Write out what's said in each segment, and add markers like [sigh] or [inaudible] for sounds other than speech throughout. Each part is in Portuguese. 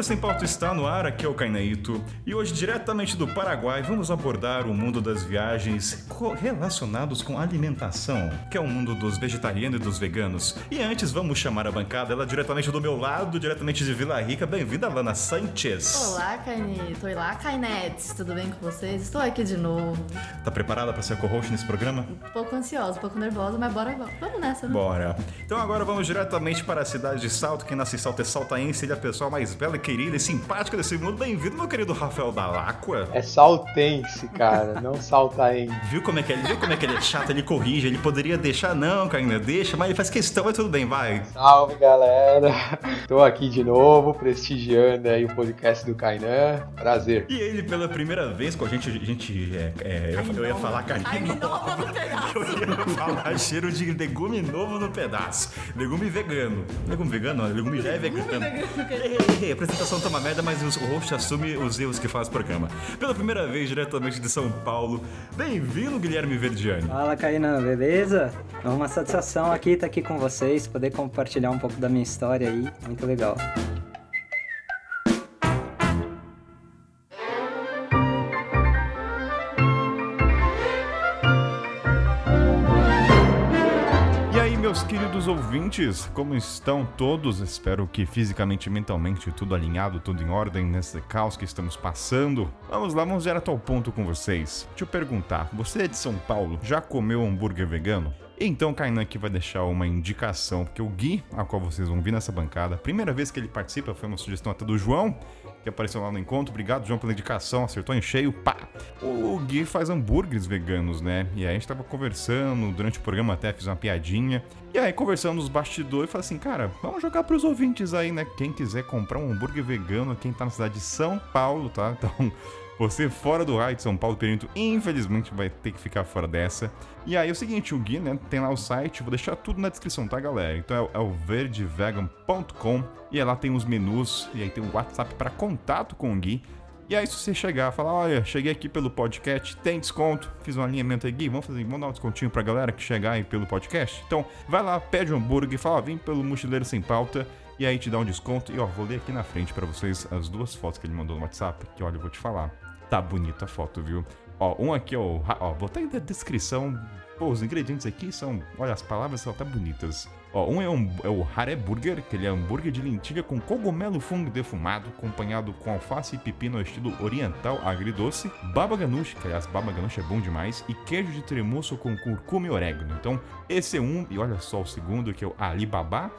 Mochileiro Sem Pauta está no ar, aqui é o Kainaito. E hoje, diretamente do Paraguai, vamos abordar o mundo das viagens relacionados com alimentação, que é o mundo dos vegetarianos e dos veganos. E antes, vamos chamar a bancada, ela diretamente do meu lado, diretamente de Vila Rica. Bem-vinda, Lana Sanchez. Olá, Kainito. Olá, Kainetes. Tudo bem com vocês? Estou aqui de novo. Tá preparada para ser co-host nesse programa? Um pouco ansiosa, um pouco nervosa, mas bora, vamos nessa, né? Bora. Então agora vamos diretamente para a cidade de Salto. Quem nasce em Salto é saltaense, ele é a pessoa mais bela, querida e simpática desse mundo. Bem-vindo, meu querido Rafael Dalacqua. É saltense, cara, não saltaense. Viu como é que ele, viu como é que ele é chato? Ele corrige, ele poderia deixar, não, Caína, deixa, mas ele faz questão, mas tudo bem, vai. Salve, galera. Tô aqui de novo, prestigiando aí o podcast do Kainan. Prazer. E ele, pela primeira vez com a gente, a gente é, é, eu, eu, ia falar pedaço. [laughs] Eu ia falar cheiro de legume novo no pedaço. Legume vegano. Legume vegano? Não, legume já é vegano. A apresentação tá uma merda, mas o host assume os erros que faz o programa. Pela primeira vez, diretamente de São Paulo, bem-vindo, Guilherme Verdiani. Fala, Caína, beleza? É uma satisfação aqui estar aqui com vocês, poder compartilhar um pouco da minha história aí. Muito legal. Ouvintes, como estão todos? Espero que fisicamente e mentalmente tudo alinhado, tudo em ordem nesse caos que estamos passando. Vamos lá, vamos direto ao ponto com vocês. Deixa eu perguntar, você é de São Paulo, já comeu hambúrguer vegano? Então, Kainan aqui vai deixar uma indicação, porque o Gui, a qual vocês vão vir nessa bancada, a primeira vez que ele participa, foi uma sugestão até do João, que apareceu lá no encontro. Obrigado, João, pela indicação. Acertou em cheio. Pá! O Gui faz hambúrgueres veganos, né? E aí a gente tava conversando durante o programa, até fiz uma piadinha. E aí, conversando nos bastidores, falei assim, cara, vamos jogar pros ouvintes aí, né? Quem quiser comprar um hambúrguer vegano, quem tá na cidade de São Paulo, tá? [laughs] Então, você fora do raio de São Paulo, Perímetro, infelizmente vai ter que ficar fora dessa. E aí é o seguinte, o Gui, né, tem lá o site, vou deixar tudo na descrição, tá, galera? Então é, é o verdevegan.com e lá tem os menus e aí tem o WhatsApp para contato com o Gui. E aí, se você chegar e falar, olha, cheguei aqui pelo podcast, tem desconto, fiz um alinhamento aí, Gui, vamos fazer, vamos dar um descontinho pra galera que chegar aí pelo podcast? Então, vai lá, pede um hambúrguer, fala, ó, vem pelo Mochileiro Sem Pauta, e aí te dá um desconto. E ó, vou ler aqui na frente para vocês as duas fotos que ele mandou no WhatsApp, que olha, eu vou te falar. Tá bonita a foto, viu? Ó, um aqui, ó, ó vou estar na descrição. Pô, os ingredientes aqui são, olha, as palavras são até bonitas. Ó, um é, um, é o Hare Burger, que ele é hambúrguer de lentilha com cogumelo fungo defumado, acompanhado com alface e pepino ao estilo oriental agridoce, baba ganoush, que aliás, baba ganoush é bom demais, e queijo de tremoço com curcuma e orégano. Então, esse é um, e olha só o segundo, que é o Alibaba,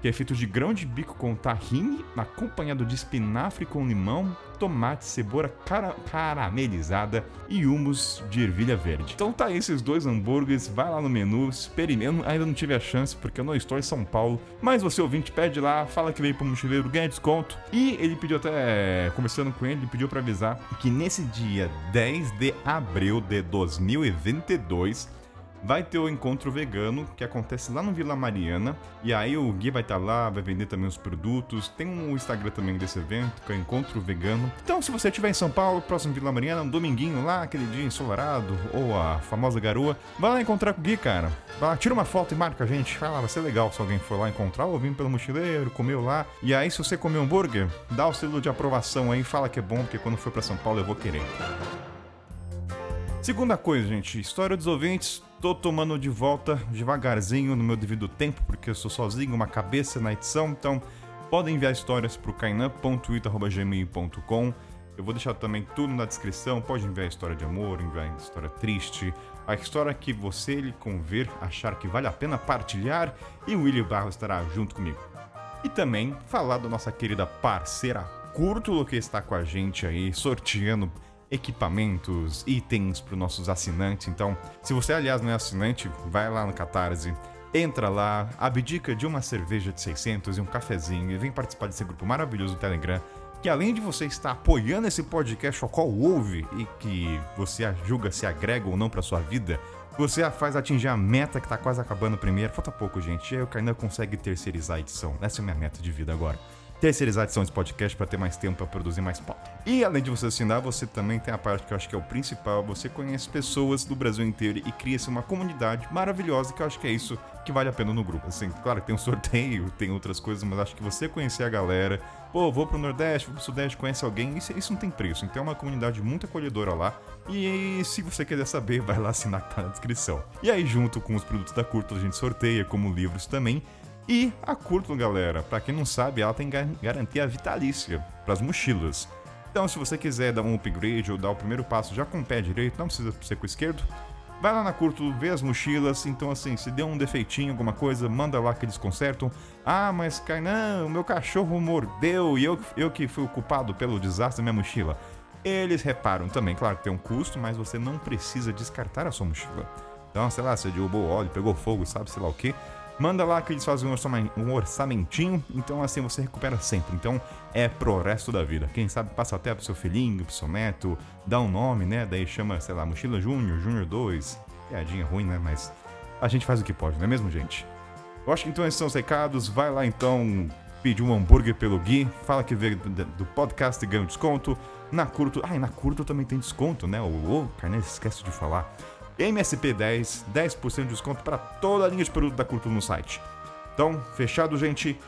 que é feito de grão de bico com tahine, acompanhado de espinafre com limão, tomate, cebola cara caramelizada e humus de ervilha verde. Então tá esses dois hambúrgueres, vai lá no menu, experimenta. Ainda não tive a chance porque eu não estou em São Paulo, mas você ouvinte pede lá, fala que veio pro mochileiro, ganha desconto. E ele pediu até, conversando com ele, ele pediu para avisar que nesse dia 10 de abril de 2022 vai ter o encontro vegano que acontece lá no Vila Mariana. E aí o Gui vai estar tá lá, vai vender também os produtos. Tem um Instagram também desse evento, que é o Encontro Vegano. Então, se você estiver em São Paulo, próximo Vila Mariana, um dominguinho lá, aquele dia ensolarado, ou a famosa garoa, vai lá encontrar com o Gui, cara. Vai lá, tira uma foto e marca a gente. Vai lá, vai ser legal se alguém for lá encontrar, ou vir pelo mochileiro, comeu lá. E aí, se você comer hambúrguer, dá o selo de aprovação aí, fala que é bom, porque quando for para São Paulo eu vou querer. Segunda coisa, gente, história dos ouvintes, tô tomando de volta devagarzinho no meu devido tempo, porque eu sou sozinho, uma cabeça na edição, então podem enviar histórias pro kainan.twitter.gmail.com eu vou deixar também tudo na descrição, pode enviar história de amor, enviar história triste, a história que você lhe conver, achar que vale a pena partilhar, e o William Barro estará junto comigo. E também falar da nossa querida parceira Curtulo que está com a gente aí, sorteando equipamentos, itens para os nossos assinantes. Então, se você, aliás, não é assinante, vai lá no Catarse, entra lá, abdica de uma cerveja de 600 e um cafezinho e vem participar desse grupo maravilhoso do Telegram. Que além de você estar apoiando esse podcast ao qual ouve e que você julga se agrega ou não para sua vida, você faz atingir a meta que está quase acabando primeiro. Falta pouco, gente. E o Kainan consegue terceirizar a edição. Essa é a minha meta de vida agora. Terceirizar a desse podcast para ter mais tempo para produzir mais pauta. E além de você assinar, você também tem a parte que eu acho que é o principal, você conhece pessoas do Brasil inteiro e cria-se uma comunidade maravilhosa que eu acho que é isso que vale a pena no grupo. Assim, claro, tem um [laughs] sorteio, tem outras coisas, mas acho que você conhecer a galera, pô, vou pro Nordeste, vou pro Sudeste, conhece alguém, isso, isso não tem preço. Então é uma comunidade muito acolhedora lá. E se você quiser saber, [laughs] vai lá assinar que tá na descrição. E aí, junto com os produtos da Curto, a gente sorteia, como livros também. E a Curto, galera, para quem não sabe, ela tem garantia vitalícia para as mochilas. Então, se você quiser dar um upgrade ou dar o primeiro passo já com o pé direito, não precisa ser com o esquerdo, vai lá na Curto, vê as mochilas. Então, assim, se deu um defeitinho, alguma coisa, manda lá que eles consertam. Ah, mas Kainan, meu cachorro mordeu e eu, eu que fui o culpado pelo desastre da minha mochila. Eles reparam também, claro que tem um custo, mas você não precisa descartar a sua mochila. Então, sei lá, você derrubou óleo, pegou fogo, sabe, sei lá o que Manda lá que eles fazem um orçamentinho, então assim você recupera sempre. Então é pro resto da vida. Quem sabe passa até pro seu filhinho, pro seu neto, dá um nome, né? Daí chama, sei lá, Mochila Júnior, Júnior 2. Piadinha ruim, né? Mas a gente faz o que pode, não é mesmo, gente? Eu acho que então esses são os recados. Vai lá então pedir um hambúrguer pelo Gui. Fala que veio do podcast e ganha um desconto. Na Curto. Ah, e na Curto também tem desconto, né? O, o Carnes esquece de falar. MSP10, 10% de desconto para toda a linha de produto da Cultura no site. Então, fechado, gente.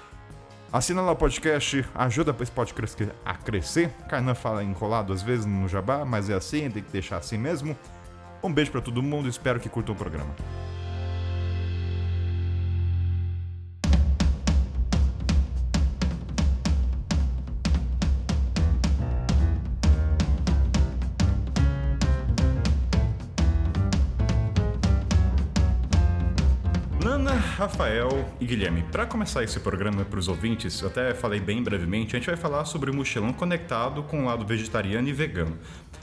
Assina lá o podcast, ajuda esse podcast a crescer. Kainan fala enrolado às vezes no jabá, mas é assim, tem que deixar assim mesmo. Um beijo para todo mundo, espero que curtam o programa. Rafael e Guilherme. Para começar esse programa para os ouvintes, eu até falei bem brevemente, a gente vai falar sobre o mochilão conectado com o lado vegetariano e vegano.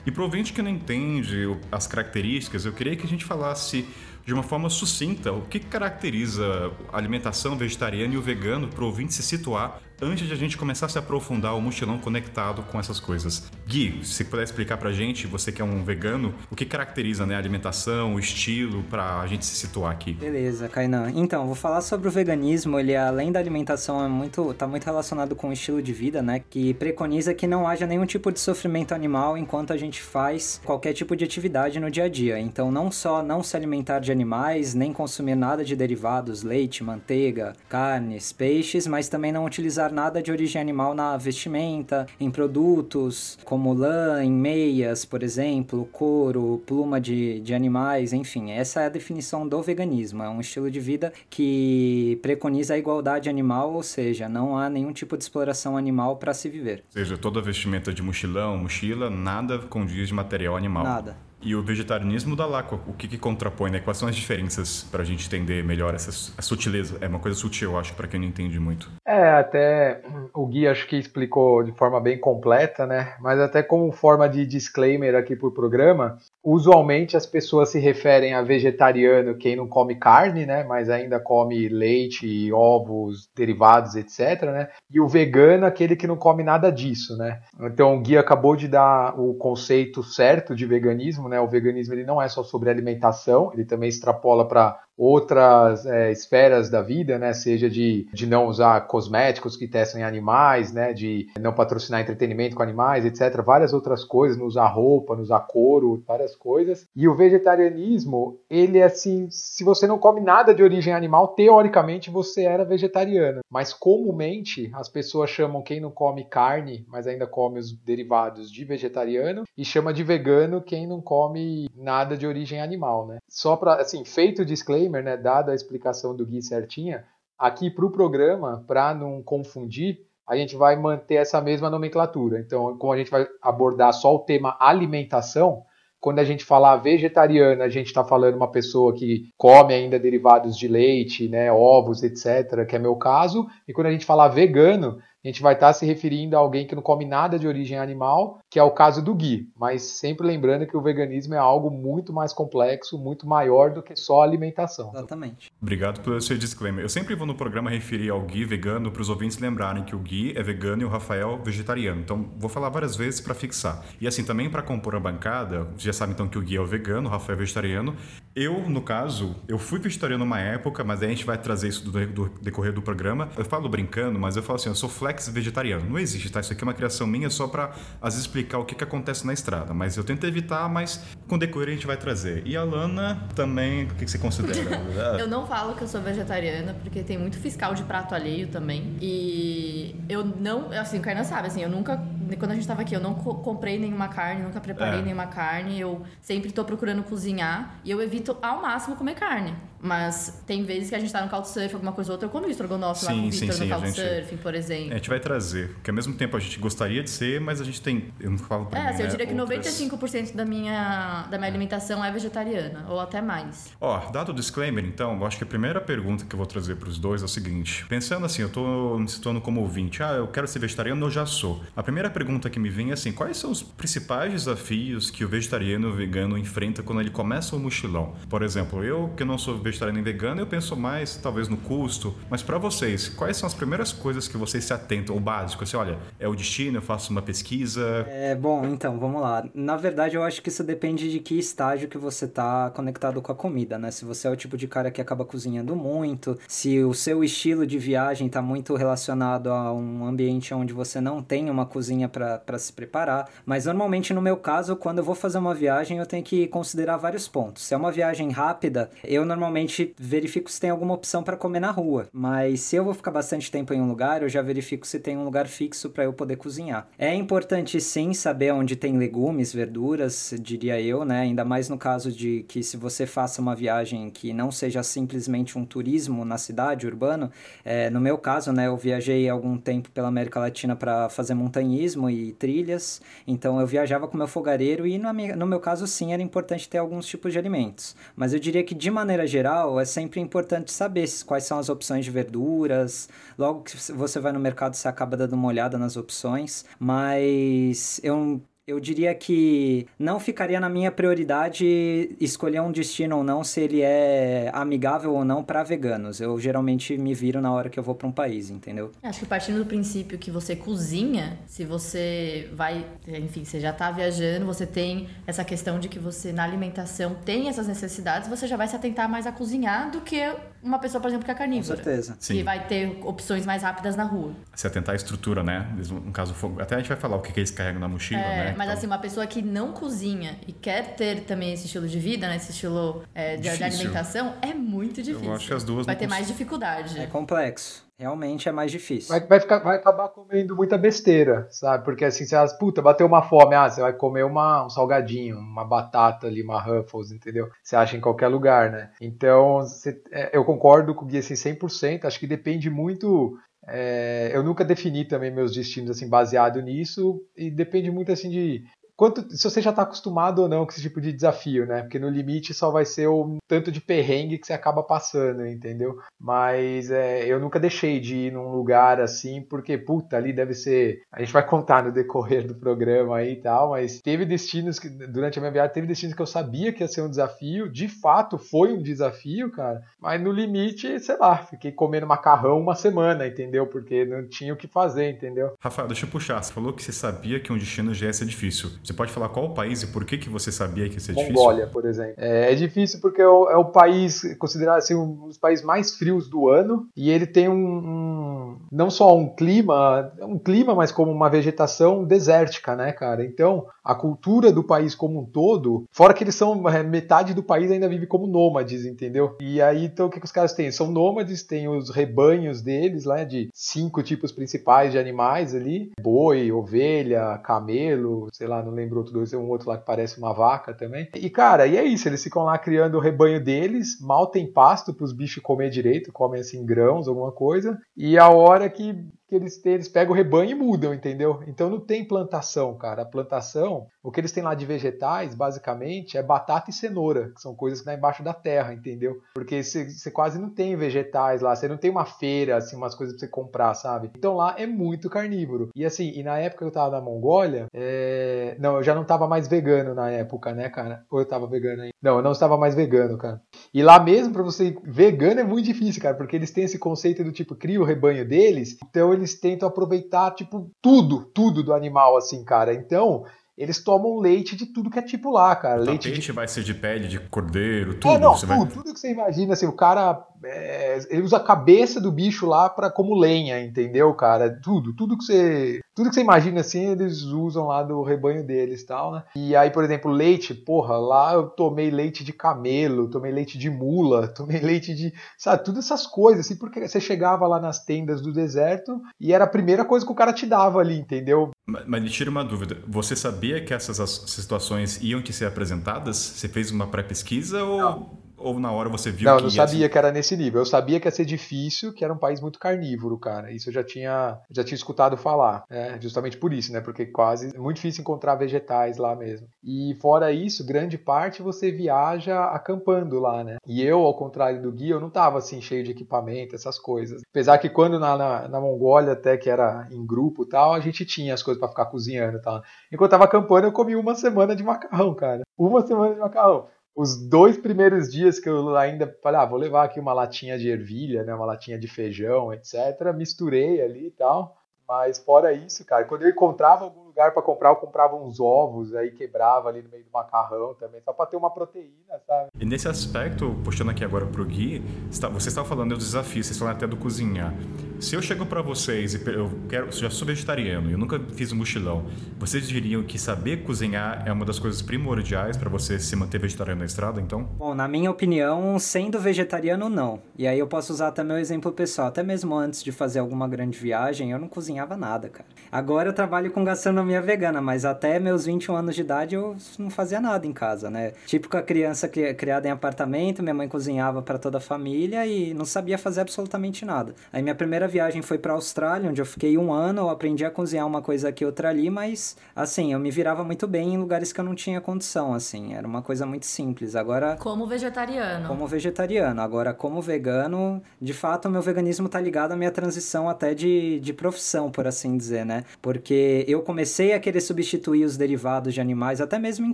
E para o ouvinte que não entende as características, eu queria que a gente falasse de uma forma sucinta o que caracteriza a alimentação vegetariana e o vegano para o ouvinte se situar antes de a gente começar a se aprofundar o mochilão conectado com essas coisas. Gui, se puder explicar pra gente, você que é um vegano, o que caracteriza né, a alimentação, o estilo, pra gente se situar aqui? Beleza, Kainan. Então, vou falar sobre o veganismo, ele além da alimentação é muito, tá muito relacionado com o estilo de vida, né, que preconiza que não haja nenhum tipo de sofrimento animal enquanto a gente faz qualquer tipo de atividade no dia a dia. Então, não só não se alimentar de animais, nem consumir nada de derivados, leite, manteiga, carnes, peixes, mas também não utilizar usar nada de origem animal na vestimenta, em produtos como lã, em meias, por exemplo, couro, pluma de, de animais, enfim. Essa é a definição do veganismo. É um estilo de vida que preconiza a igualdade animal, ou seja, não há nenhum tipo de exploração animal para se viver. Ou seja, toda vestimenta de mochilão, mochila, nada condiz de material animal. Nada. E o vegetarianismo da lá, o que, que contrapõe, né? Quais são as diferenças para a gente entender melhor essa sutileza? É uma coisa sutil, eu acho, para quem não entende muito. É, até o Gui acho que explicou de forma bem completa, né? Mas até como forma de disclaimer aqui por programa, usualmente as pessoas se referem a vegetariano quem não come carne, né? Mas ainda come leite, ovos, derivados, etc, né? E o vegano aquele que não come nada disso, né? Então o Gui acabou de dar o conceito certo de veganismo, né? O veganismo ele não é só sobre alimentação, ele também extrapola para outras é, esferas da vida, né? Seja de, de não usar cosméticos que testam em animais, né? De não patrocinar entretenimento com animais, etc. Várias outras coisas, não usar roupa, não usar couro, várias coisas. E o vegetarianismo, ele é assim, se você não come nada de origem animal, teoricamente você era vegetariano. Mas comumente as pessoas chamam quem não come carne, mas ainda come os derivados de vegetariano, e chama de vegano quem não come nada de origem animal, né? Só para assim, feito o disclaimer disclaimer, né, dada a explicação do Gui certinha, aqui para o programa, para não confundir, a gente vai manter essa mesma nomenclatura. Então, como a gente vai abordar só o tema alimentação, quando a gente falar vegetariana, a gente está falando uma pessoa que come ainda derivados de leite, né, ovos, etc., que é meu caso. E quando a gente falar vegano, a gente vai estar se referindo a alguém que não come nada de origem animal, que é o caso do Gui. Mas sempre lembrando que o veganismo é algo muito mais complexo, muito maior do que só alimentação. Exatamente. Obrigado pelo seu disclaimer. Eu sempre vou no programa referir ao Gui vegano para os ouvintes lembrarem que o Gui é vegano e o Rafael vegetariano. Então vou falar várias vezes para fixar. E assim, também para compor a bancada, já sabem então que o Gui é o vegano, o Rafael é vegetariano. Eu, no caso, eu fui vegetariano numa época, mas aí a gente vai trazer isso do, do decorrer do programa. Eu falo brincando, mas eu falo assim, eu sou flex vegetariano. Não existe, tá? Isso aqui é uma criação minha só pra, às vezes, explicar o que, que acontece na estrada. Mas eu tento evitar, mas com decorrer a gente vai trazer. E a Lana também, o que, que você considera? [laughs] eu não falo que eu sou vegetariana, porque tem muito fiscal de prato alheio também. E eu não, assim, o Kainan sabe, assim, eu nunca quando a gente tava aqui, eu não co comprei nenhuma carne, nunca preparei é. nenhuma carne. Eu sempre tô procurando cozinhar e eu evito ao máximo comer carne. Mas tem vezes que a gente tá no couchsurfing, alguma coisa ou outra, eu como estrogonofe lá com o Victor no couchsurfing, por exemplo. É, a gente vai trazer, porque ao mesmo tempo a gente gostaria de ser, mas a gente tem, eu não falo pra É, mim, assim, eu né, diria que outras... 95% da minha, da minha alimentação é vegetariana, ou até mais. Ó, dado o disclaimer, então, eu acho que a primeira pergunta que eu vou trazer pros dois é o seguinte, pensando assim, eu tô me situando como ouvinte, ah, eu quero ser vegetariano, eu já sou. A primeira pergunta que me vem é assim, quais são os principais desafios que o vegetariano e o vegano enfrenta quando ele começa o mochilão? Por exemplo, eu que não sou vegetariano e vegano, eu penso mais talvez no custo, mas para vocês, quais são as primeiras coisas que vocês se atentam, o básico, assim, olha, é o destino, eu faço uma pesquisa? É, bom, então, vamos lá. Na verdade, eu acho que isso depende de que estágio que você tá conectado com a comida, né? Se você é o tipo de cara que acaba cozinhando muito, se o seu estilo de viagem tá muito relacionado a um ambiente onde você não tem uma cozinha para se preparar, mas normalmente no meu caso, quando eu vou fazer uma viagem, eu tenho que considerar vários pontos. Se é uma viagem rápida, eu normalmente verifico se tem alguma opção para comer na rua. Mas se eu vou ficar bastante tempo em um lugar, eu já verifico se tem um lugar fixo para eu poder cozinhar. É importante sim saber onde tem legumes, verduras, diria eu, né? Ainda mais no caso de que se você faça uma viagem que não seja simplesmente um turismo na cidade, urbano. É, no meu caso, né? Eu viajei algum tempo pela América Latina para fazer montanhismo e trilhas. Então eu viajava com meu fogareiro e no, no meu caso sim era importante ter alguns tipos de alimentos. Mas eu diria que de maneira geral é sempre importante saber quais são as opções de verduras. Logo que você vai no mercado, você acaba dando uma olhada nas opções. Mas eu eu diria que não ficaria na minha prioridade escolher um destino ou não se ele é amigável ou não para veganos. Eu geralmente me viro na hora que eu vou para um país, entendeu? Acho que partindo do princípio que você cozinha, se você vai, enfim, você já tá viajando, você tem essa questão de que você na alimentação tem essas necessidades, você já vai se atentar mais a cozinhar do que uma pessoa, por exemplo, que é carnívora. Com certeza. Sim. Que vai ter opções mais rápidas na rua. Se atentar à estrutura, né? No caso, até a gente vai falar o que eles carregam na mochila, é, né? Mas então... assim, uma pessoa que não cozinha e quer ter também esse estilo de vida, né? Esse estilo é, de, de, alimentação, é muito difícil. Eu acho que as duas Vai ter mais dificuldade. É complexo. Realmente é mais difícil. Vai, vai, ficar, vai acabar comendo muita besteira, sabe? Porque assim, você acha, puta, bateu uma fome, ah, você vai comer uma, um salgadinho, uma batata ali, uma Ruffles, entendeu? Você acha em qualquer lugar, né? Então, você, é, eu concordo com o Gui assim 100%, acho que depende muito é, eu nunca defini também meus destinos assim baseado nisso e depende muito assim de quanto se você já está acostumado ou não com esse tipo de desafio, né? Porque no limite só vai ser o tanto de perrengue que você acaba passando, entendeu? Mas é, eu nunca deixei de ir num lugar assim, porque, puta, ali deve ser. A gente vai contar no decorrer do programa aí e tal, mas teve destinos que, durante a minha viagem, teve destinos que eu sabia que ia ser um desafio, de fato foi um desafio, cara, mas no limite, sei lá, fiquei comendo macarrão uma semana, entendeu? Porque não tinha o que fazer, entendeu? Rafael, deixa eu puxar. Você falou que você sabia que um destino já ia ser difícil. Você pode falar qual o país e por que, que você sabia que ia ser Mongólia, difícil? Mongólia, por exemplo. É, é, difícil porque é o, é o, país considerado assim, um dos países mais frios do ano e ele tem um, um, não só um clima, um clima, mas como uma vegetação desértica, né, cara? Então, a cultura do país como um todo, fora que eles são é, metade do país ainda vive como nômades, entendeu? E aí, então, o que, que os caras têm? São nômades, tem os rebanhos deles, lá, de cinco tipos principais de animais ali: boi, ovelha, camelo, sei lá, não lembro outro dois, um outro lá que parece uma vaca também. E cara, e é isso, eles ficam lá criando o rebanho deles, mal tem pasto para os bichos comer direito, comem assim grãos, alguma coisa, e a hora que que eles, eles pegam o rebanho e mudam, entendeu? Então não tem plantação, cara. A plantação, o que eles têm lá de vegetais, basicamente, é batata e cenoura, que são coisas que estão embaixo da terra, entendeu? Porque você quase não tem vegetais lá, você não tem uma feira, assim, umas coisas pra você comprar, sabe? Então lá é muito carnívoro. E assim, e na época que eu tava na Mongólia, é... não, eu já não tava mais vegano na época, né, cara? Ou eu tava vegano ainda? Não, eu não estava mais vegano, cara. E lá mesmo, pra você vegano é muito difícil, cara, porque eles têm esse conceito do tipo, cria o rebanho deles, então eles tentam aproveitar, tipo, tudo, tudo do animal, assim, cara. Então, eles tomam leite de tudo que é tipo lá, cara. Leite tapete de... vai ser de pele, de cordeiro, tudo. É, não, tudo, vai... tudo que você imagina, assim, o cara, é, ele usa a cabeça do bicho lá para como lenha, entendeu, cara? Tudo, tudo que você, tudo que você imagina assim, eles usam lá do rebanho deles, tal, né? E aí, por exemplo, leite, porra, lá eu tomei leite de camelo, tomei leite de mula, [laughs] tomei leite de, sabe, todas essas coisas, assim, porque você chegava lá nas tendas do deserto e era a primeira coisa que o cara te dava ali, entendeu? Mas, mas me tira uma dúvida. Você sabia que essas situações iam te ser apresentadas? Você fez uma pré-pesquisa ou, ou na hora você viu não, que não ia sabia ser- que era nesse nível. Eu sabia que ia ser difícil, que era um país muito carnívoro, cara. Isso eu já tinha, já tinha escutado falar. É, justamente por isso, né? Porque quase é muito difícil encontrar vegetais lá mesmo. E fora isso, grande parte você viaja acampando lá, né? E eu, ao contrário do guia, eu não tava assim cheio de equipamento, essas coisas. Apesar que quando na, na, na Mongólia, até que era em grupo e tal, a gente tinha as coisas para ficar cozinhando e tal. Enquanto eu tava acampando, eu comi uma semana de macarrão, cara. Uma semana de macarrão os dois primeiros dias que eu ainda falei, ah, vou levar aqui uma latinha de ervilha, né, uma latinha de feijão, etc. Misturei ali e tal. Mas fora isso, cara, quando eu encontrava algum lugar para comprar, eu comprava uns ovos, aí quebrava ali no meio do macarrão também, só para ter uma proteína, sabe? E nesse aspecto, puxando aqui agora pro Gui, está- você estava falando do desafio, vocês falaram até do cozinhar. Se eu chego para vocês e eu quero, eu já sou vegetariano, eu nunca fiz um mochilão, vocês diriam que saber cozinhar é uma das coisas primordiais para você se manter vegetariano na estrada, então? Bom, na minha opinião, sendo vegetariano, não. E aí eu posso usar até meu exemplo pessoal. Até mesmo antes de fazer alguma grande viagem, eu não cozinhava nada, cara. Agora eu trabalho com gastronomia vegana, mas até meus 21 anos de idade eu não fazia nada em casa, né? Típica criança cri- criada em apartamento, minha mãe cozinhava para toda a família e não sabia fazer absolutamente nada. Aí minha primeira viagem foi para Austrália, onde eu fiquei um ano, eu aprendi a cozinhar uma coisa aqui, outra ali, mas assim, eu me virava muito bem em lugares que eu não tinha condição, assim. Era uma coisa muito simples. Agora, Como vegetariano. como vegetariano. Agora, como vegano, de fato, o meu veganismo tá ligado à minha transição até de, de profissão, por assim dizer, né? Porque eu comecei a querer substituir os derivados de animais, até mesmo em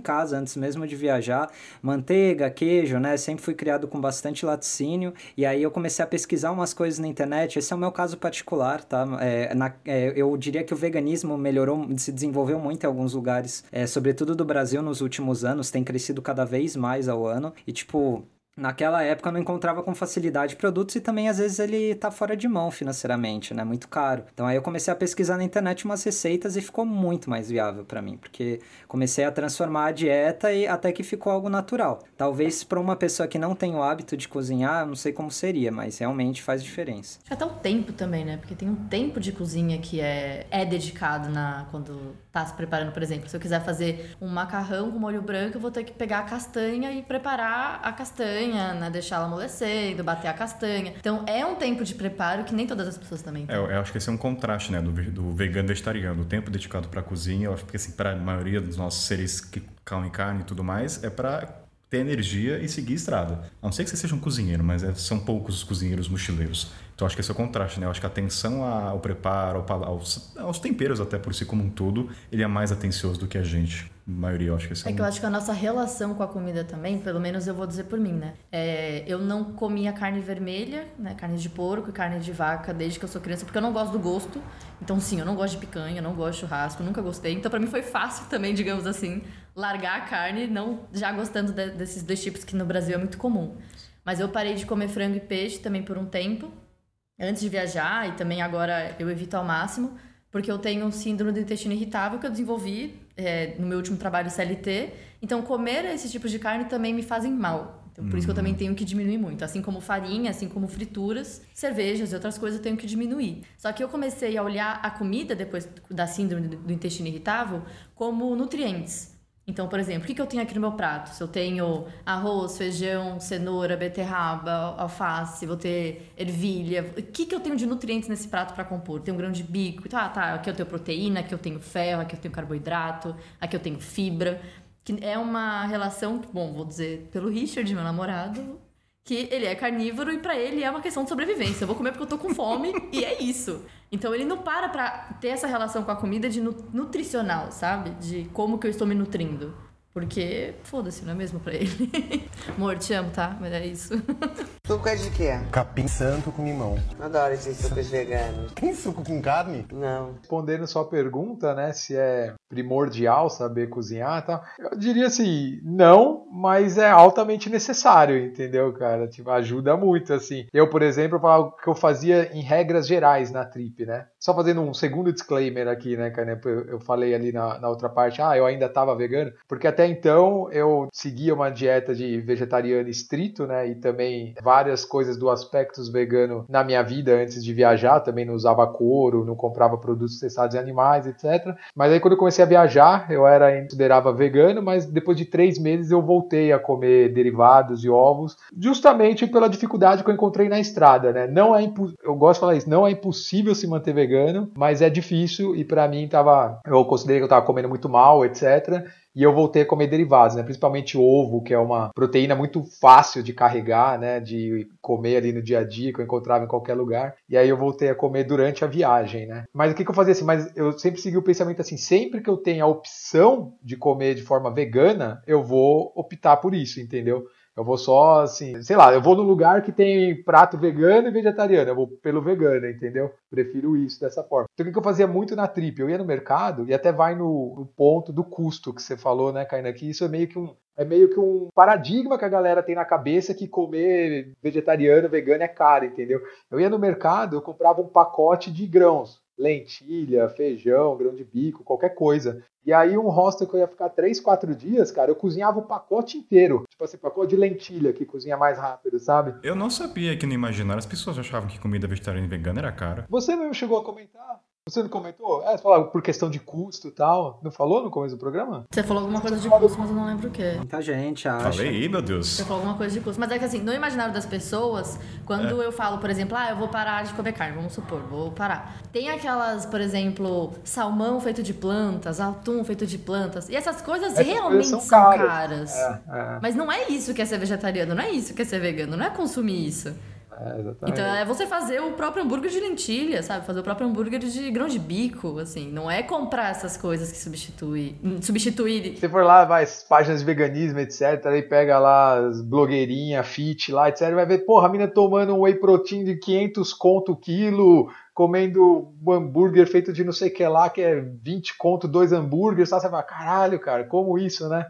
casa, antes mesmo de viajar. Manteiga, queijo, né? Sempre fui criado com bastante laticínio. E aí eu comecei a pesquisar umas coisas na internet. Esse é o meu caso particular, tá? É, na- é, eu diria que o veganismo melhorou, se desenvolveu muito em alguns lugares, é, sobretudo do Brasil nos últimos anos, tem crescido cada vez mais ao ano. E, tipo, Naquela época não encontrava com facilidade produtos e também às vezes ele tá fora de mão financeiramente, né? Muito caro. Então aí eu comecei a pesquisar na internet umas receitas e ficou muito mais viável para mim, porque comecei a transformar a dieta e até que ficou algo natural. Talvez para uma pessoa que não tem o hábito de cozinhar, não sei como seria, mas realmente faz diferença. Acho que até o tempo também, né? Porque tem um tempo de cozinha que é, é dedicado na quando tá se preparando, por exemplo. Se eu quiser fazer um macarrão com molho branco, eu vou ter que pegar a castanha e preparar a castanha, né? Deixar ela amolecendo, bater a castanha. Então é um tempo de preparo que nem todas as pessoas também têm. É, eu, acho que esse é um contraste, né, do, do vegano vegetariano. O tempo dedicado para cozinha, eu acho que assim, para a maioria dos nossos seres que comem carne e tudo mais, é para ter energia e seguir estrada. A não ser que você seja um cozinheiro, mas é- são poucos os cozinheiros mochileiros. Então acho que esse é o contraste, né? Eu acho que a atenção ao preparo, ao aos, aos temperos até por si como um todo, ele é mais atencioso do que a gente. Maioria, eu acho que esse é, que eu acho que a nossa relação com a comida também, pelo menos eu vou dizer por mim, né? É, eu não comia carne vermelha, né? Carne de porco e carne de vaca desde que eu sou criança, porque eu não gosto do gosto. Então, sim, eu não gosto de picanha, eu não gosto de churrasco, nunca gostei. Então, pra mim foi fácil também, digamos assim, largar a carne, não já gostando de- desses dois tipos que no Brasil é muito comum. Mas eu parei de comer frango e peixe também por um tempo, antes de viajar, e também agora eu evito ao máximo, porque eu tenho um síndrome do intestino irritável que eu desenvolvi é, no meu último trabalho CLT. Então, comer esses tipos de carne também me fazem mal. Então, por isso que eu também tenho que diminuir muito. Assim como farinha, assim como frituras, cervejas e outras coisas eu tenho que diminuir. Só que eu comecei a olhar a comida, depois da síndrome do intestino irritável, como nutrientes. Então, por exemplo, o que eu tenho aqui no meu prato? Se eu tenho arroz, feijão, cenoura, beterraba, alface, vou ter ervilha. O que, que eu tenho de nutrientes nesse prato para compor? Tem um grão de bico. Tá, tá. Aqui eu tenho proteína, aqui eu tenho ferro, aqui eu tenho carboidrato, aqui eu tenho fibra. Que é uma relação, bom, vou dizer pelo Richard, meu namorado, que ele é carnívoro e pra ele é uma questão de sobrevivência. Eu vou comer porque eu tô com fome e é isso. Então ele não para pra ter essa relação com a comida de nu- nutricional, sabe? De como que eu estou me nutrindo. Porque, foda-se, não é mesmo pra ele? [laughs] Amor, te amo, tá? Mas é isso. [laughs] Suco é de quê? Capim santo com limão. Adoro esses sucos veganos. Tem suco com carne? Não. Respondendo sua pergunta, né, se é primordial saber cozinhar tal, eu diria assim, não, mas é altamente necessário, entendeu, cara? Tipo, ajuda muito, assim. Eu, por exemplo, falava que eu fazia em regras gerais na trip, né? Só fazendo um segundo disclaimer aqui, né, cara? Eu falei ali na, na outra parte, ah, eu ainda tava vegano, porque até então eu seguia uma dieta de vegetariano estrito, né, e também várias coisas do aspectos vegano na minha vida antes de viajar, também não usava couro, não comprava produtos testados em animais, etc. Mas aí quando eu comecei a viajar, eu era considerava vegano, mas depois de três meses eu voltei a comer derivados e ovos, justamente pela dificuldade que eu encontrei na estrada, né? Não é eu gosto de falar isso, não é impossível se manter vegano, mas é difícil e para mim tava, eu considerei que eu tava comendo muito mal, etc e eu voltei a comer derivados, né? Principalmente ovo, que é uma proteína muito fácil de carregar, né? De comer ali no dia a dia, que eu encontrava em qualquer lugar. E aí eu voltei a comer durante a viagem, né? Mas o que, que eu fazia assim? Mas eu sempre segui o pensamento assim: sempre que eu tenho a opção de comer de forma vegana, eu vou optar por isso, entendeu? Eu vou só, assim, sei lá, eu vou no lugar que tem prato vegano e vegetariano. Eu vou pelo vegano, entendeu? Prefiro isso dessa forma. Então, o que eu fazia muito na trip? Eu ia no mercado e até vai no, no ponto do custo que você falou, né, Kainan? Que isso é meio que um. É meio que um paradigma que a galera tem na cabeça que comer vegetariano, vegano é caro, entendeu? Eu ia no mercado, eu comprava um pacote de grãos, lentilha, feijão, grão de bico, qualquer coisa. E aí um hostel que eu ia ficar 3, 4 dias, cara, eu cozinhava o pacote inteiro. Tipo assim, pacote de lentilha, que cozinha mais rápido, sabe? Eu não sabia que no imaginário as pessoas achavam que comida vegetariana e vegana era cara. Você mesmo chegou a comentar? Você não comentou? É, você falou por questão de custo e tal. Não falou no começo do programa? Você falou alguma coisa de custo, mas eu não lembro o quê. Muita gente acha. Falei aí, meu Deus. Você falou alguma coisa de custo. Mas é que assim, no imaginário das pessoas, quando é. eu falo, por exemplo, ah, eu vou parar de comer carne, vamos supor, vou parar. Tem aquelas, por exemplo, salmão feito de plantas, atum feito de plantas. E essas coisas essas realmente coisas são, são, caras. É, é. Mas não é isso que é ser vegetariano, não é isso que é ser vegano, não é consumir isso. É, então é você fazer o próprio hambúrguer de lentilha, sabe? Fazer o próprio hambúrguer de grão de bico, assim. Não é comprar essas coisas que substitui, substituir. Se for lá, vai, páginas de veganismo, etc. Aí pega lá as blogueirinhas, fit lá, etc. Vai ver, porra, a mina tomando um whey protein de 500 conto o quilo, comendo um hambúrguer feito de não sei o que lá, que é 20 conto, dois hambúrgueres, sabe? Você vai, caralho, cara, como isso, né?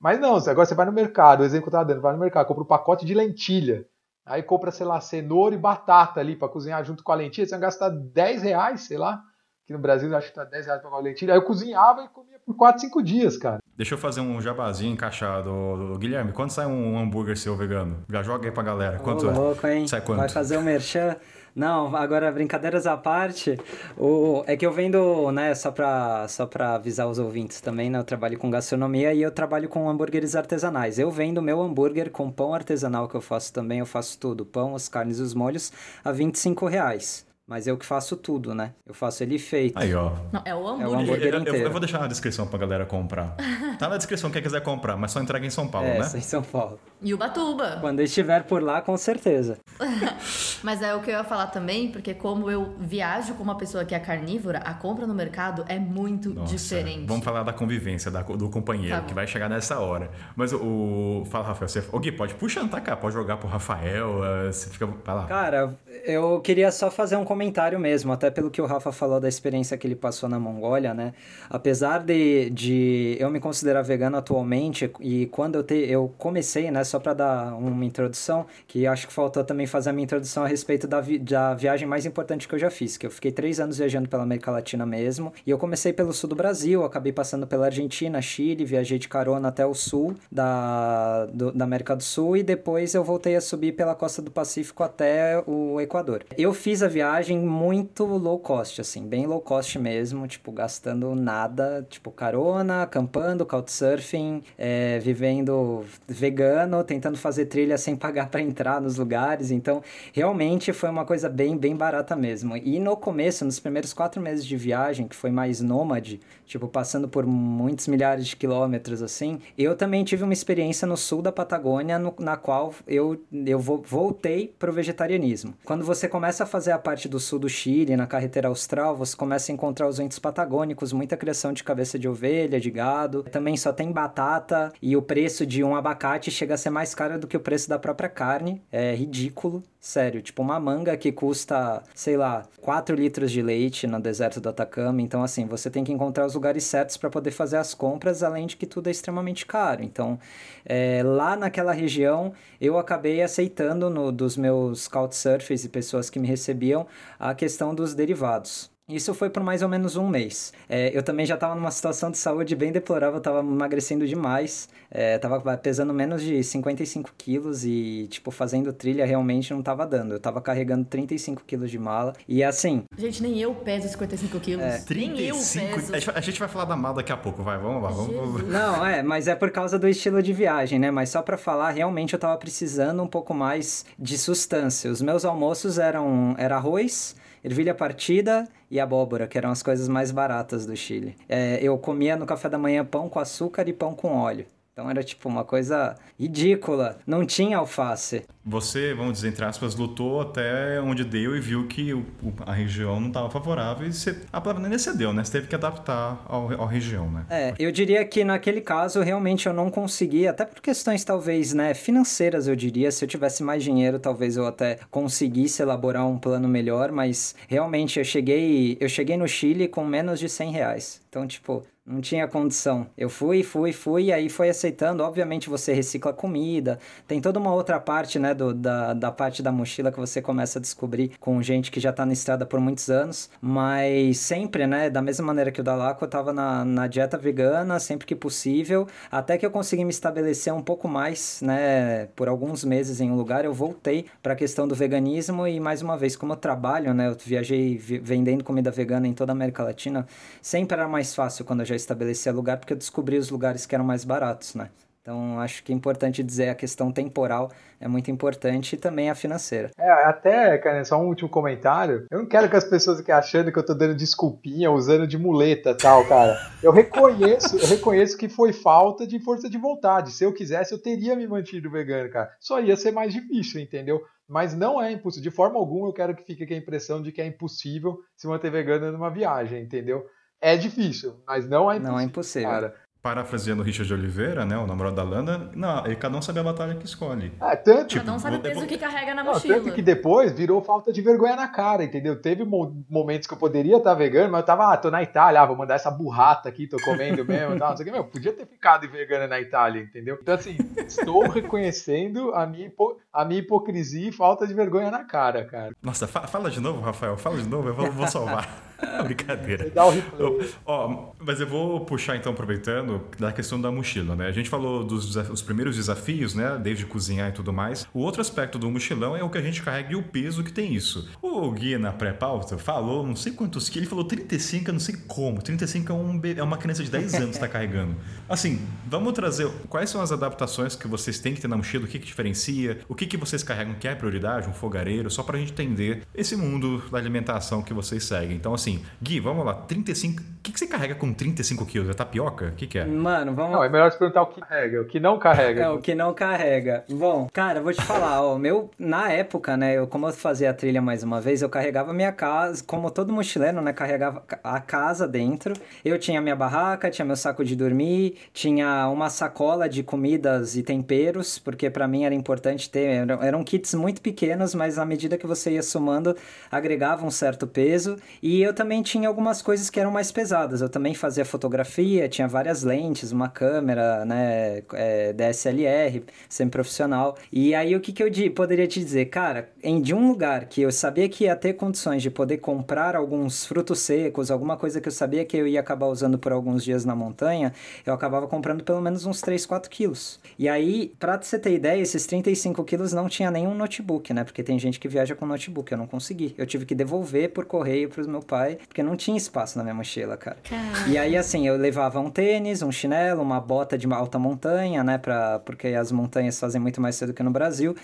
Mas não, agora você vai no mercado, o exemplo que eu tava dando, vai no mercado, compra um pacote de lentilha. Aí compra, sei lá, cenoura e batata ali para cozinhar junto com a lentilha. Você vai gastar 10 reais, sei lá. Aqui no Brasil acho que tá 10 reais pra comer lentilha. Aí eu cozinhava e comia por 4, 5 dias, cara. Deixa eu fazer um jabazinho encaixado. Guilherme, quanto sai um hambúrguer seu vegano? Já joga aí pra galera. Quanto Ô, é? louco, hein? Sai quanto? Vai fazer o um merchan. Não, agora brincadeiras à parte, o, é que eu vendo, né, só pra, só pra avisar os ouvintes também, né, eu trabalho com gastronomia e eu trabalho com hambúrgueres artesanais. Eu vendo meu hambúrguer com pão artesanal que eu faço também, eu faço tudo, pão, as carnes e os molhos, a 25 reais. Mas eu que faço tudo, né? Eu faço ele feito. Aí, ó. Não, é o hambúrguer. É o hambúrguer eu, inteiro. Eu, eu, vou deixar na descrição pra galera comprar. [laughs] Tá na descrição quem quiser comprar, mas só entrega em São Paulo, é, né? Só em São Paulo. E Ubatuba. Quando estiver por lá, com certeza. [laughs] mas é o que eu ia falar também, porque como eu viajo com uma pessoa que é carnívora, a compra no mercado é muito Nossa, diferente. Vamos falar da convivência da, do companheiro, tá que vai chegar nessa hora. Mas o. o fala, Rafael, você. Ô Gui, pode puxar, tá cá, pode jogar pro Rafael. Uh, você fica. Vai lá. Cara, eu queria só fazer um comentário mesmo até pelo que o Rafa falou da experiência que ele passou na Mongólia, né? Apesar de, de eu me considerar vegano atualmente, e quando eu, te, eu comecei, né, só para dar uma introdução, que acho que faltou também fazer a minha introdução a respeito da, vi, da viagem mais importante que eu já fiz, que eu fiquei três anos viajando pela América Latina mesmo, e eu comecei pelo sul do Brasil, acabei passando pela Argentina, Chile, viajei de carona até o sul da, do, da América do Sul, e depois eu voltei a subir pela costa do Pacífico até o Equador. Eu fiz a viagem muito muito low cost, assim, bem low cost mesmo, tipo, gastando nada, tipo, carona, acampando, couchsurfing, é, vivendo vegano, tentando fazer trilha sem pagar para entrar nos lugares, então, realmente foi uma coisa bem, bem barata mesmo. E no começo, nos primeiros quatro meses de viagem, que foi mais nômade, tipo, passando por muitos milhares de quilômetros, assim, eu também tive uma experiência no sul da Patagônia, no, na qual eu, eu voltei pro vegetarianismo. Quando quando você começa a fazer a parte do sul do Chile, na carretera austral, você começa a encontrar os ventos patagônicos, muita criação de cabeça de ovelha, de gado. Também só tem batata e o preço de um abacate chega a ser mais caro do que o preço da própria carne. É ridículo. Sério, tipo uma manga que custa, sei lá, 4 litros de leite no deserto do Atacama. Então, assim, você tem que encontrar os lugares certos para poder fazer as compras, além de que tudo é extremamente caro. Então, é, lá naquela região, eu acabei aceitando no, dos meus couchsurfers e pessoas que me recebiam a questão dos derivados. Isso foi por mais ou menos um mês. É, eu também já estava numa situação de saúde bem deplorável, estava emagrecendo demais, estava é, pesando menos de 55 quilos e, tipo, fazendo trilha realmente não estava dando. Eu estava carregando 35 quilos de mala e assim... Gente, nem eu peso 55 quilos. É. 35? Nem eu peso. A gente vai falar da mala daqui a pouco, vai, vamos lá. Vamos... Não, é, mas é por causa do estilo de viagem, né? Mas só para falar, realmente eu estava precisando um pouco mais de sustância. Os meus almoços eram era arroz ervilha partida e abóbora, que eram as coisas mais baratas do Chile. É, eu comia no café da manhã pão com açúcar e pão com óleo. Então era tipo uma coisa ridícula. Não tinha alface. Você, vamos dizer, entre aspas, lutou até onde deu e viu que o, a região não estava favorável e você, a palavra nem cedeu, né? Você teve que adaptar à região, né? É, eu diria que naquele caso realmente eu não consegui, até por questões talvez, né, financeiras, eu diria. Se eu tivesse mais dinheiro, talvez eu até conseguisse elaborar um plano melhor, mas realmente eu cheguei, eu cheguei no Chile com menos de 100 reais. Então, tipo, não tinha condição. Eu fui, fui, fui, e aí foi aceitando. Obviamente você recicla comida. Tem toda uma outra parte, né, do, da, da parte da mochila que você começa a descobrir com gente que já tá na estrada por muitos anos. Mas sempre, né, da mesma maneira que o Dalaco, eu tava na, na dieta vegana sempre que possível. Até que eu consegui me estabelecer um pouco mais, né, por alguns meses em um lugar. Eu voltei para a questão do veganismo e, mais uma vez, como eu trabalho, né, eu viajei vendendo comida vegana em toda a América Latina, sempre era mais fácil quando eu já já estabelecia lugar, porque eu descobri os lugares que eram mais baratos, né? Então, acho que é importante dizer a questão temporal é muito importante e também a financeira. É, até, cara, só um último comentário. Eu não quero que as pessoas fiquem achando que eu tô dando desculpinha, usando de muleta tal, cara. Eu reconheço, eu reconheço que foi falta de força de vontade. Se eu quisesse, eu teria me mantido vegano, cara. Só ia ser mais difícil, entendeu? Mas não é impossível. De forma alguma, eu quero que fique a impressão de que é impossível se manter vegano numa viagem, entendeu? É difícil, mas não é impossível. Não é impossível. Cara. Parafraseando o Richard Oliveira, né, o namorado da Landa, não, ele, cada um sabe a batalha que escolhe. É, tanto, tipo, cada um sabe o peso que carrega na não, mochila. Tanto que depois virou falta de vergonha na cara, entendeu? Teve momentos que eu poderia estar vegano, mas eu tava, ah, tô na Itália, ah, vou mandar essa burrata aqui, tô comendo [laughs] mesmo, tal, não sei o que. Meu, podia ter ficado vegano na Itália, entendeu? Então, assim, estou [laughs] reconhecendo a minha, hipo... a minha hipocrisia e falta de vergonha na cara, cara. Nossa, fa fala de novo, Rafael, fala de novo, eu vou, vou salvar. [laughs] [laughs] Brincadeira. Replay. Ó, mas eu vou puxar então, aproveitando, da questão da mochila, né? A gente falou dos os primeiros desafios, né? Desde cozinhar e tudo mais. O outro aspecto do mochilão é o que a gente carrega e o peso que tem isso. O Gui, na pré-pauta, falou não sei quantos quilos, ele falou 35, eu não sei como. 35 é, um, é uma criança de 10 [laughs] anos que está carregando. Assim, vamos trazer quais são as adaptações que vocês têm que ter na mochila, o que, que diferencia, o que, que vocês carregam que é prioridade, um fogareiro, só para a gente entender esse mundo da alimentação que vocês seguem. Então, assim, Gui, vamos lá, 35. O que, que você carrega com 35 quilos? É tapioca? O que, que é? Mano, vamos. Não, é melhor te perguntar o que carrega, o que não carrega. É, o que não carrega. Bom, cara, vou te falar, ó, meu, na época, né, eu, como eu fazia a trilha mais uma vez, eu carregava minha casa, como todo mochileiro, né, carregava a casa dentro. Eu tinha minha barraca, tinha meu saco de dormir, tinha uma sacola de comidas e temperos, porque para mim era importante ter, eram, eram kits muito pequenos, mas à medida que você ia somando, agregava um certo peso. E eu também tinha algumas coisas que eram mais pesadas. Eu também fazia fotografia, tinha várias lentes, uma câmera, né, é, DSLR, semi-profissional. E aí o que, que eu poderia te dizer? Cara, em de um lugar que eu sabia que ia ter condições de poder comprar alguns frutos secos, alguma coisa que eu sabia que eu ia acabar usando por alguns dias na montanha, eu acabava comprando pelo menos uns 3, 4 quilos. E aí, pra você ter ideia, esses 35 quilos não tinha nenhum notebook, né? Porque tem gente que viaja com notebook, eu não consegui. Eu tive que devolver por correio pro meu pai, porque não tinha espaço na minha mochila, cara. Caramba. E aí, assim, eu levava um tênis, um chinelo, uma bota de alta montanha, né? Pra, porque as montanhas fazem muito mais cedo que no Brasil.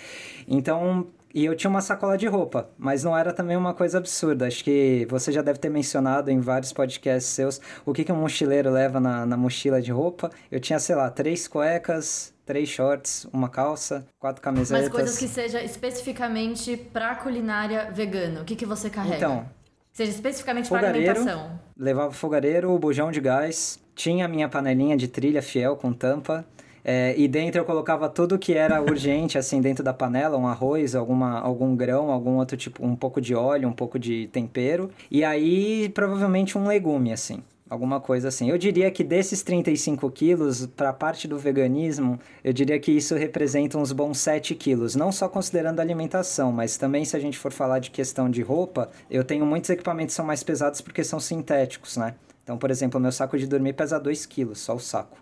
Então, e eu tinha uma sacola de roupa, mas não era também uma coisa absurda. Acho que você já deve ter mencionado em vários podcasts seus o que, que um mochileiro leva na, na mochila de roupa. Eu tinha, sei lá, três cuecas, três shorts, uma calça, quatro camisetas. Mas coisas que seja especificamente pra culinária vegana. O que, que você carrega? Então, seja especificamente fogareiro, alimentação. levava fogareiro, bujão de gás, tinha a minha panelinha de trilha fiel com tampa. é, e dentro eu colocava tudo que era urgente, assim, dentro da panela, um arroz, alguma, algum grão, algum outro tipo, um pouco de óleo, um pouco de tempero. E aí, provavelmente um legume, assim. Alguma coisa assim. Eu diria que desses 35 quilos, para a parte do veganismo, eu diria que isso representa uns bons 7 quilos. Não só considerando a alimentação, mas também se a gente for falar de questão de roupa, eu tenho muitos equipamentos que são mais pesados porque são sintéticos, né? Então, por exemplo, o meu saco de dormir pesa 2 quilos, só o saco.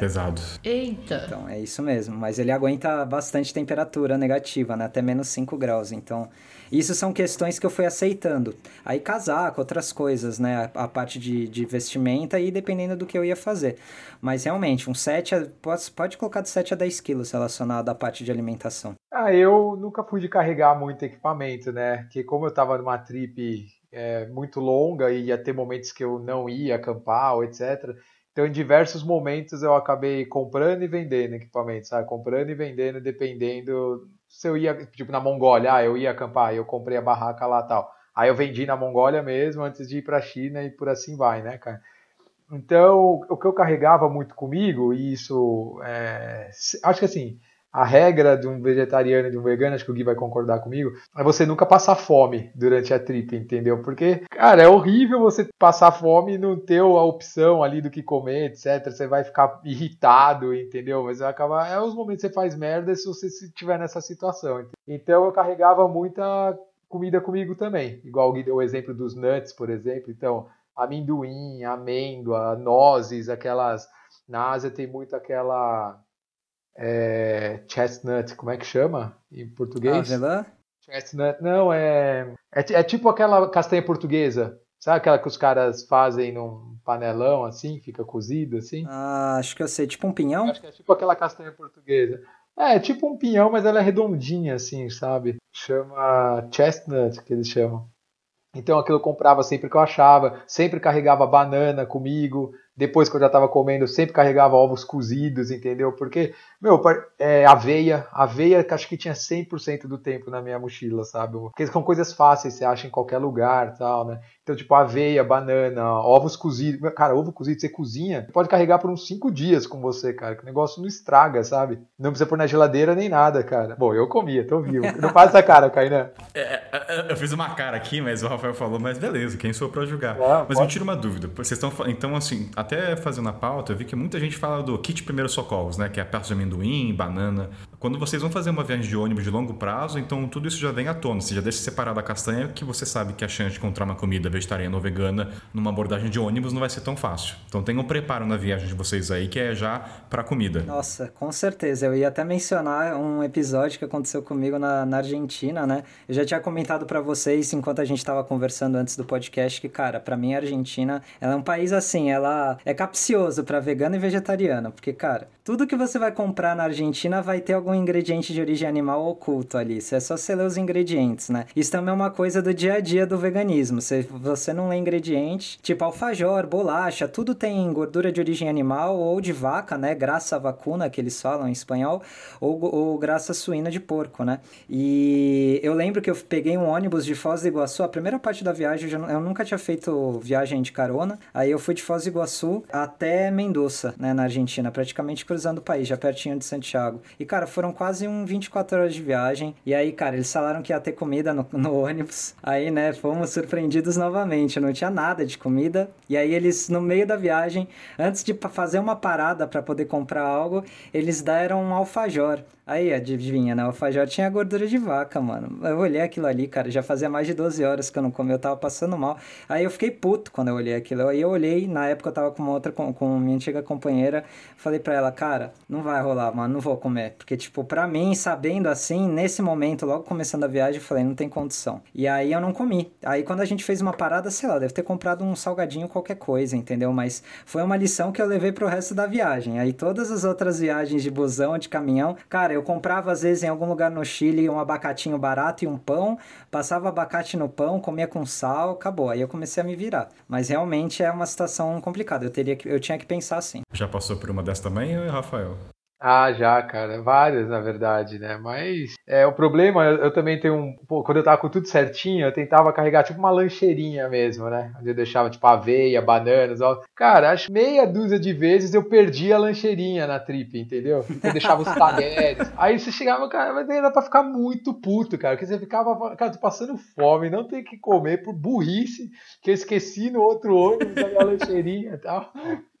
Pesado. Eita! Então, é isso mesmo. Mas ele aguenta bastante temperatura negativa, né? Até menos 5 graus. Então, isso são questões que eu fui aceitando. Aí, casaco, outras coisas, né? A, parte de, de vestimenta e dependendo do que eu ia fazer. Mas, realmente, um 7... A, pode, pode colocar de 7 a 10 quilos relacionado à parte de alimentação. Ah, eu nunca fui de carregar muito equipamento, né? Porque como eu tava numa trip é, muito longa e ia ter momentos que eu não ia acampar ou etc. Então, em diversos momentos eu acabei comprando e vendendo equipamento, sabe? Comprando e vendendo, dependendo se eu ia, tipo, na Mongólia, ah, eu ia acampar, eu comprei a barraca lá tal. Aí eu vendi na Mongólia mesmo antes de ir pra China e por assim vai, né, cara? Então, o que eu carregava muito comigo, e isso, é, acho que assim, a regra de um vegetariano e de um vegano, acho que o Gui vai concordar comigo, é você nunca passar fome durante a trip, entendeu? Porque, cara, é horrível você passar fome e não ter a opção ali do que comer, etc. Você vai ficar irritado, entendeu? Mas vai acabar. É os momentos que você faz merda se você estiver nessa situação. Então eu carregava muita comida comigo também. Igual o Gui deu o exemplo dos nuts, por exemplo. Então, amendoim, amêndoa, nozes, aquelas. Na Ásia tem muito aquela é, chestnut, como é que chama em português? Avelã? Chestnut, não, é, é, é tipo aquela castanha portuguesa, sabe aquela que os caras fazem num panelão assim, fica cozido assim? Ah, acho que eu sei. Tipo um pinhão? Acho que é tipo aquela castanha portuguesa. É, é tipo um pinhão, mas ela é redondinha assim, sabe? Chama chestnut, que eles chamam. Então aquilo eu comprava sempre que eu achava, sempre carregava banana comigo. Depois que eu já estava comendo, eu sempre carregava ovos cozidos, entendeu? Porque, meu, é, aveia, aveia que acho que tinha 100% do tempo na minha mochila, sabe? Porque são coisas fáceis, você acha em qualquer lugar tal, né? Então, tipo, aveia, banana, ovos cozidos. Cara, ovo cozido, você cozinha, pode carregar por uns 5 dias com você, cara. Que o negócio não estraga, sabe? Não precisa pôr na geladeira nem nada, cara. Bom, eu comia, tô vivo. Não faz essa cara, Kainan. É, é, eu fiz uma cara aqui, mas o Rafael falou, mas beleza, quem sou pra julgar? Não, mas pode. me tira uma dúvida. Vocês estão então assim, até fazendo a pauta, eu vi que muita gente fala do kit primeiros socorros, né, que é a peça de amendoim, banana. Quando vocês vão fazer uma viagem de ônibus de longo prazo, então tudo isso já vem à tona. Você já deixa separado a castanha, que você sabe que a chance de encontrar uma comida vegetariana ou vegana numa abordagem de ônibus não vai ser tão fácil. Então tem um preparo na viagem de vocês aí que é já pra comida. Nossa, com certeza. Eu ia até mencionar um episódio que aconteceu comigo na, na Argentina, né? Eu já tinha comentado pra vocês enquanto a gente tava conversando antes do podcast que, cara, pra mim a Argentina, ela é um país assim, ela é capcioso pra vegano e vegetariano, porque, cara, tudo que você vai comprar na Argentina vai ter algum ingrediente de origem animal oculto ali. É só você ler os ingredientes, né? Isso também é uma coisa do dia a dia do veganismo. Se você não lê ingrediente, tipo alfajor, bolacha, tudo tem gordura de origem animal ou de vaca, né? Graça vacuna, que eles falam em espanhol, ou, ou graça suína de porco, né? E eu lembro que eu peguei um ônibus de Foz do Iguaçu, a primeira parte da viagem, eu, já eu nunca tinha feito viagem de carona, aí eu fui de Foz do Iguaçu até Mendoza, né, na Argentina, praticamente cruzando o país, já pertinho de Santiago. E, cara, foram quase um 24 horas de viagem, e aí, cara, eles falaram que ia ter comida no, no ônibus, aí, né, fomos surpreendidos novamente, não tinha nada de comida, e aí eles, no meio da viagem, antes de fazer uma parada para poder comprar algo, eles deram um alfajor. Aí, adivinha, né? O alfajor tinha gordura de vaca, mano. Eu olhei aquilo ali, cara, já fazia mais de 12 horas que eu não comia, eu tava passando mal. Aí eu fiquei puto quando eu olhei aquilo. Aí eu olhei, na época eu tava com uma outra, com, com minha antiga companheira, falei pra ela, cara, não vai rolar, mano, não vou comer. Porque, tipo, pra mim, sabendo assim, nesse momento, logo começando a viagem, eu falei, não tem condição. E aí eu não comi. Aí quando a gente fez uma parada, sei lá, deve ter comprado um salgadinho, qualquer coisa, entendeu? Mas foi uma lição que eu levei pro resto da viagem. Aí todas as outras viagens de busão, de caminhão, cara, eu comprava às vezes em algum lugar no Chile um abacatinho barato e um pão, passava abacate no pão, comia com sal, acabou. Aí eu comecei a me virar. Mas realmente é uma situação complicada. Eu teria que, eu tinha que pensar assim. Já passou por uma dessas também, Rafael? Ah, já, cara. Várias, na verdade, né? Mas é, o problema, eu, eu também tenho um. Pô, quando eu tava com tudo certinho, eu tentava carregar tipo uma lancheirinha mesmo, né? Onde eu deixava tipo aveia, bananas. Ó. Cara, acho meia dúzia de vezes eu perdi a lancheirinha na trip, entendeu? Eu deixava os talheres. [laughs] Aí você chegava, cara, mas era pra ficar muito puto, cara. Porque você ficava, cara, tô passando fome, não tem que comer por burrice, que eu esqueci no outro ônibus a minha [laughs] lancheirinha e tal.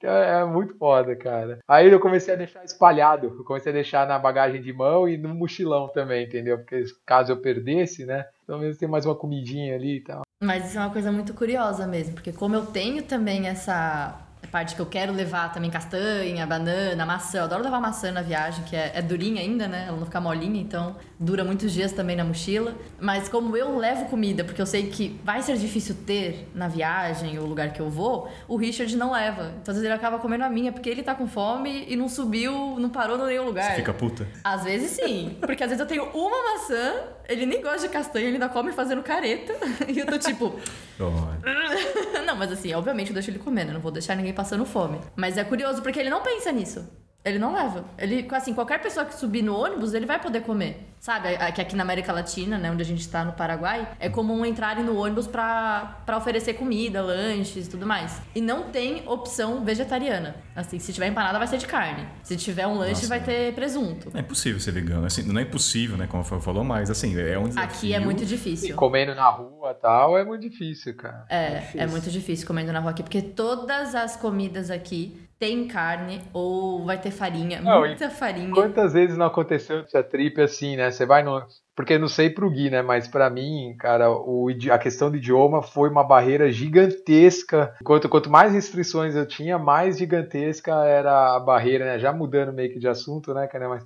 É, é muito foda, cara. Aí eu comecei a deixar espalhado. Eu comecei a deixar na bagagem de mão e no mochilão também, entendeu? Porque caso eu perdesse, né? Pelo menos tem mais uma comidinha ali e tal. Mas isso é uma coisa muito curiosa mesmo, porque como eu tenho também essa parte que eu quero levar também castanha, banana, maçã. Eu adoro levar maçã na viagem, que é, é durinha ainda, né? Ela não fica molinha, então dura muitos dias também na mochila. Mas como eu levo comida, porque eu sei que vai ser difícil ter na viagem ou lugar que eu vou, o Richard não leva. Então às vezes ele acaba comendo a minha, porque ele tá com fome e não subiu, não parou no nenhum lugar. Você fica puta? Às vezes sim, porque às vezes eu tenho uma maçã, ele nem gosta de castanha, ele ainda come fazendo careta, [laughs] e eu tô tipo. Olha. [laughs] não, mas assim, obviamente eu deixo ele comendo, eu não vou deixar ninguém passando fome. Mas é curioso porque ele não pensa nisso. Ele não leva. Ele, assim, qualquer pessoa que subir no ônibus, ele vai poder comer. Sabe, que aqui na América Latina, né, onde a gente tá no Paraguai, é comum entrarem no ônibus pra, pra oferecer comida, lanches e tudo mais. E não tem opção vegetariana. Assim, se tiver empanada, vai ser de carne. Se tiver um lanche, Nossa, vai ter presunto. É impossível ser vegano. Assim, não é impossível, né? Como falou, mas assim, é um desafio. Aqui é muito E difícil. comendo na rua e tal é muito difícil, cara. É, é muito difícil comendo na rua aqui, porque todas as comidas aqui tem carne ou vai ter farinha, Não, muita farinha. Quantas vezes não aconteceu essa trip assim, né? Você vai no. Porque não sei pro Gui, né? Mas pra mim, cara, o, a questão do idioma foi uma barreira gigantesca. Quanto, quanto mais restrições eu tinha, mais gigantesca era a barreira, né? Já mudando meio que de assunto, né, cara? Mas.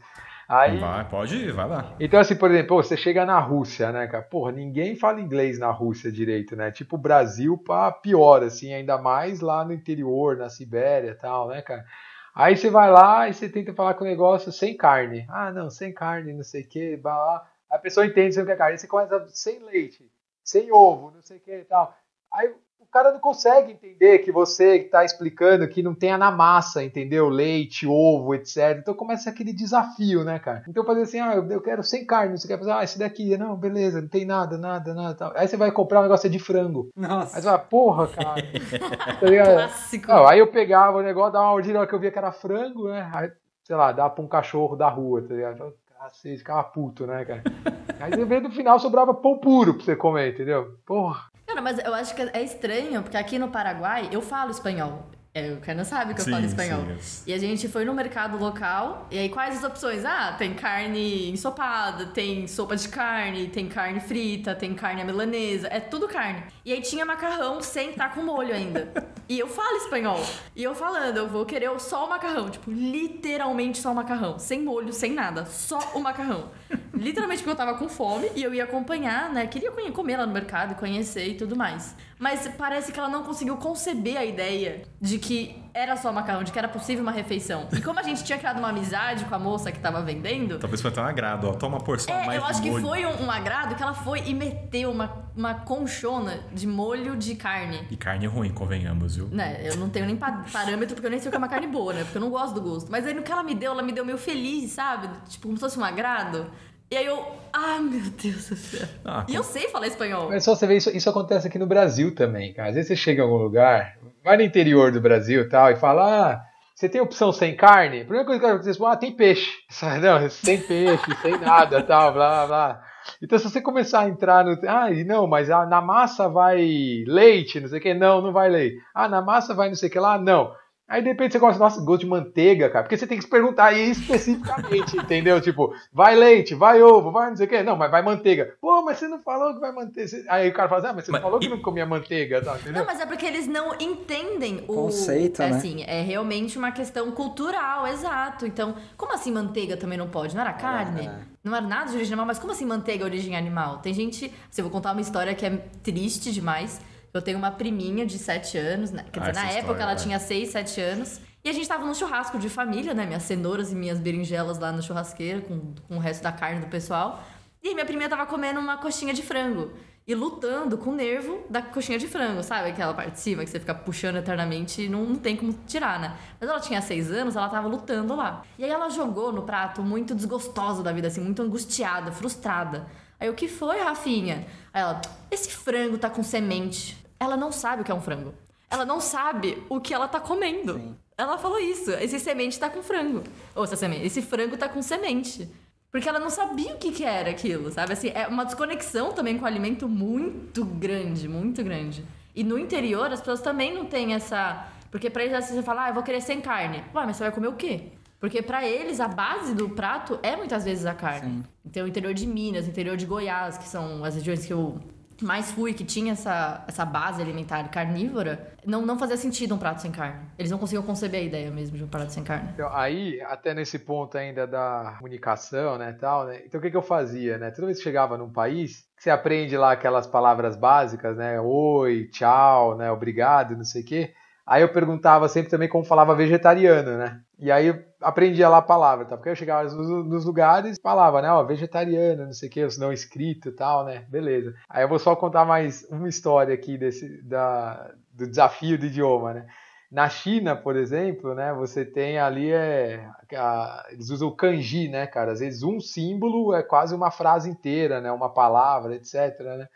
Aí, Vai, pode ir, vai lá. Então, assim, por exemplo, você chega na Rússia, né, cara? Porra, ninguém fala inglês na Rússia direito, né? Tipo, Brasil, pá, pior, assim, ainda mais lá no interior, na Sibéria e tal, né, cara? Aí você vai lá e você tenta falar com o negócio sem carne. Ah, não, sem carne, não sei o que, blá. A pessoa entende o que é carne. Você começa sem leite, sem ovo, não sei o que e tal. Aí o cara não consegue entender que você está explicando que não tenha na massa, entendeu? Leite, ovo, etc. Então começa aquele desafio, né, cara? Então fazer assim, ah, eu quero sem carne, você quer fazer, ah, esse daqui, não, beleza, não tem nada, nada, nada. Tal. Aí você vai comprar um negócio de frango. Aí Nossa. você fala, porra, cara. [laughs] tá ligado? Clássico. Não, aí eu pegava o negócio, dava uma mordida hora que eu via que era frango, né? Aí, sei lá, dava pra um cachorro da rua, tá ligado? Cacete, ficava puto, né, cara? [laughs] Aí no final sobrava pão puro pra você comer, entendeu? Porra. Cara, mas eu acho que é estranho, porque aqui no Paraguai eu falo espanhol. É, o cara não sabe que eu Sim, falo espanhol. sim, E a gente foi no mercado local, e aí quais as opções? Ah, tem carne ensopada, tem sopa de carne, tem carne frita, tem carne à milanesa, é tudo carne. E aí tinha macarrão sem estar com molho ainda. [laughs] E eu falo espanhol. E eu falando, eu vou querer só o macarrão, tipo, literalmente só o macarrão, sem molho, sem nada, só o macarrão. Literalmente porque eu tava com fome e eu ia acompanhar, né? Queria comer lá no mercado, conhecer e tudo mais. Mas parece que ela não conseguiu conceber a ideia de que era só macarrão, de que era possível uma refeição. E como a gente tinha criado uma amizade com a moça que tava vendendo, Talvez foi até um agrado, ó. Toma uma porção é, mais eu acho que molho. foi um, um agrado que ela foi e meteu uma, uma conchona de molho de carne. E carne ruim, convenhamos, viu? Né, eu não tenho nem pa- parâmetro porque eu nem sei o que é uma carne boa, né? Porque eu não gosto do gosto. Mas aí no que ela me deu, ela me deu meio feliz, sabe? Tipo, como se fosse um agrado. E aí eu, ah, meu Deus do céu. Ah, E eu sei falar espanhol. Mas só você vê, isso, isso acontece aqui no Brasil também, cara. Às vezes você chega em algum lugar, vai no interior do Brasil e tal, e fala, ah, você tem opção sem carne? A primeira coisa que eu dizer, ah, tem peixe. [laughs] Sabe, Não, sem peixe, sem nada, tal, blá, blá, blá. Então, se você começar a entrar no. Ah, e não, mas ah, na massa vai leite, não sei o que. Não, não vai leite. Ah, na massa vai não sei o que lá. Não. Aí de repente você gosta, nossa, gosto de manteiga, cara. Porque você tem que se perguntar aí especificamente, [laughs] entendeu? Tipo, vai leite, vai ovo, vai não sei o quê. Não, mas vai manteiga. Pô, mas você não falou que vai manteiga. Aí o cara fala assim, ah, mas você Mas- não falou que e- não comia manteiga, tá, entendeu? Não, mas é porque eles não entendem o Conceito, é, né? Assim, é realmente uma questão cultural, exato. Então, como assim manteiga também não pode? Não era carne? é. Não era nada de origem animal, mas como assim manteiga é origem animal? Tem gente. Assim, eu vou contar uma história que é triste demais. Eu tenho uma priminha de 7 anos, né? Quer Ah, dizer, essa na história, época ela vai. tinha 6, 7 anos. E a gente tava num churrasco de família, né? Minhas cenouras e minhas berinjelas lá na churrasqueira, com, com o resto da carne do pessoal. E minha priminha tava comendo uma coxinha de frango. e lutando com o nervo da coxinha de frango, sabe? Aquela parte de cima que você fica puxando eternamente e não, não tem como tirar, né? Mas ela tinha seis anos, ela tava lutando lá. E aí ela jogou no prato muito desgostosa da vida, assim, muito angustiada, frustrada. Aí o que foi, Rafinha? Aí ela, esse frango tá com semente. Ela não sabe o que é um frango. Ela não sabe o que ela tá comendo. Sim. Ela falou isso. Esse semente tá com frango. Ou essa semente, esse frango tá com semente. Porque ela não sabia o que, que era aquilo, sabe? Assim, é uma desconexão também com o alimento muito grande, muito grande. E no interior, as pessoas também não têm essa. Porque pra eles, assim, você fala, ah, eu vou querer sem carne. Ué, mas você vai comer o quê? Porque para eles, a base do prato é muitas vezes a carne. Sim. Então, o interior de Minas, o interior de Goiás, que são as regiões que eu mais fui, que tinha essa, essa base alimentar carnívora, não, não fazia sentido um prato sem carne. Eles não conseguiam conceber a ideia mesmo de um prato sem carne. Então, aí, até nesse ponto ainda da comunicação, né, tal, né? Então, o que, que eu fazia, né? Toda vez que chegava num país, você aprende lá aquelas palavras básicas, né? Oi, tchau, né? Obrigado, não sei o quê. Aí eu perguntava sempre também como falava vegetariano, né? E aí eu aprendia lá a palavra, tá? Porque eu chegava nos, lugares e falava, né? Ó, vegetariano, não sei o que, não escrito e tal, né? Beleza. Aí eu vou só contar mais uma história aqui desse, da, do desafio do idioma, né? Na China, por exemplo, né, você tem ali é, a, eles usam o kanji, né, cara? Às vezes um símbolo é quase uma frase inteira, né, uma palavra, etc, né?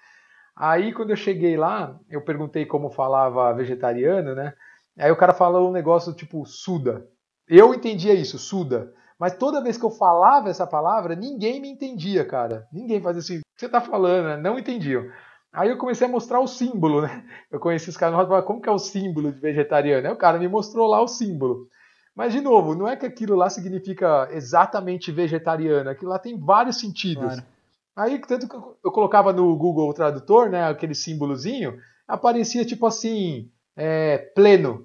Aí, quando eu cheguei lá, eu perguntei como falava vegetariano, né? Aí o cara falou um negócio tipo suda. Eu entendia isso, suda. Mas toda vez que eu falava essa palavra, ninguém me entendia, cara. Ninguém fazia assim, o que você tá falando, né? Não entendiam. Aí eu comecei a mostrar o símbolo, né? Eu conheci os caras e falava, como que é o símbolo de vegetariano? Aí o cara me mostrou lá o símbolo. Mas, de novo, não é que aquilo lá significa exatamente vegetariano. Aquilo lá tem vários sentidos. Claro. Aí, tanto que eu colocava no Google Tradutor, né, aquele símbolozinho, aparecia tipo assim, é, pleno.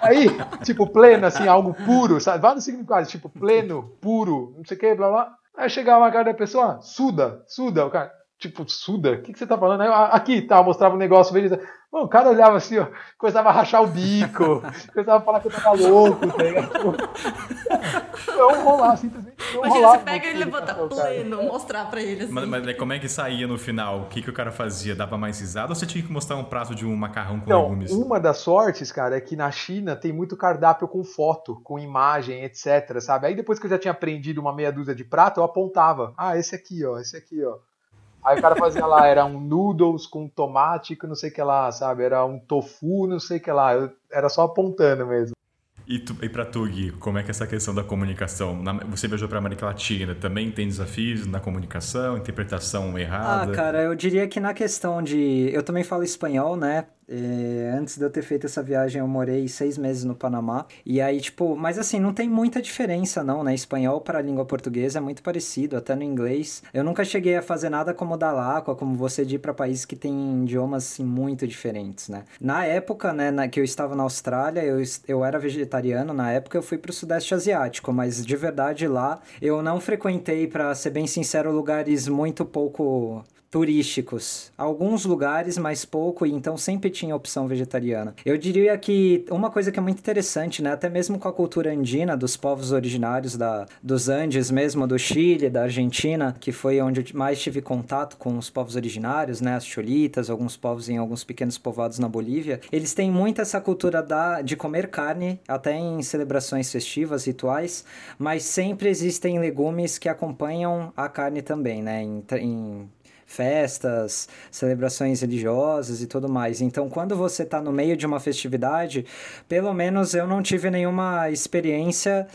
Aí, tipo, pleno, assim, algo puro, sabe? Vários significados, tipo, pleno, puro, não sei o que, blá blá. Aí chegava a cara da pessoa, suda, suda, o cara, tipo, suda, o que, que você tá falando? Aí, aqui, tá, mostrava um negócio, beleza. Bom, o cara olhava assim, ó, começava a rachar o bico, [laughs] começava a falar que eu tava louco, tá ligado? Não rolar, simplesmente não Imagina, você pega e levanta pleno, mostrar pra ele assim. Mas, mas, como é que saía no final? O que, que o cara fazia? Dava mais risada ou você tinha que mostrar um prato de um macarrão com então, legumes? Uma das sortes, cara, é que na China tem muito cardápio com foto, com imagem, etc, sabe? Aí depois que eu já tinha aprendido uma meia dúzia de prato, eu apontava. Ah, esse aqui, ó, esse aqui, ó. Aí o cara fazia lá, era um noodles com tomate, que não sei o que lá, sabe? Era um tofu, não sei o que lá. Eu, era só apontando mesmo. E, tu, e para tu, Gui, como é que é essa questão da comunicação? Na, você viajou para América Latina, também tem desafios na comunicação, interpretação errada? Ah, cara, eu diria que na questão de... Eu também falo espanhol, né? É, antes de eu ter feito essa viagem, eu morei seis meses no Panamá. E aí, tipo, mas assim, não tem muita diferença, não, né? Espanhol para a língua portuguesa é muito parecido, até no inglês. Eu nunca cheguei a fazer nada como o da Lacua, como você de ir para países que têm idiomas, assim, muito diferentes, né? Na época, né, na, que eu estava na Austrália, eu, eu era vegetariano, na época eu fui para o Sudeste Asiático, mas de verdade lá eu não frequentei, para ser bem sincero, lugares muito pouco turísticos. Alguns lugares, mas pouco, e então sempre tinha opção vegetariana. Eu diria que uma coisa que é muito interessante, né, até mesmo com a cultura andina, dos povos originários da, dos Andes mesmo, do Chile, da Argentina, que foi onde eu mais tive contato com os povos originários, né, as cholitas, alguns povos em alguns pequenos povoados na Bolívia, eles têm muito essa cultura da, de comer carne, até em celebrações festivas, rituais, mas sempre existem legumes que acompanham a carne também, né, em, em festas, celebrações religiosas e tudo mais. Então, quando você está no meio de uma festividade, pelo menos eu não tive nenhuma experiência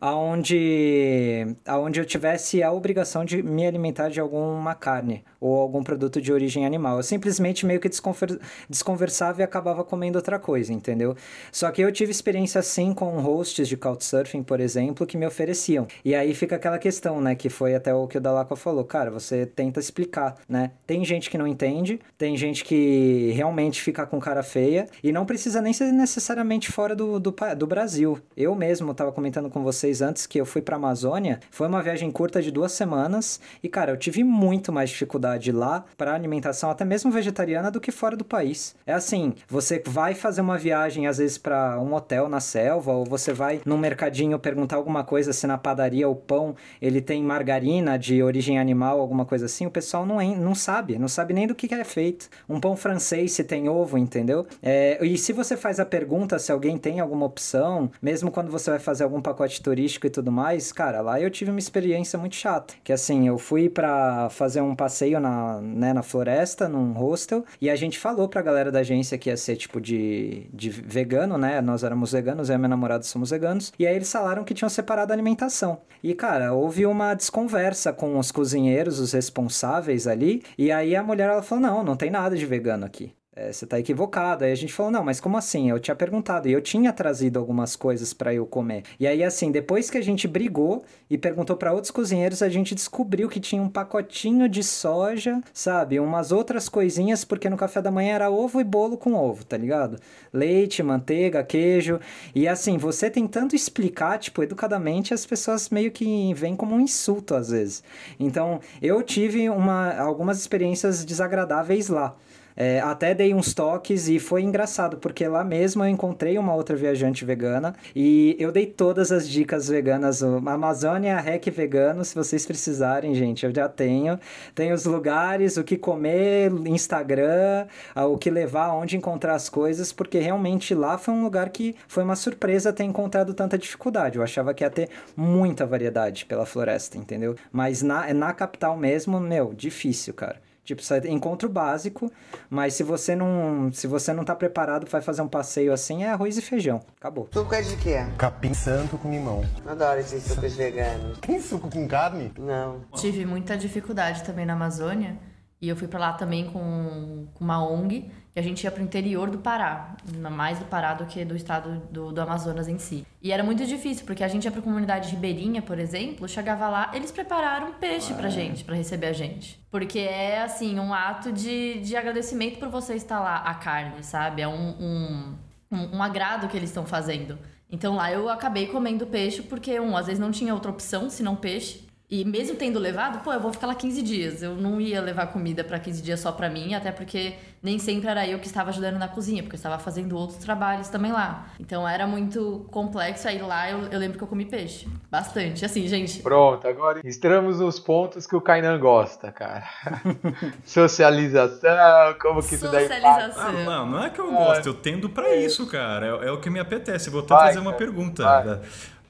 aonde, aonde eu tivesse a obrigação de me alimentar de alguma carne ou algum produto de origem animal. Eu simplesmente meio que desconver, desconversava e acabava comendo outra coisa, entendeu? Só que eu tive experiência sim com hosts de Couchsurfing, por exemplo, que me ofereciam. E aí fica aquela questão, né, que foi até o que o Dalaco falou. Cara, você tenta explicar, né? Tem gente que não entende, tem gente que realmente fica com cara feia e não precisa nem ser necessariamente fora do, do, do Brasil. Eu mesmo estava comentando com você vocês antes que eu fui pra Amazônia, foi uma viagem curta de duas semanas e, cara, eu tive muito mais dificuldade lá para alimentação, até mesmo vegetariana, do que fora do país. É assim, você vai fazer uma viagem, às vezes, para um hotel na selva, ou você vai num mercadinho perguntar alguma coisa se na padaria o pão ele tem margarina de origem animal, alguma coisa assim, o pessoal não, não sabe, não sabe nem do que é feito. Um pão francês se tem ovo, entendeu? É, e se você faz a pergunta se alguém tem alguma opção, mesmo quando você vai fazer algum pacote turístico e tudo mais, cara, lá eu tive uma experiência muito chata. Que assim, eu fui para fazer um passeio na, né, na floresta, num hostel, e a gente falou pra galera da agência que ia ser tipo de, de vegano, né? Nós éramos veganos, eu e minha namorada somos veganos, e aí eles falaram que tinham separado a alimentação. E cara, houve uma desconversa com os cozinheiros, os responsáveis ali, e aí a mulher ela falou: não, não tem nada de vegano aqui é, você tá equivocado. Aí a gente falou, não, mas como assim? Eu tinha perguntado e eu tinha trazido algumas coisas para eu comer. E aí, assim, depois que a gente brigou e perguntou para outros cozinheiros, a gente descobriu que tinha um pacotinho de soja, sabe? Umas outras coisinhas, porque no café da manhã era ovo e bolo com ovo, tá ligado? Leite, manteiga, queijo. E assim, você tentando explicar, tipo, educadamente, as pessoas meio que vêm como um insulto às vezes. Então, eu tive uma, algumas experiências desagradáveis lá. É, até dei uns toques e foi engraçado, porque lá mesmo eu encontrei uma outra viajante vegana e eu dei todas as dicas veganas. Amazônia Rec Vegano, se vocês precisarem, gente, eu já tenho. Tem os lugares, o que comer, Instagram, o que levar, onde encontrar as coisas, porque realmente lá foi um lugar que foi uma surpresa ter encontrado tanta dificuldade. Eu achava que ia ter muita variedade pela floresta, entendeu? Mas na, na capital mesmo, meu, difícil, cara. Tipo, você encontra o básico, mas se você não, se você não tá preparado para fazer um passeio assim, é arroz e feijão. Acabou. Suco é de quê? Capim santo com limão. Adoro esses sucos veganos. Tem suco com carne? Não. Tive muita dificuldade também na Amazônia. E eu fui para lá também com, com uma ONG que a gente ia para o interior do Pará, mais do Pará do que do estado do, do Amazonas em si. E era muito difícil, porque a gente ia para a comunidade ribeirinha, por exemplo, chegava lá, eles prepararam peixe para gente, para receber a gente. Porque é, assim, um ato de, de agradecimento por você estar lá, a carne, sabe? É um, um, um, um agrado que eles estão fazendo. Então lá eu acabei comendo peixe porque, um, às vezes não tinha outra opção senão peixe. E mesmo tendo levado, pô, eu vou ficar lá 15 dias. Eu não ia levar comida para 15 dias só para mim, até porque nem sempre era eu que estava ajudando na cozinha, porque eu estava fazendo outros trabalhos também lá. Então era muito complexo. Aí lá eu, eu lembro que eu comi peixe. Bastante. Assim, gente. Pronto, agora estamos nos pontos que o Kainan gosta, cara. [laughs] Socialização, como que isso daí Socialização. Ah, não, não é que eu gosto, eu tendo pra isso, cara. É, é o que me apetece. Vou até Vai, trazer uma cara, pergunta. vai.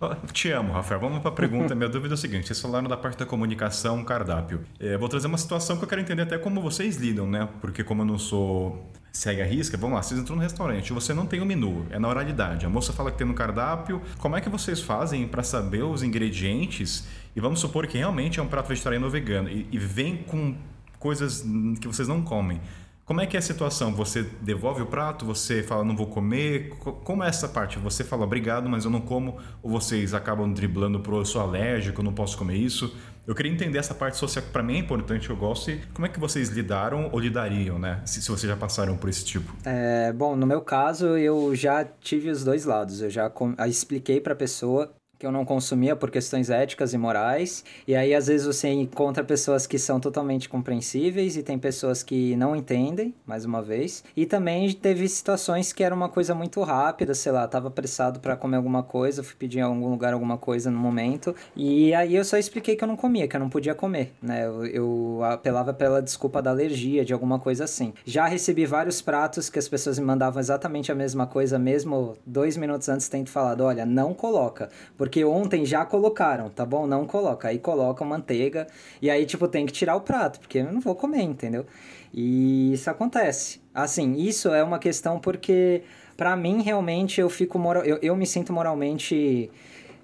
[laughs] Te amo, Rafael. Vamos para a pergunta. Minha [laughs] dúvida é o seguinte: vocês falaram da parte da comunicação, cardápio. É, vou trazer uma situação que eu quero entender até como vocês lidam, né? Porque, como eu não sou segue a risca, vamos lá, vocês entram no restaurante, você não tem o menu, é na oralidade. A moça fala que tem no cardápio. Como é que vocês fazem para saber os ingredientes? E vamos supor que realmente é um prato vegetariano ou vegano e, e vem com coisas que vocês não comem. Como é que é a situação? Você devolve o prato? Você fala, não vou comer? Co- Como é essa parte? Você fala, obrigado, mas eu não como? Ou vocês acabam driblando pro eu sou alérgico, eu não posso comer isso? Eu queria entender essa parte social que para mim é importante, eu gosto. E como é que vocês lidaram ou lidariam, né? Se, se vocês já passaram por esse tipo. É, bom, no meu caso, eu já tive os dois lados. Eu já expliquei pra pessoa que eu não consumia por questões éticas e morais. E aí, às vezes, você encontra pessoas que são totalmente compreensíveis e tem pessoas que não entendem, mais uma vez. E também teve situações que era uma coisa muito rápida, sei lá, tava apressado para comer alguma coisa, fui pedir em algum lugar alguma coisa no momento. E aí eu só expliquei que eu não comia, que eu não podia comer, né? Eu, eu apelava pela desculpa da alergia, de alguma coisa assim. Já recebi vários pratos que as pessoas me mandavam exatamente a mesma coisa, mesmo dois minutos antes tendo falado, olha, não coloca, porque ontem já colocaram, tá bom? Não coloca. Aí colocam manteiga e aí, tipo, tem que tirar o prato, porque eu não vou comer, entendeu? E isso acontece. Assim, isso é uma questão porque, pra mim, realmente, eu fico moral... eu, eu me sinto moralmente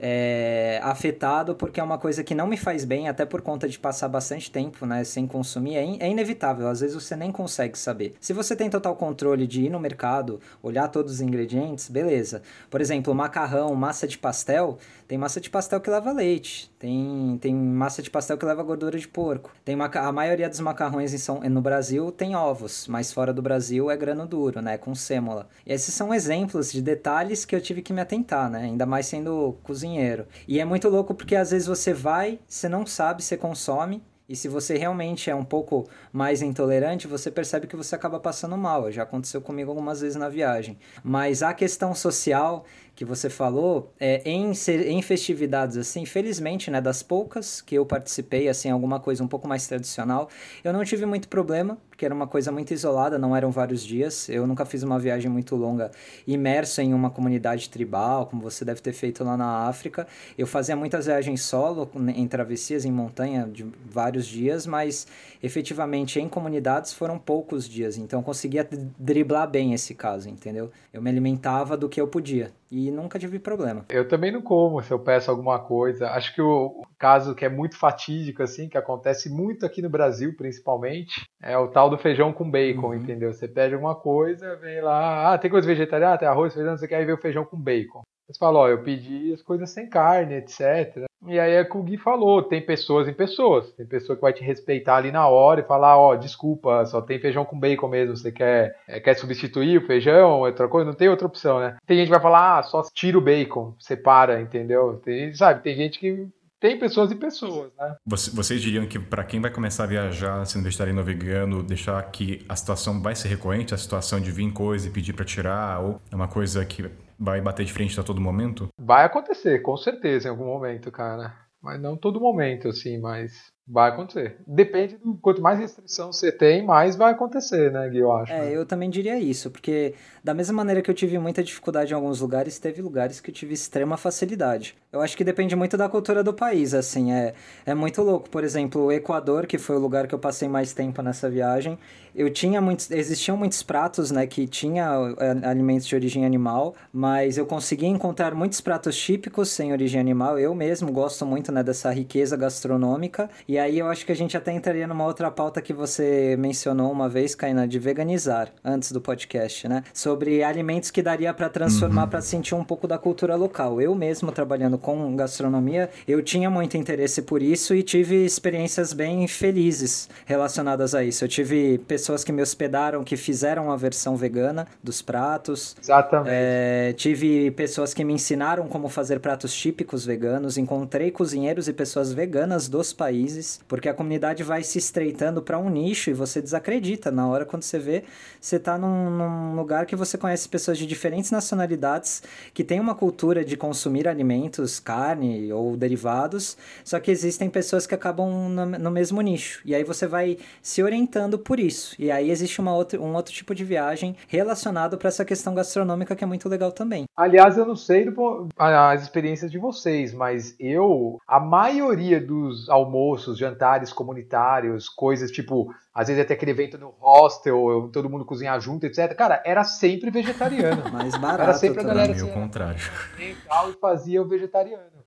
é, afetado porque é uma coisa que não me faz bem, até por conta de passar bastante tempo né, sem consumir. É, in- é inevitável, às vezes você nem consegue saber. Se você tem total controle de ir no mercado, olhar todos os ingredientes, beleza. Por exemplo, macarrão, massa de pastel, tem massa de pastel que leva leite, tem, tem massa de pastel que leva gordura de porco. Tem maca- a maioria dos macarrões em São, no Brasil tem ovos, mas fora do Brasil é grano duro, né, com sêmola. E esses são exemplos de detalhes que eu tive que me atentar, né, ainda mais sendo cozinheiro. E é muito louco porque às vezes você vai, você não sabe, você consome, e se você realmente é um pouco mais intolerante, você percebe que você acaba passando mal. Já aconteceu comigo algumas vezes na viagem. Mas a questão social que você falou, é, em, em festividades assim, felizmente, né, das poucas que eu participei, assim, alguma coisa um pouco mais tradicional, eu não tive muito problema, porque era uma coisa muito isolada, não eram vários dias. Eu nunca fiz uma viagem muito longa imerso em uma comunidade tribal, como você deve ter feito lá na África. Eu fazia muitas viagens solo, em travessias em montanha de vários dias, mas efetivamente em comunidades foram poucos dias, então eu conseguia driblar bem esse caso, entendeu? Eu me alimentava do que eu podia e nunca tive problema. Eu também não como se eu peço alguma coisa. Acho que o caso que é muito fatídico, assim, que acontece muito aqui no Brasil, principalmente, é o tal do feijão com bacon, uhum. entendeu? Você pede alguma coisa, vem lá, ah, tem coisa vegetariana, ah, tem arroz, feijão, você quer ver o feijão com bacon. Você fala, ó, eu pedi as coisas sem carne, etc. E aí é que o Gui falou, tem pessoas em pessoas. Tem pessoa que vai te respeitar ali na hora e falar, ó, desculpa, só tem feijão com bacon mesmo. Você quer, é, quer substituir o feijão, outra coisa? Não tem outra opção, né? Tem gente que vai falar, ah, só tira o bacon, separa, entendeu? Tem, sabe, tem gente que tem pessoas e pessoas, né? Vocês diriam que para quem vai começar a viajar sendo vegetariano ou vegano, deixar que a situação vai ser recorrente, a situação de vir coisa e pedir para tirar, ou é uma coisa que vai bater de frente a todo momento? Vai acontecer, com certeza, em algum momento, cara. Mas não todo momento, assim, mas Vai acontecer. Depende do quanto mais restrição você tem, mais vai acontecer, né, Gui, eu acho. É, né? eu também diria isso, porque da mesma maneira que eu tive muita dificuldade em alguns lugares, teve lugares que eu tive extrema facilidade. Eu acho que depende muito da cultura do país, assim, é, é muito louco. Por exemplo, o Equador, que foi o lugar que eu passei mais tempo nessa viagem, eu tinha muitos, existiam muitos pratos, né, que tinha é, alimentos de origem animal, mas eu consegui encontrar muitos pratos típicos sem origem animal. Eu mesmo gosto muito, né, dessa riqueza gastronômica. E aí eu acho que a gente até entraria numa outra pauta que você mencionou uma vez, Kaina, de veganizar antes do podcast, né? Sobre alimentos que daria para transformar uhum. para sentir um pouco da cultura local. Eu mesmo trabalhando com gastronomia, eu tinha muito interesse por isso e tive experiências bem felizes relacionadas a isso. Eu tive pessoas que me hospedaram que fizeram a versão vegana dos pratos. Exatamente. É, tive pessoas que me ensinaram como fazer pratos típicos veganos. Encontrei cozinheiros e pessoas veganas dos países, porque a comunidade vai se estreitando para um nicho e você desacredita. Na hora quando você vê, você está num, num lugar que você conhece pessoas de diferentes nacionalidades que têm uma cultura de consumir alimentos, carne ou derivados, só que existem pessoas que acabam no, no mesmo nicho. E aí você vai se orientando por isso. E aí existe uma outra, um outro tipo de viagem relacionado para essa questão gastronômica que é muito legal também. Aliás, eu não sei do, as experiências de vocês, mas eu, a maioria dos almoços, jantares comunitários, coisas tipo, às vezes até aquele evento no hostel, todo mundo cozinhar junto, etc. Cara, era sempre vegetariano. [laughs] Mais barato. Era sempre a galera assim, o contrário. E fazia o vegetariano.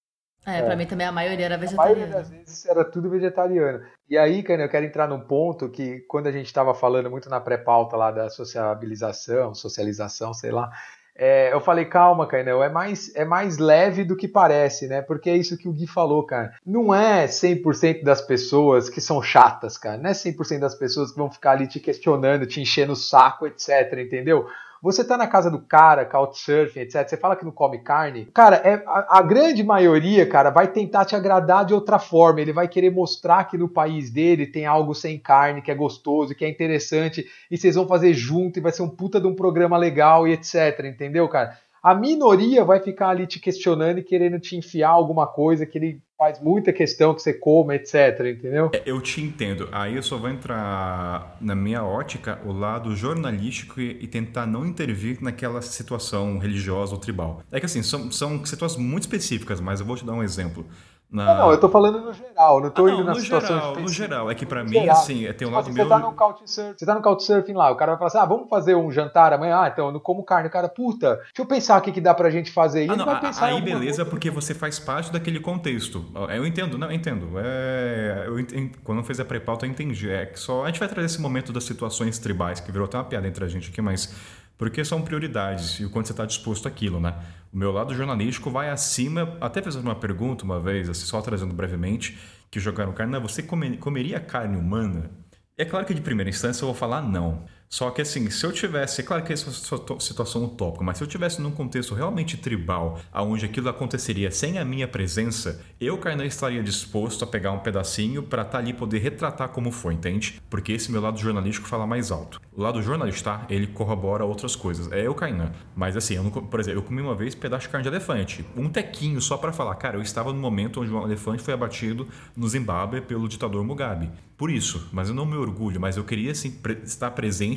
É, pra é. mim também a maioria era vegetariana. A maioria das vezes era tudo vegetariano. E aí, cara, eu quero entrar num ponto que quando a gente estava falando muito na pré-pauta lá da sociabilização, socialização, sei lá, é, eu falei, calma, Cainão, é mais, é mais leve do que parece, né? Porque é isso que o Gui falou, cara. Não é 100% das pessoas que são chatas, cara. Não é 100% das pessoas que vão ficar ali te questionando, te enchendo o saco, etc, entendeu? Você tá na casa do cara, couchsurfing, etc. Você fala que não come carne. Cara, é, a, a, grande maioria, cara, vai tentar te agradar de outra forma. Ele vai querer mostrar que no país dele tem algo sem carne, que é gostoso, que é interessante, e vocês vão fazer junto, e vai ser um puta de um programa legal e etc. Entendeu, cara? A minoria vai ficar ali te questionando e querendo te enfiar alguma coisa que ele faz muita questão que você coma, etc, entendeu? É, eu te entendo. Aí eu só vou entrar na minha ótica o lado jornalístico e, e tentar não intervir naquela situação religiosa ou tribal. É que assim, são, são situações muito específicas, mas eu vou te dar um exemplo. Na... Não, não, eu tô falando no geral, não tô ah, não, indo na situação geral, No geral, é que pra mim, geral. assim, tem um lado tipo, meu... Você tá no couchsurfing, você tá no couchsurfing lá, o cara vai falar assim, ah, vamos fazer um jantar amanhã? Ah, então, eu não como carne. O cara, puta, deixa eu pensar o que, que dá pra gente fazer. E ah, não, vai pensar aí beleza, coisa. porque você faz parte daquele contexto. Eu entendo, não, eu entendo. É, eu entendo, quando eu fiz a pré-pauta, eu entendi. É que só a gente vai trazer esse momento das situações tribais, que virou até uma piada entre a gente aqui, mas porque são prioridades e o quanto você está disposto àquilo, né? O meu lado jornalístico vai acima, até fazendo uma pergunta uma vez, assim, só trazendo brevemente, que jogaram carne, você comer, comeria carne humana? É claro que de primeira instância eu vou falar não, Só que assim, se eu tivesse, é claro que essa é uma situação utópica, mas se eu tivesse num contexto realmente tribal, onde aquilo aconteceria sem a minha presença, eu, Kainan, estaria disposto a pegar um pedacinho para estar tá ali poder retratar como foi, entende? Porque esse meu lado jornalístico fala mais alto. O lado jornalista, ele corrobora outras coisas. É eu, Kainan. Mas assim, eu não, por exemplo, eu comi uma vez pedaço de carne de elefante. Um tequinho só para falar, cara, eu estava no momento onde um elefante foi abatido no Zimbábue pelo ditador Mugabe. Por isso, mas eu não me orgulho, mas eu queria sim, estar presente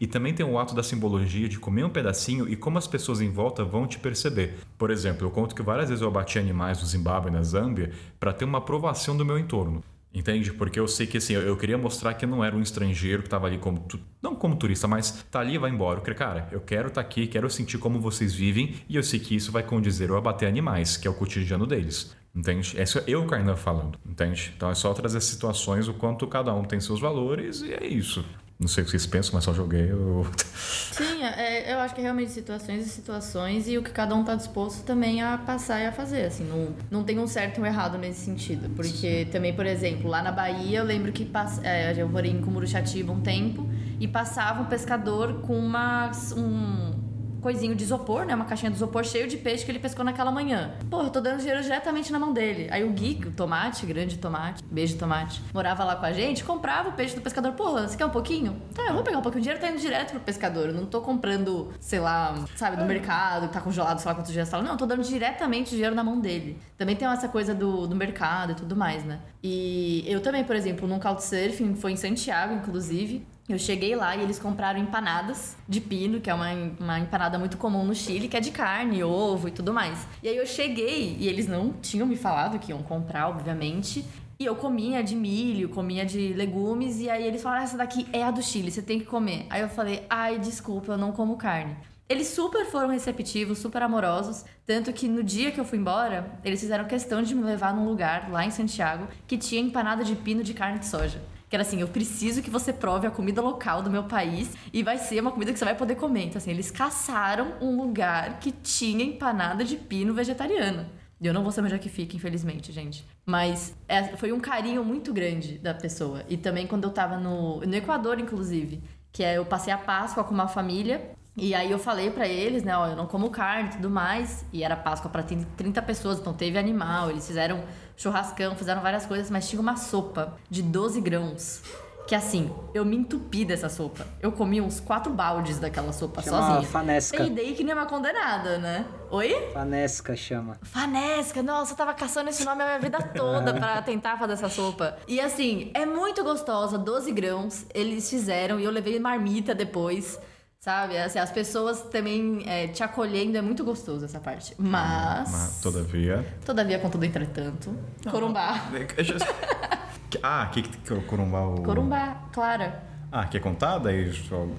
e também tem o ato da simbologia de comer um pedacinho e como as pessoas em volta vão te perceber. Por exemplo, eu conto que várias vezes eu abati animais no Zimbábue e na Zâmbia para ter uma aprovação do meu entorno. Entende? Porque eu sei que assim, eu, queria mostrar que eu não era um estrangeiro que estava ali como. Tu, não como turista, mas tá ali e vai embora. Queria, cara, eu quero estar tá aqui, quero sentir como vocês vivem e eu sei que isso vai condizer eu abater animais, que é o cotidiano deles. Entende? Isso é eu, Kainan, falando. Entende? Então é só trazer situações, o quanto cada um tem seus valores e é isso. Não sei o que vocês pensam, mas só joguei. Eu... Sim, é, eu acho que é realmente situações e situações e o que cada um está disposto também a passar e a fazer. Assim, não, não tem um certo e um errado nesse sentido. Porque também, por exemplo, lá na Bahia, eu lembro que pass... é, eu morei em Cumuruxatiba um tempo e passava um pescador com uma, um, coisinho de isopor, né? Uma caixinha de isopor cheio de peixe que ele pescou naquela manhã. Pô, eu tô dando dinheiro diretamente na mão dele. Aí o Gui, o tomate, grande tomate, beijo tomate, morava lá com a gente, comprava o peixe do pescador. Pô, você quer um pouquinho? Tá, eu vou pegar um pouquinho. O dinheiro tá indo direto pro pescador. Eu não tô comprando, sei lá, sabe, do mercado, que tá congelado, sei lá quantos dias tá. Não, eu tô dando diretamente dinheiro na mão dele. Também tem essa coisa do, do mercado e tudo mais, né? E eu também, por exemplo, num couchsurfing, foi em Santiago, inclusive, eu cheguei lá e eles compraram empanadas de pino, que é uma, uma empanada muito comum no Chile, que é de carne, ovo e tudo mais. E aí eu cheguei e eles não tinham me falado que iam comprar, obviamente. E eu comia de milho, comia de legumes, e aí eles falaram: essa daqui é a do Chile, você tem que comer. Aí eu falei: ai, desculpa, eu não como carne. Eles super foram receptivos, super amorosos, tanto que no dia que eu fui embora, eles fizeram questão de me levar num lugar lá em Santiago que tinha empanada de pino de carne de soja. Que era assim, eu preciso que você prove a comida local do meu país e vai ser uma comida que você vai poder comer. Então, assim, eles caçaram um lugar que tinha empanada de pino vegetariana. Eu não vou saber onde é que fica, infelizmente, gente. Mas é, foi um carinho muito grande da pessoa. E também quando eu tava no, no Equador, inclusive, que é eu passei a Páscoa com uma família e aí eu falei para eles, né, ó, eu não como carne e tudo mais, e era Páscoa para 30 pessoas, então teve animal, eles fizeram churrascão, fizeram várias coisas, mas tinha uma sopa de 12 grãos. Que assim, eu me entupi dessa sopa. Eu comi uns quatro baldes daquela sopa chama sozinha. Fanesca. Peidei que nem uma condenada, né? Oi? Fanesca chama. Fanesca, nossa, eu tava caçando esse nome a minha vida toda para [laughs] tentar fazer essa sopa. E assim, é muito gostosa, 12 grãos. Eles fizeram e eu levei marmita depois. Sabe? Assim, as pessoas também é, te acolhendo é muito gostoso essa parte. Mas. Mas todavia. Todavia, contudo, entretanto. Não. Corumbá. [laughs] ah, que, que é Corumbá? O... Corumbá, Clara. Ah, quer contar? Daí joga.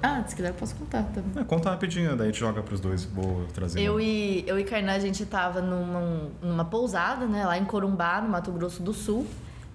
Ah, se quiser eu posso contar também. É, conta rapidinho, daí a gente joga pros dois. Vou trazer. Eu e, eu e Kainá, a gente tava numa, numa pousada, né? Lá em Corumbá, no Mato Grosso do Sul.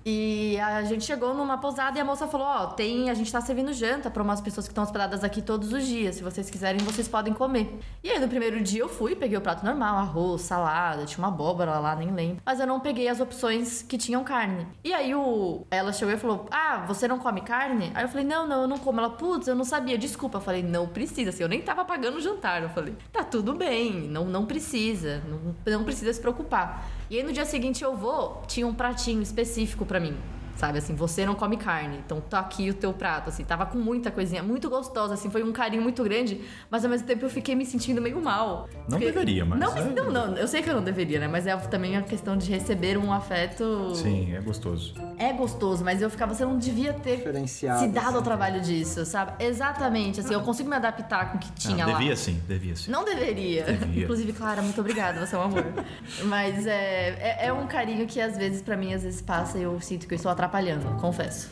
E a gente chegou numa pousada e a moça falou: Ó, oh, tem, a gente tá servindo janta para umas pessoas que estão hospedadas aqui todos os dias. Se vocês quiserem, vocês podem comer. E aí, no primeiro dia eu fui, peguei o prato normal, arroz, salada, tinha uma abóbora lá, nem lembro. Mas eu não peguei as opções que tinham carne. E aí o, ela chegou e falou: Ah, você não come carne? Aí eu falei: Não, não, eu não como. Ela, putz, eu não sabia, desculpa. Eu falei: Não precisa, assim, eu nem tava pagando o jantar. Eu falei: Tá tudo bem, não, não precisa, não, não precisa se preocupar. E aí no dia seguinte eu vou, tinha um pratinho específico para mim sabe? Assim, você não come carne, então tá aqui o teu prato, assim, tava com muita coisinha, muito gostosa, assim, foi um carinho muito grande, mas ao mesmo tempo eu fiquei me sentindo meio mal. Não porque... deveria, mas... Não, é... não, não, eu sei que eu não deveria, né? Mas é também a questão de receber um afeto... Sim, é gostoso. É gostoso, mas eu ficava, você não devia ter se dado assim. ao trabalho disso, sabe? Exatamente, assim, eu consigo me adaptar com o que tinha não, lá. Devia sim, devia sim. Não deveria. Devia. Inclusive, Clara, muito obrigada, você é um amor. [laughs] mas é, é, é um carinho que às vezes, para mim, às vezes passa e eu sinto que eu estou atrapalhando, confesso.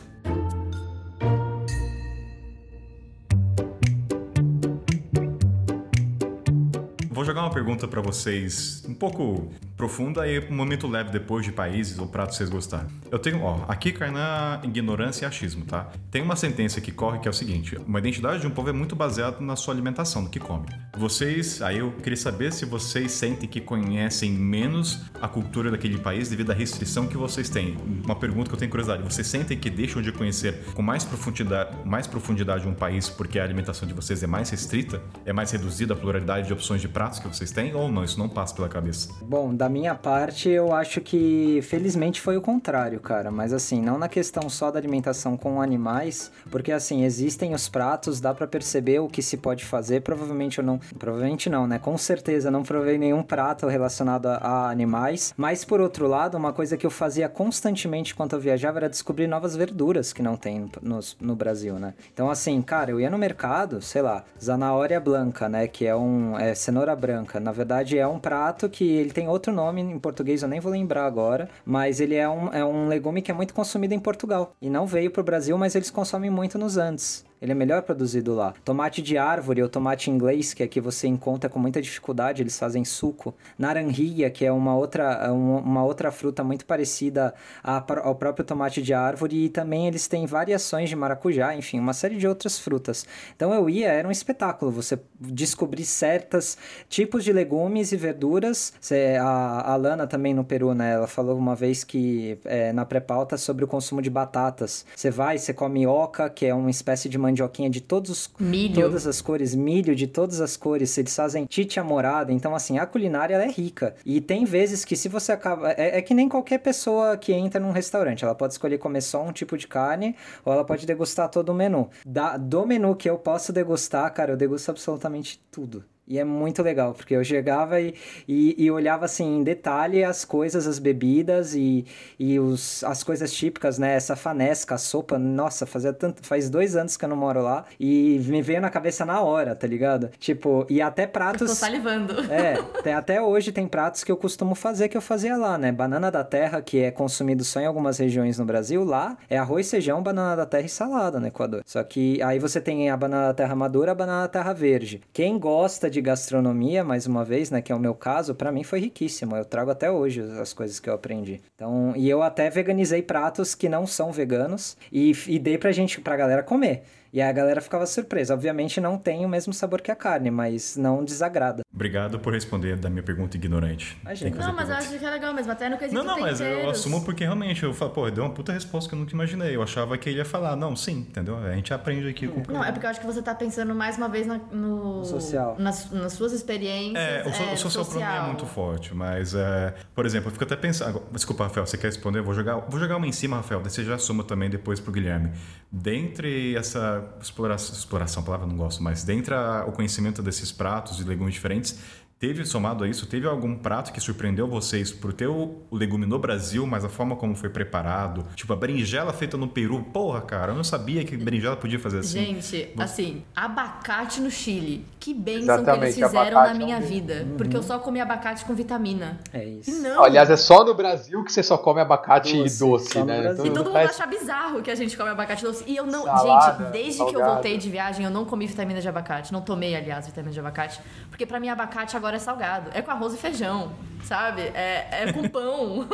Vou jogar uma pergunta para vocês, um pouco profunda e um momento leve depois de países ou pratos vocês gostaram. Eu tenho, ó, aqui cai na ignorância e achismo, tá? Tem uma sentença que corre que é o seguinte: uma identidade de um povo é muito baseada na sua alimentação, no que come. Vocês, aí eu queria saber se vocês sentem que conhecem menos a cultura daquele país devido à restrição que vocês têm. Uma pergunta que eu tenho curiosidade: vocês sentem que deixam de conhecer com mais profundidade, mais profundidade um país porque a alimentação de vocês é mais restrita? É mais reduzida a pluralidade de opções de pratos que vocês têm? Ou não? Isso não passa pela cabeça? Bom, da minha parte, eu acho que felizmente foi o contrário, cara. Mas assim, não na questão só da alimentação com animais, porque assim, existem os pratos, dá para perceber o que se pode fazer. Provavelmente eu não. Provavelmente não, né? Com certeza não provei nenhum prato relacionado a, a animais. Mas por outro lado, uma coisa que eu fazia constantemente enquanto eu viajava era descobrir novas verduras que não tem no, no Brasil, né? Então, assim, cara, eu ia no mercado, sei lá, zanahoria blanca, né? Que é um. É cenoura branca. Na verdade, é um prato que ele tem outro nome em português, eu nem vou lembrar agora, mas ele é um, é um legume que é muito consumido em Portugal. E não veio pro Brasil, mas eles consomem muito nos Andes. Ele é melhor produzido lá. Tomate de árvore ou tomate inglês, que aqui você encontra com muita dificuldade, eles fazem suco. Naranjia, que é uma outra, uma outra fruta muito parecida ao próprio tomate de árvore. E também eles têm variações de maracujá, enfim, uma série de outras frutas. Então eu ia, era um espetáculo você descobrir certos tipos de legumes e verduras. A, Lana também no Peru, né? Ela falou uma vez que é, na pré-pauta sobre o consumo de batatas. Você vai, você come oca, que é uma espécie de mandioquinha de todos os, milho. todas as cores, milho de todas as cores, eles fazem tite morada, então assim, a culinária ela é rica. E tem vezes que se você acaba, é, é, que nem qualquer pessoa que entra num restaurante, ela pode escolher comer só um tipo de carne ou ela pode degustar todo o menu. Da, do menu que eu posso degustar, cara, eu degusto absolutamente tudo. E é muito legal, porque eu chegava e, e, e, olhava assim em detalhe as coisas, as bebidas e, e os, as coisas típicas, né? Essa fanesca, a sopa, nossa, fazia tanto, faz dois anos que eu não moro lá e me veio na cabeça na hora, tá ligado? Tipo, e até pratos. Eu tô salivando. [laughs] É, tem, até hoje tem pratos que eu costumo fazer que eu fazia lá, né? Banana da terra, que é consumido só em algumas regiões no Brasil, lá é arroz, feijão, banana da terra e salada no Equador. Só que aí você tem a banana da terra madura, a banana da terra verde. Quem gosta de gastronomia, mais uma vez, né, que é o meu caso, para mim foi riquíssimo. Eu trago até hoje as coisas que eu aprendi. Então, e eu até veganizei pratos que não são veganos e, e dei pra gente, pra galera comer. E a galera ficava surpresa. Obviamente não tem o mesmo sabor que a carne, mas não desagrada. Obrigado por responder da minha pergunta ignorante. Não, mas eu acho que é legal mesmo, até no quesito Não, não, mas eu assumo porque realmente eu falo, pô, deu uma puta resposta que eu nunca imaginei. Eu achava que ele ia falar, não, sim, entendeu? A gente aprende aqui com Não, é porque eu acho que você tá pensando mais uma vez no, no social. Nas, nas, suas experiências. É, o, é, o social, social pra mim é muito forte, mas, é, por exemplo, eu fico até pensando. Desculpa, Rafael, você quer responder? Eu vou jogar, vou jogar uma em cima, Rafael, daí você já assuma também depois pro Guilherme. Dentre essa exploração exploração, a palavra não gosto, mas dentro o conhecimento desses pratos e legumes diferentes, Teve, somado a isso, teve algum prato que surpreendeu vocês por ter o legume no Brasil, mas a forma como foi preparado? Tipo, a berinjela feita no Peru. Porra, cara, eu não sabia que berinjela podia fazer assim. Gente, assim, abacate no Chile. Que bênção que eles fizeram na minha é um vida. Uhum. Porque eu só comi abacate com vitamina. É isso. Não. Aliás, é só no Brasil que você só come abacate doce, doce né? Então, e todo mundo acha bizarro que a gente come abacate doce. E eu não. Salada, gente, desde salgada. que eu voltei de viagem, eu não comi vitamina de abacate. Não tomei, aliás, vitamina de abacate. Porque pra mim, abacate agora é salgado. É com arroz e feijão, sabe? É, é com pão.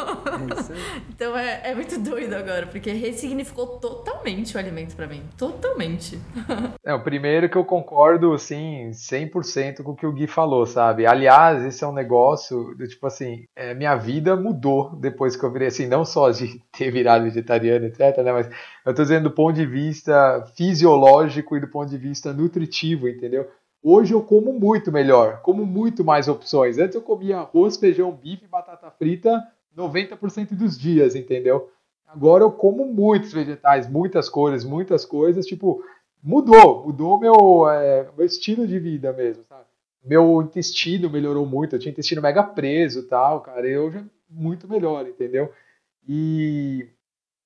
[laughs] então é, é muito doido agora, porque ressignificou totalmente o alimento para mim. Totalmente. É, o primeiro que eu concordo, assim, 100% com o que o Gui falou, sabe? Aliás, esse é um negócio, do, tipo assim, é, minha vida mudou depois que eu virei, assim, não só de [laughs] ter virado vegetariano, etc, né? Mas eu tô dizendo do ponto de vista fisiológico e do ponto de vista nutritivo, entendeu? Hoje eu como muito melhor, como muito mais opções. Antes eu comia arroz, feijão, bife, batata frita 90% dos dias, entendeu? Agora eu como muitos vegetais, muitas cores, muitas coisas, tipo, mudou, mudou meu, é, meu estilo de vida mesmo, sabe? Meu intestino melhorou muito, eu tinha intestino mega preso tal, cara, eu já muito melhor, entendeu? E,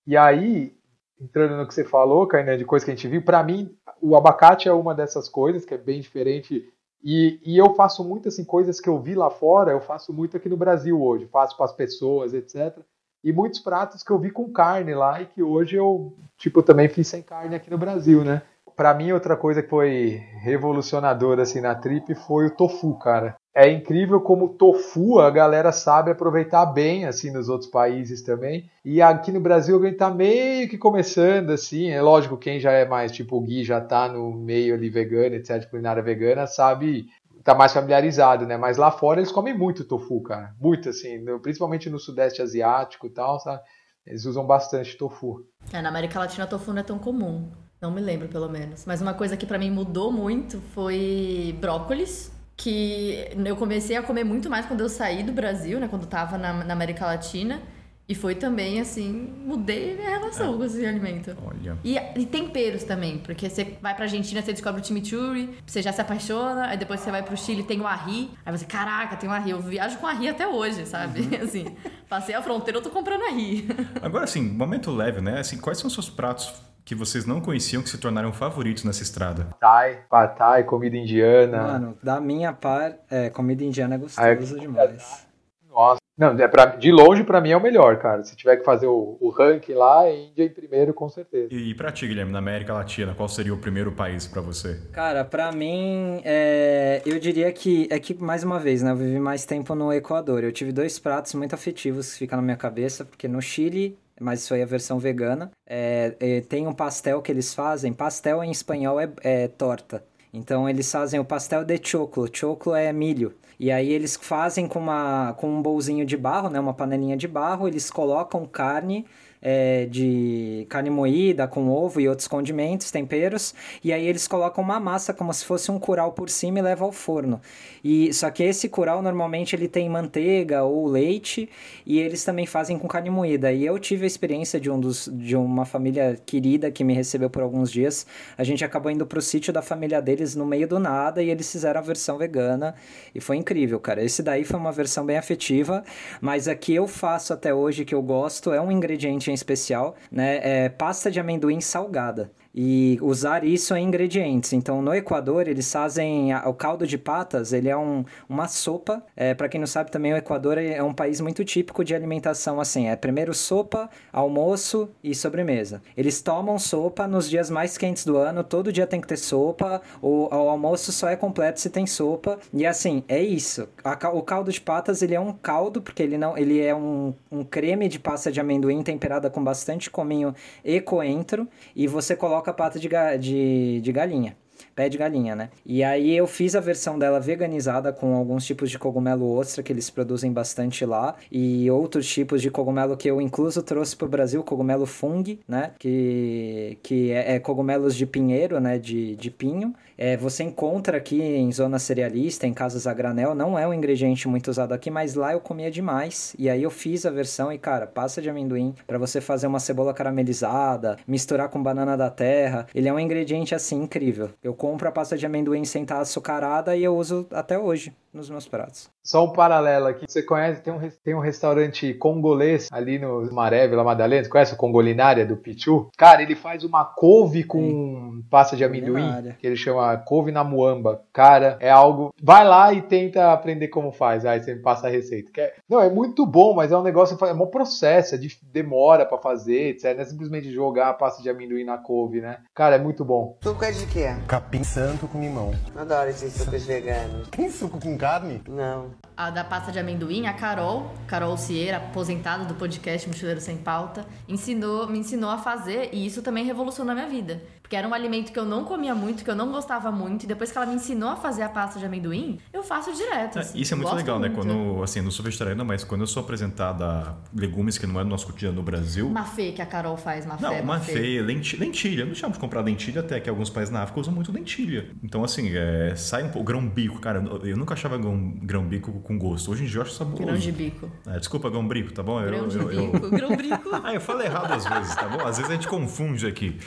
e aí, entrando no que você falou, Kainan, de coisa que a gente viu, para mim, o abacate é uma dessas coisas que é bem diferente. E, e, eu faço muito assim, coisas que eu vi lá fora, eu faço muito aqui no Brasil hoje, faço para as pessoas, etc. E muitos pratos que eu vi com carne lá e que hoje eu, tipo, também fiz sem carne aqui no Brasil, né? Para mim, outra coisa que foi revolucionadora assim na trip foi o tofu, cara. é incrível como tofu a galera sabe aproveitar bem assim nos outros países também. E aqui no Brasil a gente tá meio que começando assim. É lógico, quem já é mais tipo o Gui já tá no meio ali vegano, etc, culinária vegana, sabe tá mais familiarizado, né? Mas lá fora eles comem muito tofu, cara. Muito assim, principalmente no sudeste asiático e tal, sabe? Eles usam bastante tofu. É, na América Latina tofu não é tão comum. Não me lembro, pelo menos. Mas uma coisa que para mim mudou muito foi brócolis que eu comecei a comer muito mais quando eu saí do Brasil, né? Quando tava na, na América Latina. E foi também, assim, mudei minha relação é. com esse alimento. Olha. E, e, temperos também, porque você vai pra Argentina, você descobre o chimichurri, você já se apaixona, aí depois você vai pro Chile, tem o arri, aí você, caraca, tem o arri. Eu viajo com arri até hoje, sabe? Uhum. [laughs] Assim, passei a fronteira, eu tô comprando arri. Agora, assim, momento leve, né? Assim, quais são os seus pratos que vocês não conheciam que se tornaram favoritos nessa estrada? Thai, pad thai, comida indiana. Mano, da minha par, é, comida indiana é gostosa demais. Nossa, não, é pra, de longe para mim é o melhor, cara. Se tiver que fazer o, o ranking lá, é Índia em primeiro, com certeza. E, e pra ti, Guilherme, na América Latina, qual seria o primeiro país para você? Cara, para mim, é, eu diria que, é que, mais uma vez, né, eu vivi mais tempo no Equador. Eu tive dois pratos muito afetivos que ficam na minha cabeça, porque no Chile mas isso aí é a versão vegana. É, é, tem um pastel que eles fazem, pastel em espanhol é, é, torta. Então eles fazem o pastel de choclo, choclo é milho. E aí eles fazem com, uma, com um bolzinho de barro, né, uma panelinha de barro, eles colocam carne é, de carne moída com ovo e outros condimentos, temperos, e aí eles colocam uma massa como se fosse um curau por cima e levam ao forno. E só que esse curau normalmente ele tem manteiga ou leite e eles também fazem com carne moída. E eu tive a experiência de um dos de uma família querida que me recebeu por alguns dias. A gente acabou indo pro sítio da família deles no meio do nada e eles fizeram a versão vegana e foi incrível, cara. Esse daí foi uma versão bem afetiva, mas a que eu faço até hoje que eu gosto é um ingrediente especial, né? É pasta de amendoim salgada e usar isso em ingredientes. Então, no Equador, eles fazem a, o caldo de patas, ele é um, uma sopa. É, para quem não sabe, também o Equador é um país muito típico de alimentação assim. É primeiro sopa, almoço e sobremesa. Eles tomam sopa nos dias mais quentes do ano, todo dia tem que ter sopa. O, o almoço só é completo se tem sopa. E assim, é isso. A, o caldo de patas, ele é um caldo, porque ele não ele é um, um creme de pasta de amendoim temperada com bastante cominho e coentro. E você coloca coloca pata de, de, de galinha pé de galinha, né? E aí eu fiz a versão dela veganizada com alguns tipos de cogumelo ostra que eles produzem bastante lá e outros tipos de cogumelo que eu incluso trouxe para o Brasil, cogumelo fung, né? Que, que é, é, cogumelos de pinheiro, né? De, de pinho. É, você encontra aqui em zona cerealista, em casas a granel, não é um ingrediente muito usado aqui, mas lá eu comia demais. E aí eu fiz a versão e, cara, pasta de amendoim para você fazer uma cebola caramelizada, misturar com banana da terra. Ele é um ingrediente assim incrível. Eu compro a pasta de amendoim sem estar açucarada e eu uso até hoje nos meus pratos. Só um paralelo aqui. Você conhece, tem um, tem um restaurante congolês ali no Maré, Vila Madalena. Você conhece o Congolinária do Pichu? Cara, ele faz uma couve com Sim. pasta de amendoim, que ele chama couve na muamba. Cara, é algo. Vai lá e tenta aprender como faz. Aí você me passa a receita. É... Não, é muito bom, mas é um negócio, é um processo, é de demora para fazer, etc. Não é simplesmente jogar a pasta de amendoim na couve, né? Cara, é muito bom. Suco é de quê? Capim santo com limão. Adoro esses sucos veganos. Tem suco com carne? Não. A da pasta de amendoim, a Carol, Carol Cieira, aposentada do podcast Mochileiro Sem Pauta, ensinou, me ensinou a fazer e isso também revolucionou a minha vida. Porque era um alimento que eu não comia muito, que eu não gostava muito, e depois que ela me ensinou a fazer a pasta de amendoim, eu faço direto. É, assim, isso é muito legal, muito. né? Quando, assim, eu não sou vegetariano, mas quando eu sou apresentada legumes que não é do nosso cotidiano no Brasil. Mafê que a Carol faz, mafê. Não, mafê, lentilha, lentilha. Eu não chamo de comprar lentilha, até que alguns países na África usam muito lentilha. Então, assim, é, sai um pouco. Grão bico, cara, eu nunca achava grão, grão bico com gosto. Hoje em dia eu acho saboroso. Grão de bico. É, desculpa, grão brico, tá bom? Grão eu, de eu, bico, eu... grão brico. [laughs] ah, eu falo errado às vezes, tá bom? Às vezes a gente confunde aqui.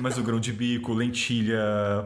Mas o grão de bico, lentilha.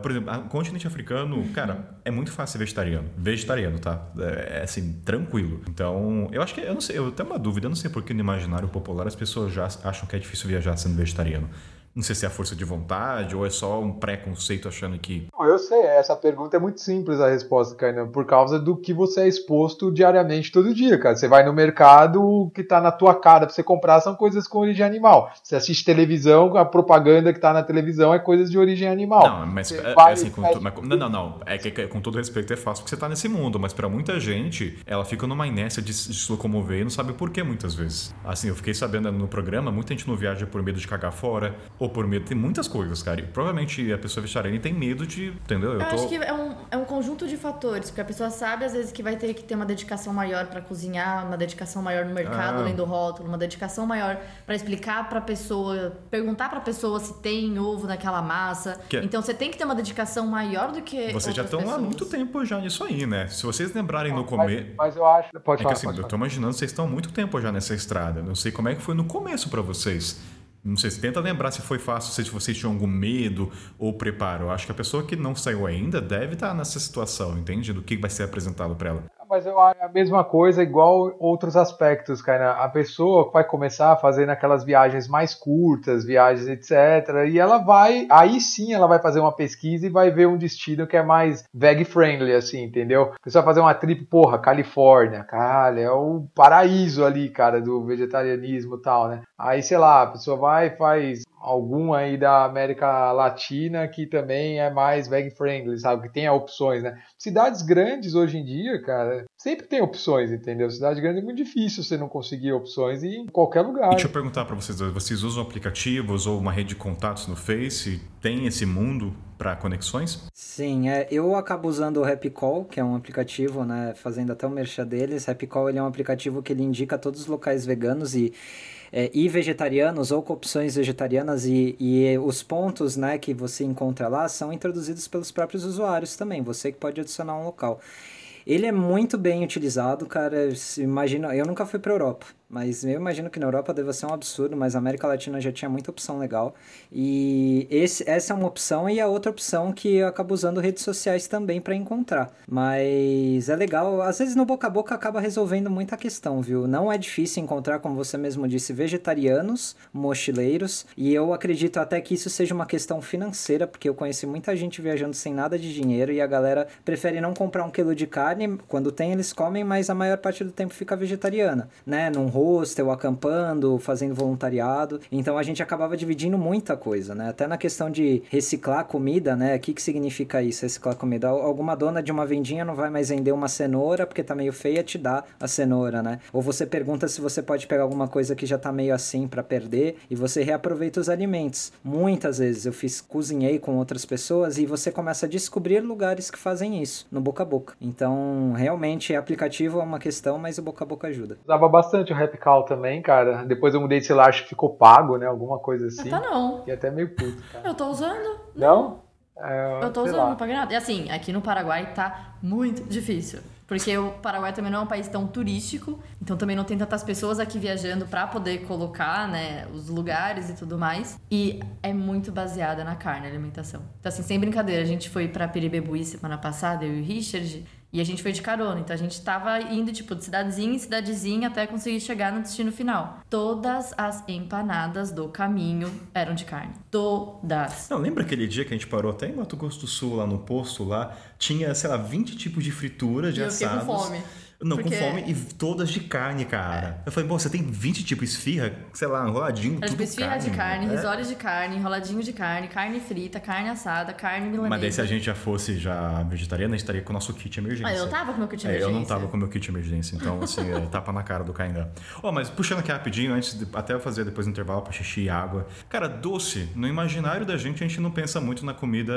Por exemplo, o continente africano, cara, é muito fácil ser vegetariano. Vegetariano, tá? É, é assim, tranquilo. Então, eu acho que. Eu não sei, eu tenho uma dúvida, eu não sei porque no imaginário popular as pessoas já acham que é difícil viajar sendo vegetariano. Não sei se é a força de vontade ou é só um preconceito achando que. Eu sei, essa pergunta é muito simples a resposta, Kainan, por causa do que você é exposto diariamente todo dia, cara. Você vai no mercado, o que tá na tua cara pra você comprar são coisas com origem animal. Você assiste televisão, a propaganda que tá na televisão é coisas de origem animal. Não, mas Você é, vai- assim, com mas- não, não, não. É que que- com todo respeito é fácil porque você tá nesse mundo, mas pra muita gente, ela fica numa inércia de, se- de se locomover e não sabe por que muitas vezes. Assim, eu fiquei sabendo no programa, muita gente não viaja por medo de cagar fora, ou por medo. Tem muitas coisas, cara. E provavelmente a pessoa vegetariana tem medo de. Entendeu? Eu tô- acho que é um, é um conjunto de fatores, porque a pessoa sabe às vezes que vai ter que ter uma dedicação maior pra cozinhar, uma dedicação maior no mercado, Ah. além do rótulo, uma dedicação maior pra explicar pra pessoa, perguntar pra pessoa se tem ovo naquela massa. Que- Então você tem que ter uma dedicação maior do que Vocês já estão há muito tempo já nisso aí, né? Se vocês lembrarem no começo. mas eu acho. Pode É que falar, assim, pode eu falar. tô imaginando, vocês estão há muito tempo já nessa estrada. Não sei como é que foi no começo pra vocês. Não sei, tenta lembrar se foi fácil, se vocês tinham algum medo ou preparo. Acho que a pessoa que não saiu ainda deve estar nessa situação, entende? Do que vai ser apresentado pra ela. Mas eu acho a mesma coisa, igual outros aspectos, cara. A pessoa vai começar fazendo aquelas viagens mais curtas, viagens etc. E ela vai, aí sim ela vai fazer uma pesquisa e vai ver um destino que é mais veg friendly, assim, entendeu? A pessoa vai fazer uma trip, porra, Califórnia, cara, é o paraíso ali, cara, do vegetarianismo e tal, né? Aí, sei lá, a pessoa vai faz algum aí da América Latina que também é mais veg friendly, sabe? Que tenha opções, né? Cidades grandes hoje em dia, cara, sempre tem opções, entendeu? Cidade grande é muito difícil você não conseguir opções e em qualquer lugar. E deixa eu perguntar pra vocês vocês usam aplicativos ou uma rede de contatos no Face? Tem esse mundo pra conexões? Sim, é, eu acabo usando o Happy Call, que é um aplicativo, né, fazendo até o merchan deles. Happy Call ele é um aplicativo que ele indica todos os locais veganos e, é, e vegetarianos ou com opções vegetarianas e, e os pontos, né, que você encontra lá são introduzidos pelos próprios usuários também, você que pode adicionar um local. Ele é muito bem utilizado, cara. Imagina, eu nunca fui para Europa, mas eu imagino que na Europa deve ser um absurdo, mas a América Latina já tinha muita opção legal. E esse, essa é uma opção e a outra opção que eu acabo usando redes sociais também para encontrar. Mas é legal, às vezes no boca a boca acaba resolvendo muita questão, viu? Não é difícil encontrar, como você mesmo disse, vegetarianos, mochileiros, e eu acredito até que isso seja uma questão financeira, porque eu conheci muita gente viajando sem nada de dinheiro e a galera prefere não comprar um quilo de carne, quando tem eles comem, mas a maior parte do tempo fica vegetariana, né? Num hostel, acampando, fazendo voluntariado. Então a gente acabava dividindo muita coisa, né? Até na questão de reciclar comida, né? O que, que significa isso, reciclar comida? Al- Alguma dona de uma vendinha não vai mais vender uma cenoura porque tá meio feia, te dá a cenoura, né? Ou você pergunta se você pode pegar alguma coisa que já tá meio assim para perder e você reaproveita os alimentos. Muitas vezes eu fiz, cozinhei com outras pessoas e você começa a descobrir lugares que fazem isso, no boca a boca. Então, realmente, aplicativo é uma questão, mas o boca a boca ajuda. Usava bastante o Call também, cara. Depois eu mudei de celular, acho que ficou pago, né? Alguma coisa assim. Tá não. Fiquei até meio puto, cara. Eu tô usando. Não? É, Eu tô usando, lá. não paguei nada. E assim, aqui no Paraguai tá muito difícil. Porque o Paraguai também não é um país tão turístico, então também não tem tantas pessoas aqui viajando pra poder colocar, né, os lugares e tudo mais. E é muito baseada na carne a alimentação. Então assim, sem brincadeira, a gente foi pra Peribebuí semana passada, eu e o Richard, e a gente foi de carona. Então a gente tava indo, tipo, de cidadezinha em cidadezinha até conseguir chegar no destino final. Todas as empanadas do caminho eram de carne. Todas. Não, lembra aquele dia que a gente parou até em Mato Grosso do Sul, lá no posto, lá? Tinha, sei lá, 20 tipos de frituras, de E eu fiquei com assados. fome. Não, Porque- com fome e todas de carne, cara. Eu falei, pô, você tem 20 tipos esfirra, sei lá, enroladinho, Era tudo tipo esfirra de carne, é. risoles de carne, enroladinho de carne, carne frita, carne assada, carne milanesa. Mas daí se a gente já fosse já vegetariana, a gente estaria com o nosso kit emergência. Ah, eu tava com meu kit É, emergência. eu não tava com o meu kit emergência, então assim, é, tapa na cara do Cainga. Ó, mas puxando aqui rapidinho, antes de, até eu fazer depois do intervalo pra xixi e água. Cara, doce, no imaginário da gente, a gente não pensa muito na comida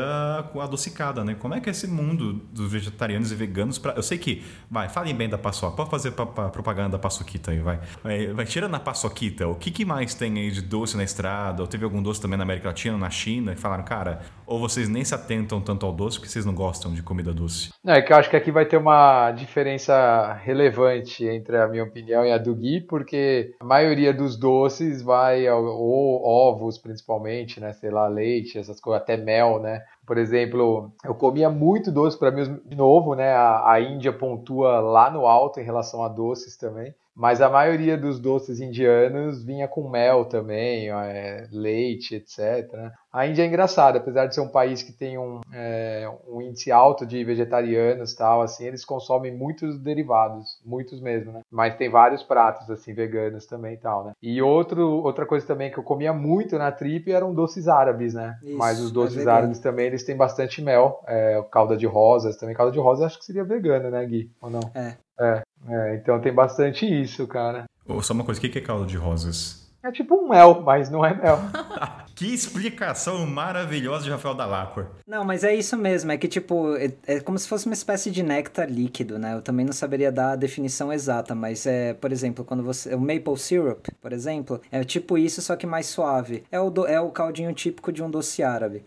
adocicada, né? Como é que é esse mundo dos vegetarianos e veganos pra... Eu sei que, vai, falem bem da paçoca, pode fazer pa- pa- propaganda da paçoquita aí, vai. Vai, vai tirando a paçoquita, o que, que mais tem aí de doce na estrada? Ou teve algum doce também na América Latina, na China, que falaram, cara, ou vocês nem se atentam tanto ao doce porque vocês não gostam de comida doce? Não, é que eu acho que aqui vai ter uma diferença relevante entre a minha opinião e a do Gui, porque a maioria dos doces vai, ou ovos principalmente, né? Sei lá, leite, essas coisas, até mel, né? Por exemplo, eu comia muito doce para mim, de novo, né? A, a Índia pontua lá no alto em relação a doces também. Mas a maioria dos doces indianos vinha com mel também, é, leite, etc. A Índia é engraçada, apesar de ser um país que tem um, é, um índice alto de vegetarianos tal, assim, eles consomem muitos derivados, muitos mesmo, né? Mas tem vários pratos, assim, veganos também e tal, né? E outro, outra coisa também que eu comia muito na trip eram doces árabes, né? Isso, Mas os é doces vegano. árabes também, eles têm bastante mel, é, calda de rosas também. Calda de rosas acho que seria vegana, né, Gui? Ou não? É. É, é, então tem bastante isso, cara. Ô, Só uma coisa, o que é caldo de rosas? É tipo um mel, mas não é mel. [laughs] Que explicação maravilhosa de Rafael Dalacqua. Não, mas é isso mesmo, é que tipo, é, é como se fosse uma espécie de néctar líquido, né? Eu também não saberia dar a definição exata, mas é, por exemplo, quando você. O maple syrup, por exemplo, é tipo isso, só que mais suave. É o, do- é o caldinho típico de um doce árabe.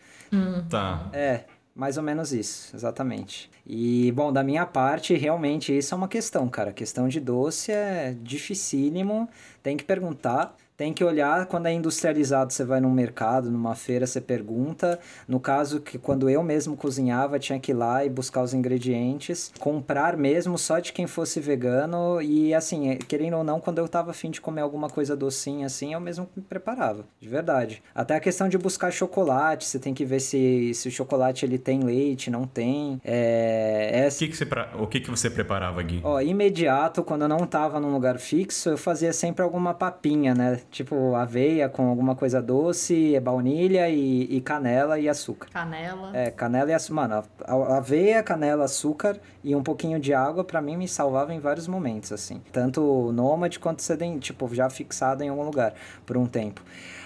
Tá. É, mais ou menos isso, exatamente. E, bom, da minha parte, realmente isso é uma questão, cara. A questão de doce é dificílimo, tem que perguntar. Tem que olhar quando é industrializado, você vai num mercado, numa feira, você pergunta. No caso que quando eu mesmo cozinhava, tinha que ir lá e buscar os ingredientes, comprar mesmo só de quem fosse vegano e assim, querendo ou não, quando eu tava afim de comer alguma coisa docinha assim, eu mesmo me preparava, de verdade. Até a questão de buscar chocolate, você tem que ver se, se o chocolate ele tem leite, não tem. É, é O que que você, pra- o que que você preparava, Gui? Ó, imediato, quando eu não tava num lugar fixo, eu fazia sempre alguma papinha, né? Tipo aveia com alguma coisa doce, baunilha e, e canela e açúcar. Canela. É, canela e açúcar. Mano, aveia, canela, açúcar e um pouquinho de água, pra mim, me salvava em vários momentos, assim. Tanto nômade quanto sedem, tipo, já fixado em algum lugar por um tempo.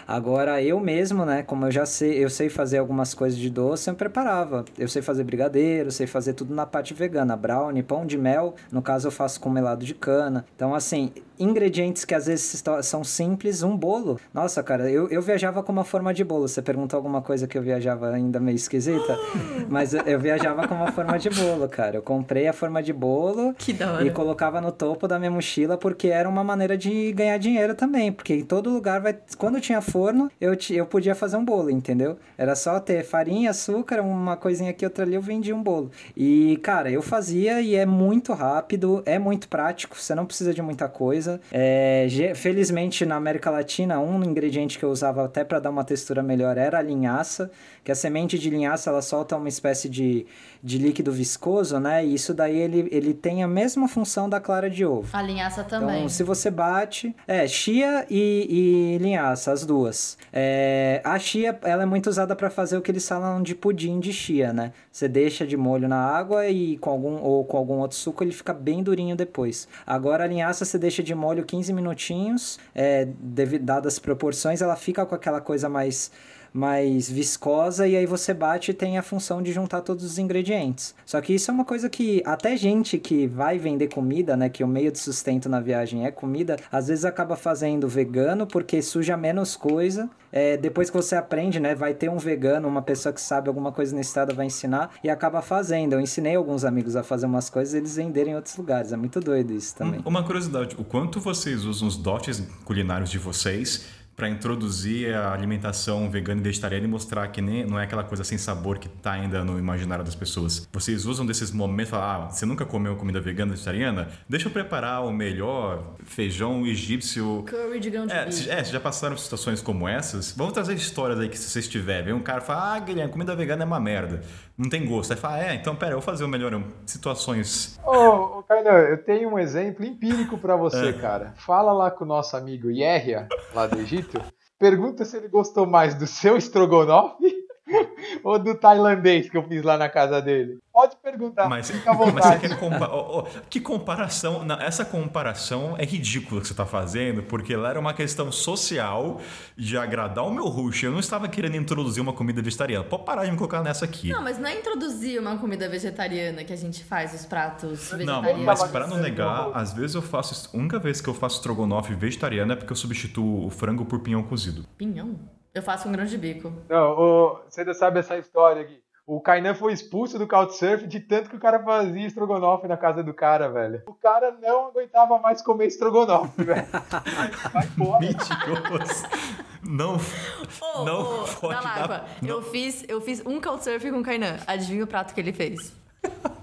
Agora, eu mesmo, né, como eu já sei, eu sei fazer algumas coisas de doce, eu preparava. Eu sei fazer brigadeiro, sei fazer tudo na parte vegana. Brownie, pão de mel, no caso eu faço com melado de cana. Então, assim, ingredientes que às vezes são simples, um bolo. Nossa, cara, eu, eu viajava com uma forma de bolo. Você perguntou alguma coisa que eu viajava ainda meio esquisita? [gasps] Mas eu, eu viajava com uma forma de bolo, cara. Eu comprei a forma de bolo e colocava no topo da minha mochila porque era uma maneira de ganhar dinheiro também. Porque em todo lugar vai. Quando tinha forno, eu, eu podia fazer um bolo, entendeu? Era só ter farinha, açúcar, uma coisinha aqui, outra ali, eu vendia um bolo. E, cara, eu fazia e é muito rápido, é muito prático, você não precisa de muita coisa. É, felizmente na América Latina, um ingrediente que eu usava até para dar uma textura melhor era a linhaça, que a semente de linhaça ela solta uma espécie de, de líquido viscoso, né? E isso daí ele, ele tem a mesma função da clara de ovo. A linhaça também. Então, se você bate. É, chia e, e linhaça, as duas. É, a chia, ela é muito usada para fazer o que eles falam de pudim de chia, né? Você deixa de molho na água e com algum ou com algum outro suco ele fica bem durinho depois. Agora a linhaça você deixa de molho 15 minutinhos, é, dadas as proporções, ela fica com aquela coisa mais mais viscosa e aí você bate e tem a função de juntar todos os ingredientes. Só que isso é uma coisa que até gente que vai vender comida, né, que o meio de sustento na viagem é comida, às vezes acaba fazendo vegano porque suja menos coisa. É, depois que você aprende, né, vai ter um vegano, uma pessoa que sabe alguma coisa na estrada vai ensinar e acaba fazendo. Eu ensinei alguns amigos a fazer umas coisas e eles venderem em outros lugares. É muito doido isso também. Um- Uma curiosidade, o quanto vocês usam os dotes culinários de vocês para introduzir a alimentação vegana e vegetariana e mostrar que nem, não é aquela coisa sem sabor que tá ainda no imaginário das pessoas. Vocês usam desses momentos, falar, ah, você nunca comeu comida vegana e vegetariana? Deixa eu preparar o melhor feijão egípcio Curry de grão de é, se- é, já passaram situações como essas, vamos trazer histórias aí que se vocês tiverem. Vem um cara e fala, ah, Guilherme, comida vegana é uma merda. Não tem gosto. Aí fala, é, então pera, eu vou fazer o melhor. Situações. Ô, Kainan, eu tenho um exemplo empírico pra você, É. cara. Fala lá com o nosso amigo Yehia, lá do Egito. Pergunta se ele gostou mais do seu estrogonofe [laughs] ou do tailandês que eu fiz lá na casa dele. Pode perguntar, Mas, fica à mas você vontade. quer compa ó, ó, Que comparação. não, essa comparação é ridícula que você tá fazendo, porque lá era uma questão social de agradar o meu rush. Eu não estava querendo introduzir uma comida vegetariana. Pode parar de me colocar nessa aqui. Não, mas não é introduzir uma comida vegetariana que a gente faz os pratos Não, vegetarianos. mas pra não negar, às vezes eu faço. A única vez que eu faço estrogonofe vegetariano é porque eu substituo o frango por pinhão cozido. Pinhão? Eu faço um grão de bico. Não, ô, você ainda sabe essa história aqui. O Kainan foi expulso do Couchsurf de tanto que o cara fazia estrogonofe na casa do cara, velho. O cara não aguentava mais comer estrogonofe, velho. [laughs] Vai fora. Mentiroso. Não. Ô, Não ô, pode dar- eu fiz, eu fiz um couchsurfing com o Kainan. Adivinha o prato que ele fez? [laughs]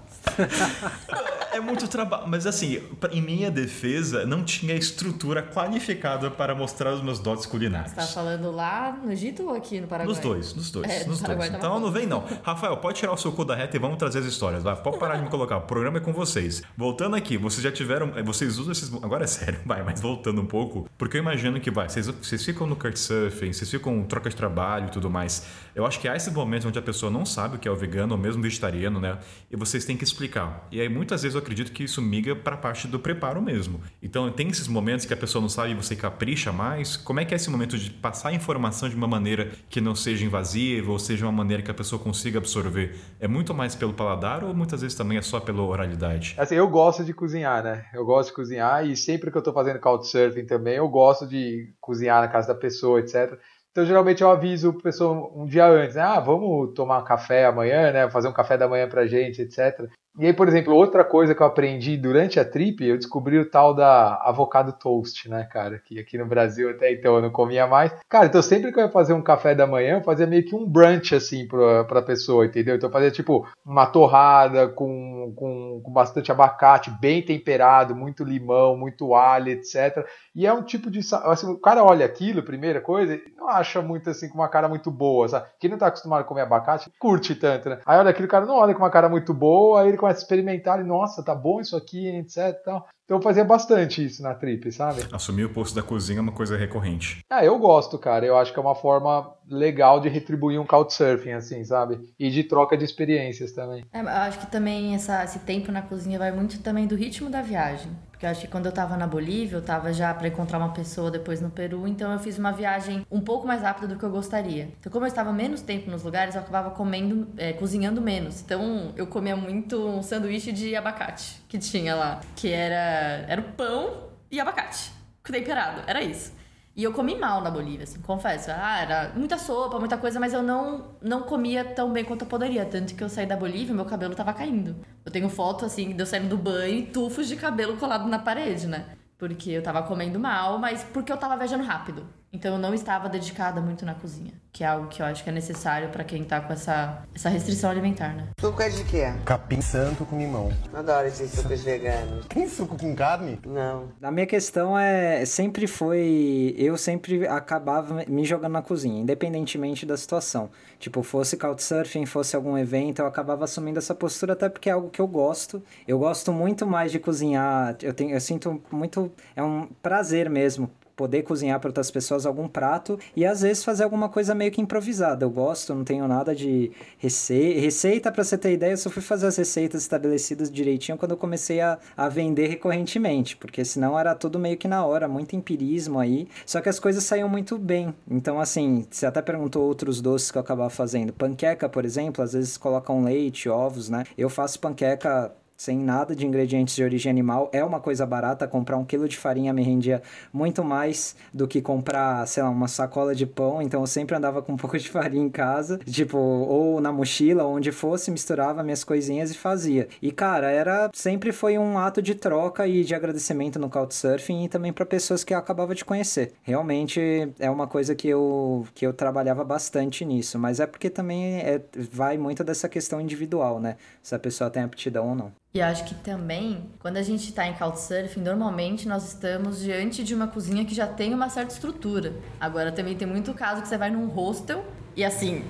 É muito trabalho. Mas assim, em minha defesa, não tinha estrutura qualificada para mostrar os meus dotes culinários. Você tá falando lá no Egito ou aqui no Paraguai? Nos dois, nos dois, É, no nos dois. tava Então não vem não. Rafael, pode tirar o seu cu da reta e vamos trazer as histórias. Vai, pode parar de me colocar. O programa é com vocês. Voltando aqui, vocês já tiveram. eh, Vocês usam esses. Agora é sério, [laughs] vai, mas voltando um pouco. Porque eu imagino que vai. Vocês, vocês ficam no Couchsurfing, vocês ficam em troca de trabalho e tudo mais. Eu acho que há esses momentos onde a pessoa não sabe o que é o vegano ou mesmo vegetariano, né? E vocês têm que explicar. E aí muitas vezes eu acredito que isso miga para a parte do preparo mesmo. Então tem esses momentos que a pessoa não sabe e você capricha mais. Como é que é esse momento de passar a informação de uma maneira que não seja invasiva ou seja uma maneira que a pessoa consiga absorver? É muito mais pelo paladar ou muitas vezes também é só pela oralidade? Assim, eu gosto de cozinhar, né? Eu gosto de cozinhar e sempre que eu tô fazendo couchsurfing também, eu gosto de cozinhar na casa da pessoa, etc. Então, geralmente eu aviso a pessoa um dia antes, né? Ah, vamos tomar um café amanhã, né? Fazer um café da manhã pra gente, etc. E aí, por exemplo, outra coisa que eu aprendi durante a trip, eu descobri o tal da avocado toast, né, cara? Que aqui no Brasil até então eu não comia mais. Cara, então sempre que eu ia fazer um café da manhã, eu fazia meio que um brunch, assim, pra, pra pessoa, entendeu? Então eu fazia, tipo, uma torrada com, com, com bastante abacate, bem temperado, muito limão, muito alho, etc. E é um tipo de. Assim, o cara olha aquilo, primeira coisa, não acha muito assim com uma cara muito boa, sabe? Quem não tá acostumado a comer abacate, curte tanto, né? Aí olha aquilo, o cara não olha com uma cara muito boa, aí ele começa a experimentar e, nossa, tá bom isso aqui, etc. e tal. Então eu fazia bastante isso na trip, sabe? Assumir o posto da cozinha é uma coisa recorrente. Ah, eu gosto, cara. Eu acho que é uma forma legal de retribuir um couchsurfing, assim, sabe? E de troca de experiências também. É, eu acho que também essa- esse tempo na cozinha vai muito também do ritmo da viagem. Porque acho que quando eu tava na Bolívia, eu tava já pra encontrar uma pessoa depois no Peru, então eu fiz uma viagem um pouco mais rápida do que eu gostaria. Então, como eu estava menos tempo nos lugares, eu acabava comendo, é, cozinhando menos. Então, eu comia muito um sanduíche de abacate que tinha lá, que era, era o pão e abacate, temperado, era isso. E eu comi mal na Bolívia, assim, confesso. Ah, era muita sopa, muita coisa, mas eu não, não comia tão bem quanto eu poderia. Tanto que eu saí da Bolívia e meu cabelo tava caindo. Eu tenho foto, assim, de eu saindo do banho e tufos de cabelo colado na parede, né? Porque eu tava comendo mal, mas porque eu tava viajando rápido. Então eu não estava dedicada muito na cozinha. Que é algo que eu acho que é necessário pra quem tá com essa, essa restrição alimentar, né? Suco é de quê? Capim santo com limão. Adoro esses sucos veganos. Tem suco com carne? Não. A minha questão é, sempre foi, eu sempre acabava me jogando na cozinha, independentemente da situação. Tipo, fosse couchsurfing, fosse algum evento, eu acabava assumindo essa postura até porque é algo que eu gosto. Eu gosto muito mais de cozinhar, eu tenho, eu sinto muito, é um prazer mesmo poder cozinhar para outras pessoas algum prato e às vezes fazer alguma coisa meio que improvisada. Eu gosto, não tenho nada de receita. Receita, para você ter ideia, eu só fui fazer as receitas estabelecidas direitinho quando eu comecei a, a vender recorrentemente, porque senão era tudo meio que na hora, muito empirismo aí. Só que as coisas saíam muito bem. Então, assim, você até perguntou outros doces que eu acabava fazendo. Panqueca, por exemplo, às vezes colocam leite, ovos, né? Eu faço panqueca sem nada de ingredientes de origem animal. É uma coisa barata, comprar um quilo de farinha me rendia muito mais do que comprar, sei lá, uma sacola de pão. Então eu sempre andava com um [laughs] pouco de farinha em casa, tipo, ou na mochila, onde fosse, misturava minhas coisinhas e fazia. E cara, era sempre foi um ato de troca e de agradecimento no Couchsurfing e também para pessoas que eu acabava de conhecer. Realmente é uma coisa que eu, que eu trabalhava bastante nisso, mas é porque também é, vai muito dessa questão individual, né? Se a pessoa tem aptidão ou não. E acho que também, quando a gente tá em Couchsurfing, normalmente nós estamos diante de uma cozinha que já tem uma certa estrutura. Agora também tem muito caso que você vai num hostel e assim,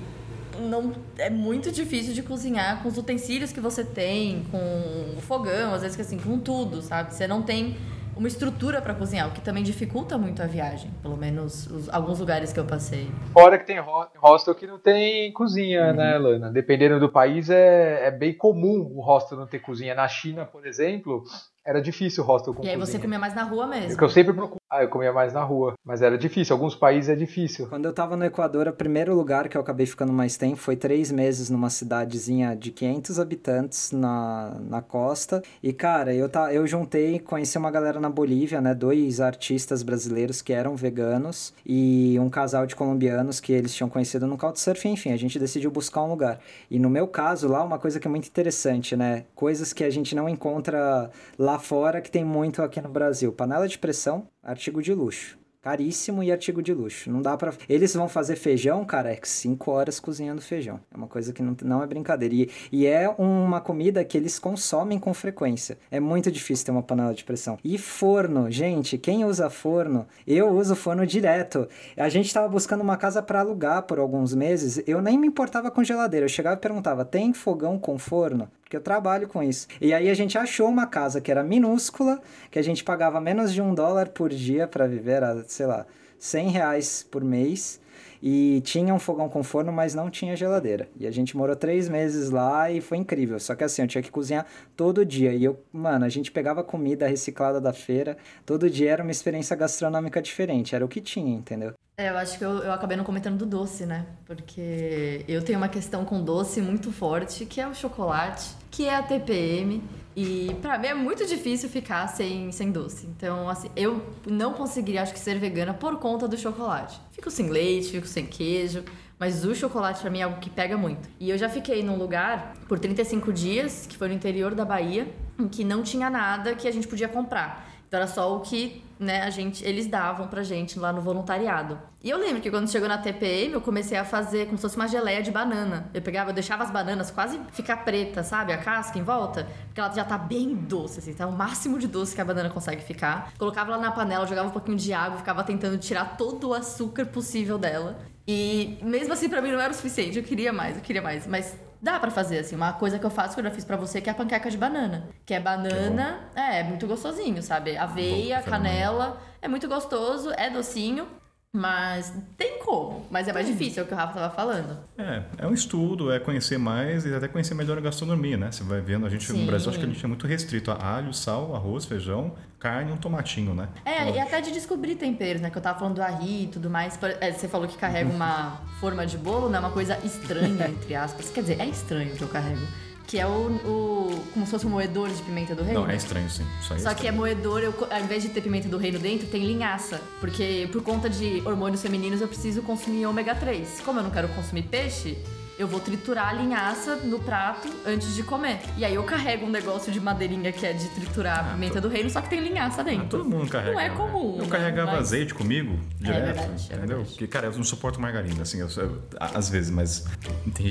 não é muito difícil de cozinhar com os utensílios que você tem, com o fogão, às vezes que assim, com tudo, sabe? Você não tem uma estrutura para cozinhar, o que também dificulta muito a viagem, pelo menos os, alguns lugares que eu passei. Fora que tem ho- hostel que não tem cozinha, né, Lana? Dependendo do país, é, é bem comum o hostel não ter cozinha. Na China, por exemplo, era difícil o hostel com E aí cozinha. você comia mais na rua mesmo. Porque eu sempre procuro. Ah, eu comia mais na rua. Mas era difícil. Alguns países é difícil. Quando eu tava no Equador, o primeiro lugar que eu acabei ficando mais tempo foi três meses numa cidadezinha de 500 habitantes na, na costa. E, cara, eu, tá, eu juntei, conheci uma galera na Bolívia, né? Dois artistas brasileiros que eram veganos e um casal de colombianos que eles tinham conhecido no Couchsurfing. Enfim, a gente decidiu buscar um lugar. E no meu caso, lá, uma coisa que é muito interessante, né? Coisas que a gente não encontra lá fora que tem muito aqui no Brasil. Panela de pressão, artigo de luxo. Caríssimo e artigo de luxo. Não dá para Eles vão fazer feijão, cara, é 5 horas cozinhando feijão. É uma coisa que não, não é brincadeira. E, e é uma comida que eles consomem com frequência. É muito difícil ter uma panela de pressão. E forno, gente, quem usa forno? Eu uso forno direto. A gente tava buscando uma casa para alugar por alguns meses. Eu nem me importava com geladeira. Eu chegava e perguntava: tem fogão com forno? Porque eu trabalho com isso. E aí a gente achou uma casa que era minúscula, que a gente pagava menos de um dólar por dia para viver, era, sei lá, 100 reais por mês. E tinha um fogão com forno, mas não tinha geladeira. E a gente morou três meses lá e foi incrível. Só que assim, eu tinha que cozinhar todo dia. E eu, mano, a gente pegava comida reciclada da feira. Todo dia era uma experiência gastronômica diferente. Era o que tinha, entendeu? É, eu acho que eu, eu acabei não comentando do doce, né? Porque eu tenho uma questão com doce muito forte, que é o chocolate, que é a TPM. E pra mim é muito difícil ficar sem, sem doce. Então, assim, eu não conseguiria, acho que, ser vegana por conta do chocolate. Fico sem leite, fico sem queijo. Mas o chocolate pra mim é algo que pega muito. E eu já fiquei num lugar por 35 dias, que foi no interior da Bahia, em que não tinha nada que a gente podia comprar. Então era só o que, né, a gente, eles davam pra gente lá no voluntariado. E eu lembro que quando chegou na TPM, eu comecei a fazer como se fosse uma geleia de banana. Eu pegava, eu deixava as bananas quase ficar preta, sabe? A casca em volta, porque ela já tá bem doce, assim, tá o máximo de doce que a banana consegue ficar. Colocava ela na panela, jogava um pouquinho de água, ficava tentando tirar todo o açúcar possível dela. E mesmo assim, para mim não era o suficiente. Eu queria mais, eu queria mais. Mas dá para fazer, assim. Uma coisa que eu faço, que eu já fiz para você, que é a panqueca de banana. Que é banana, que é, é, muito gostosinho, sabe? Aveia, canela, é muito gostoso, é docinho. Mas tem como, mas é mais difícil, é o que o Rafa estava falando. É, é um estudo, é conhecer mais e até conhecer melhor a gastronomia, né? Você vai vendo, a gente Sim. no Brasil acho que a gente é muito restrito a alho, sal, arroz, feijão, carne e um tomatinho, né? É, então, e até de descobrir temperos, né? Que eu tava falando do arri e tudo mais. É, você falou que carrega [laughs] uma forma de bolo, né? Uma coisa estranha, entre aspas. Quer dizer, é estranho que eu carrego que é o, o, como se fosse um moedor de pimenta do reino. Não, é estranho sim. Só, é Só que é moedor, eu, ao invés de ter pimenta do reino dentro, tem linhaça. Porque por conta de hormônios femininos eu preciso consumir ômega 3. Como eu não quero consumir peixe, eu vou triturar a linhaça no prato antes de comer. E aí eu carrego um negócio de madeirinha que é de triturar a ah, pimenta do reino, só que tem linhaça dentro. Ah, todo mundo carrega. Não é né? comum. Eu né? carregava mas... azeite comigo é direto. É verdade, é entendeu? Porque, cara, eu não suporto margarina, assim, eu, eu, às vezes, mas.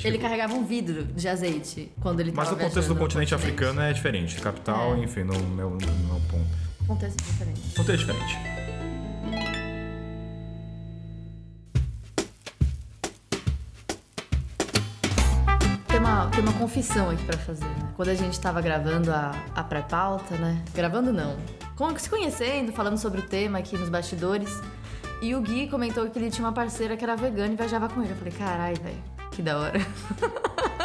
Ele carregava um vidro de azeite quando ele Mas o contexto do continente africano é diferente. Capital, é. enfim, não é o ponto. Contexto diferente. Contexto diferente. Tem uma confissão aqui para fazer, né? Quando a gente tava gravando a, a pré-pauta, né? Gravando não. Se conhecendo, falando sobre o tema aqui nos bastidores. E o Gui comentou que ele tinha uma parceira que era vegana e viajava com ele. Eu falei, carai, velho, que da hora.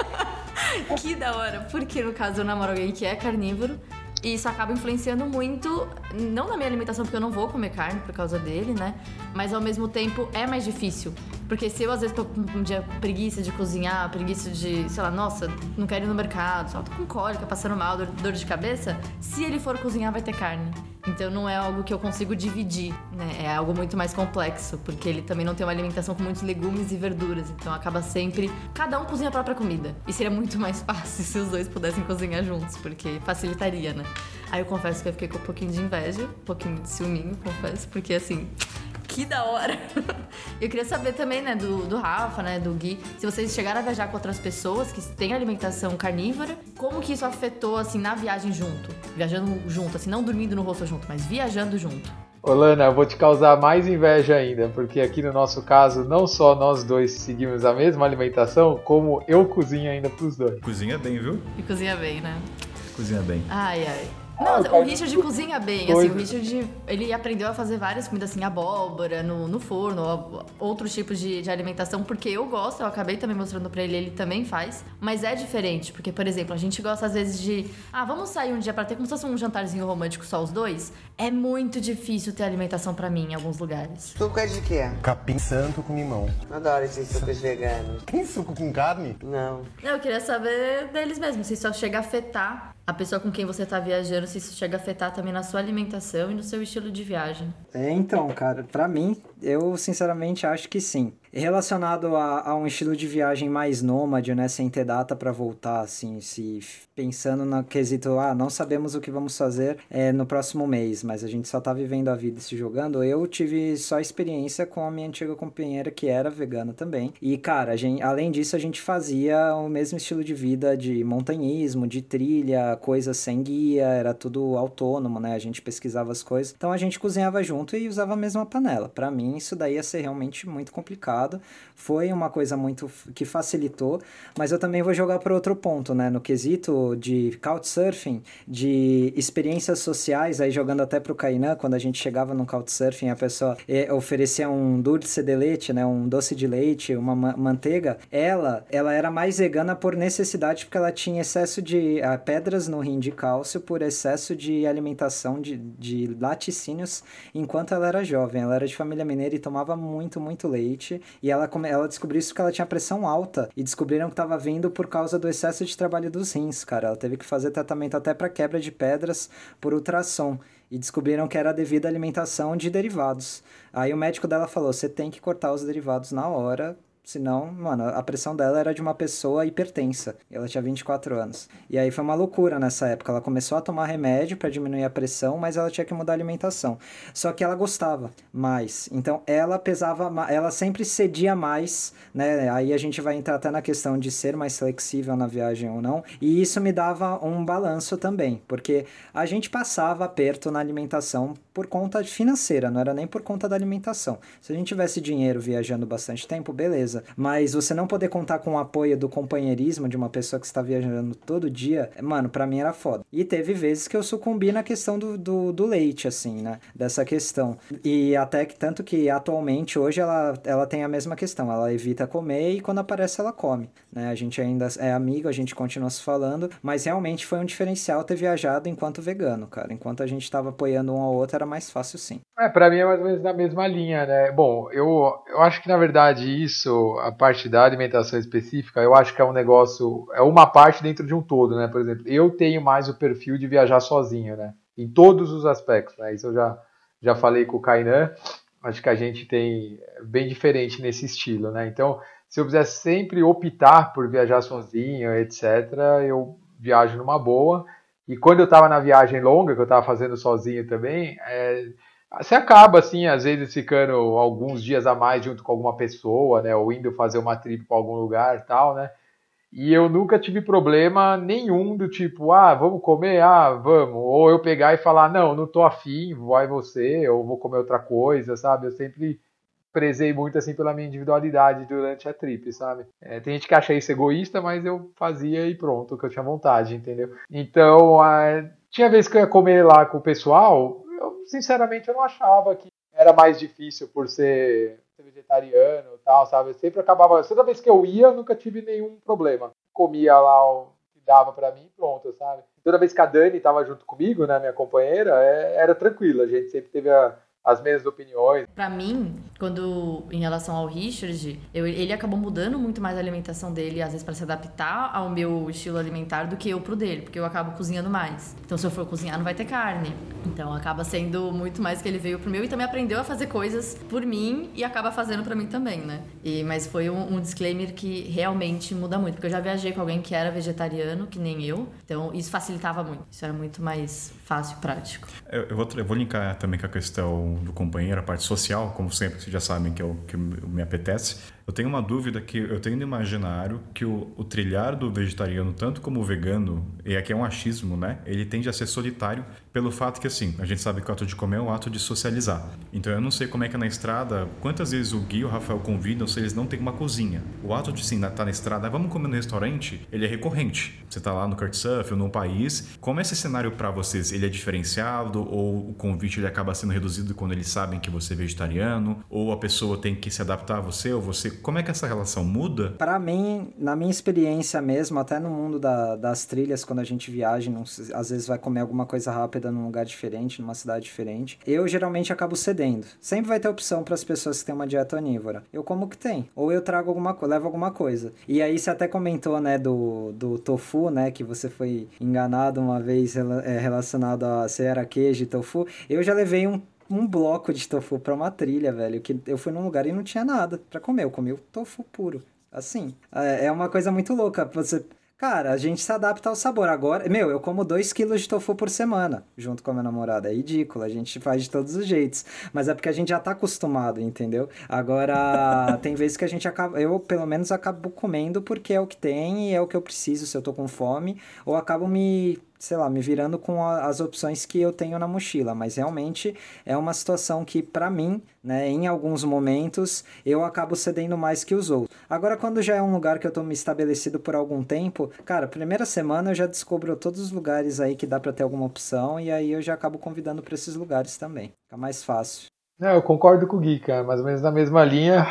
[laughs] que da hora. Porque no caso eu namoro alguém que é carnívoro. E isso acaba influenciando muito, não na minha alimentação, porque eu não vou comer carne por causa dele, né? Mas ao mesmo tempo é mais difícil. Porque se eu às vezes tô com um dia preguiça de cozinhar, preguiça de, sei lá, nossa, não quero ir no mercado, só tô com cólica, passando mal, dor, dor de cabeça, se ele for cozinhar vai ter carne. Então não é algo que eu consigo dividir, né? É algo muito mais complexo, porque ele também não tem uma alimentação com muitos legumes e verduras, então acaba sempre cada um cozinha a própria comida. E seria muito mais fácil [laughs] se os dois pudessem cozinhar juntos, porque facilitaria, né? Aí eu confesso que eu fiquei com um pouquinho de inveja, um pouquinho de ciúminho, confesso, porque assim, que da hora. [laughs] Eu queria saber também, né, do, do Rafa, né, do Gui, se vocês chegaram a viajar com outras pessoas que têm alimentação carnívora, como que isso afetou, assim, na viagem junto? Viajando junto, assim, não dormindo no rosto junto, mas viajando junto. Ô Lana, eu vou te causar mais inveja ainda, porque aqui no nosso caso, não só nós dois seguimos a mesma alimentação, como eu cozinho ainda pros dois. Cozinha bem, viu? E cozinha bem, né? Cozinha bem. Ai, ai. Não, ah, o Richard cozinha bem, assim, o Richard, ele aprendeu a fazer várias comidas assim, abóbora, no, no forno, outros tipos de, de alimentação, porque eu gosto, eu acabei também mostrando pra ele, ele também faz, mas é diferente, porque, por exemplo, a gente gosta às vezes de, ah, vamos sair um dia pra ter como se fosse um jantarzinho romântico só os dois, é muito difícil ter alimentação pra mim em alguns lugares. Suco é de quê? Capim santo com limão. Adoro esses sucos veganos. Tem suco com carne? Não. Eu queria saber deles mesmos, se isso chega a afetar a pessoa com quem você está viajando, se isso chega a afetar também na sua alimentação e no seu estilo de viagem. É, então, cara, para mim, eu sinceramente acho que sim. Relacionado a, a, um estilo de viagem mais nômade, né? Sem ter data para voltar, assim, se pensando no quesito, ah, não sabemos o que vamos fazer é, no próximo mês, mas a gente só tá vivendo a vida e se jogando. Eu tive só experiência com a minha antiga companheira, que era vegana também. E, cara, gente, além disso, a gente fazia o mesmo estilo de vida de montanhismo, de trilha, coisas sem guia, era tudo autônomo, né? A gente pesquisava as coisas. Então a gente cozinhava junto e usava a mesma panela. Para mim, isso daí ia ser realmente muito complicado foi uma coisa muito que facilitou, mas eu também vou jogar para outro ponto, né? No quesito de couchsurfing, de experiências sociais, aí jogando até pro Kainan, quando a gente chegava no couchsurfing, a pessoa eh, oferecia um dulce de leite, né? Um doce de leite, uma ma manteiga. Ela, ela era mais vegana por necessidade, porque ela tinha excesso de uh, pedras no rim de cálcio por excesso de alimentação de, de laticínios enquanto ela era jovem. Ela era de família mineira e tomava muito, muito leite. E ela, ela descobriu isso porque ela tinha pressão alta. E descobriram que estava vindo por causa do excesso de trabalho dos rins, cara. Ela teve que fazer tratamento até para quebra de pedras por ultrassom. E descobriram que era devido à alimentação de derivados. Aí o médico dela falou: você tem que cortar os derivados na hora, Senão, mano, a pressão dela era de uma pessoa hipertensa. Ela tinha 24 anos. E aí foi uma loucura nessa época. Ela começou a tomar remédio para diminuir a pressão, mas ela tinha que mudar a alimentação. Só que ela gostava mais. Então ela pesava, ela sempre cedia mais, né? Aí a gente vai entrar até na questão de ser mais flexível na viagem ou não. E isso me dava um balanço também, porque a gente passava aperto na alimentação por conta financeira, não era nem por conta da alimentação. Se a gente tivesse dinheiro viajando bastante tempo, beleza. Mas você não poder contar com o apoio do companheirismo de uma pessoa que está viajando todo dia, mano, para mim era foda. E teve vezes que eu sucumbi na questão do, do, do, leite, assim, né? Dessa questão. E até que tanto que atualmente, hoje, ela, ela tem a mesma questão. Ela evita comer e quando aparece ela come, né? A gente ainda é amigo, a gente continua se falando, mas realmente foi um diferencial ter viajado enquanto vegano, cara. Enquanto a gente tava apoiando um ao outro, era era mais fácil sim. É, para mim é mais ou menos na mesma linha, né? Bom, eu, eu acho que na verdade isso, a parte da alimentação específica, eu acho que é um negócio, é uma parte dentro de um todo, né? Por exemplo, eu tenho mais o perfil de viajar sozinho, né? Em todos os aspectos, né? Isso eu já, já falei com o Kainan, acho que a gente tem bem diferente nesse estilo, né? Então, se eu quiser sempre optar por viajar sozinho, etc., eu viajo numa boa. E quando eu estava na viagem longa, que eu estava fazendo sozinho também, é, você acaba, assim, às vezes ficando alguns dias a mais junto com alguma pessoa, né? Ou indo fazer uma trip para algum lugar e tal, né? E eu nunca tive problema nenhum do tipo, ah, vamos comer? Ah, vamos. Ou eu pegar e falar, não, não tô afim, vai você, ou vou comer outra coisa, sabe? Eu sempre prezei muito assim pela minha individualidade durante a trip, sabe? É, tem gente que acha isso egoísta, mas eu fazia e pronto, que eu tinha vontade, entendeu? Então, é, tinha vezes que eu ia comer lá com o pessoal, eu sinceramente eu não achava que era mais difícil por ser, vegetariano e tal, sabe? Eu sempre acabava, toda vez que eu ia, eu nunca tive nenhum problema. Comia lá o que dava para mim, pronto, sabe? Toda vez que a Dani estava junto comigo, né, minha companheira, é, era tranquilo, a gente sempre teve a as mesmas opiniões. Para mim, quando em relação ao Richard, eu, ele acabou mudando muito mais a alimentação dele, às vezes para se adaptar ao meu estilo alimentar do que eu pro dele, porque eu acabo cozinhando mais. Então, se eu for cozinhar, não vai ter carne. Então, acaba sendo muito mais que ele veio pro meu e também aprendeu a fazer coisas por mim e acaba fazendo para mim também, né? E, mas foi um, um disclaimer que realmente muda muito, porque eu já viajei com alguém que era vegetariano, que nem eu, então isso facilitava muito. Isso era muito mais fácil e prático. Eu, eu, vou, eu vou linkar também com a questão do companheiro, a parte social, como sempre, vocês já sabem que é o que me apetece. Eu tenho uma dúvida que eu tenho no imaginário que o, o, trilhar do vegetariano, tanto como o vegano, e aqui é um achismo, né? Ele tende a ser solitário pelo fato que, assim, a gente sabe que o ato de comer é um ato de socializar. Então eu não sei como é que é na estrada, quantas vezes o Gui e o Rafael convidam se eles não têm uma cozinha. O ato de, sim, estar tá na estrada, vamos comer no restaurante, ele é recorrente. Você tá lá no Kurtsurf ou num país. Como é esse cenário para vocês? Ele é diferenciado ou o convite ele acaba sendo reduzido quando eles sabem que você é vegetariano? Ou a pessoa tem que se adaptar a você ou você como é que essa relação muda? Para mim, na minha experiência mesmo, até no mundo da, das trilhas, quando a gente viaja, não, às vezes vai comer alguma coisa rápida num lugar diferente, numa cidade diferente, eu geralmente acabo cedendo. Sempre vai ter opção para as pessoas que têm uma dieta onívora. Eu como que tem. Ou eu trago alguma levo alguma coisa. E aí você até comentou, né, do, do tofu, né, que você foi enganado uma vez é, relacionado a se era queijo e tofu. Eu já levei um um bloco de tofu pra uma trilha, velho. Que eu fui num lugar e não tinha nada pra comer. Eu comi o tofu puro. Assim. É é uma coisa muito louca. Você. Cara, a gente se adapta ao sabor. Agora, meu, eu como 2 quilos de tofu por semana, junto com a minha namorada. É ridículo, a gente faz de todos os jeitos. Mas é porque a gente já tá acostumado, entendeu? Agora, [laughs] tem vezes que a gente acaba. Eu, pelo menos, acabo comendo porque é o que tem e é o que eu preciso se eu tô com fome. Ou acabo me sei lá, me virando com a- as opções que eu tenho na mochila, mas realmente é uma situação que, pra mim, né, em alguns momentos, eu acabo cedendo mais que os outros. Agora, quando já é um lugar que eu tô me estabelecido por algum tempo, cara, primeira semana eu já descubro todos os lugares aí que dá pra ter alguma opção, e aí eu já acabo convidando pra esses lugares também. Fica mais fácil. Não, eu concordo com o Gui, cara, mais ou menos na mesma linha,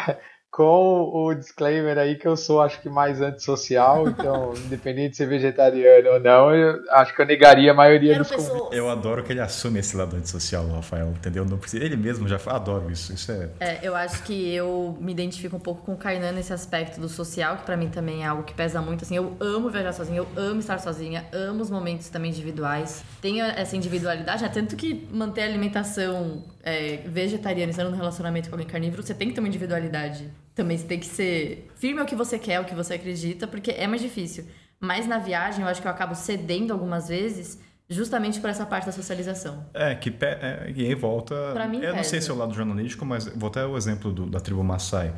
com o disclaimer aí que eu sou, acho que mais antissocial, [laughs] então, independente de ser vegetariano ou não, eu acho que eu negaria a maioria Quero dos convites. pessoas. Eu adoro que ele assume esse lado antissocial, Rafael, entendeu? Não precisa, ele mesmo já fala, adoro isso. Isso é. É, eu acho que eu me identifico um pouco com o Kainan nesse aspecto do social, que pra mim também é algo que pesa muito. Assim, eu amo viajar sozinha, eu amo estar sozinha, amo os momentos também individuais. Tenho essa individualidade, né? tanto que manter a alimentação é, vegetariana, estando num relacionamento com alguém carnívoro, você tem que ter uma individualidade. Também você tem que ser firme ao que você quer, ao que você acredita, porque é mais difícil. Mas na viagem, eu acho que eu acabo cedendo algumas vezes, justamente por essa parte da socialização. É, que pe... é, e aí volta. Pra mim, eu não sei pesa. se é o lado jornalístico, mas vou até o exemplo do- da tribo Maasai.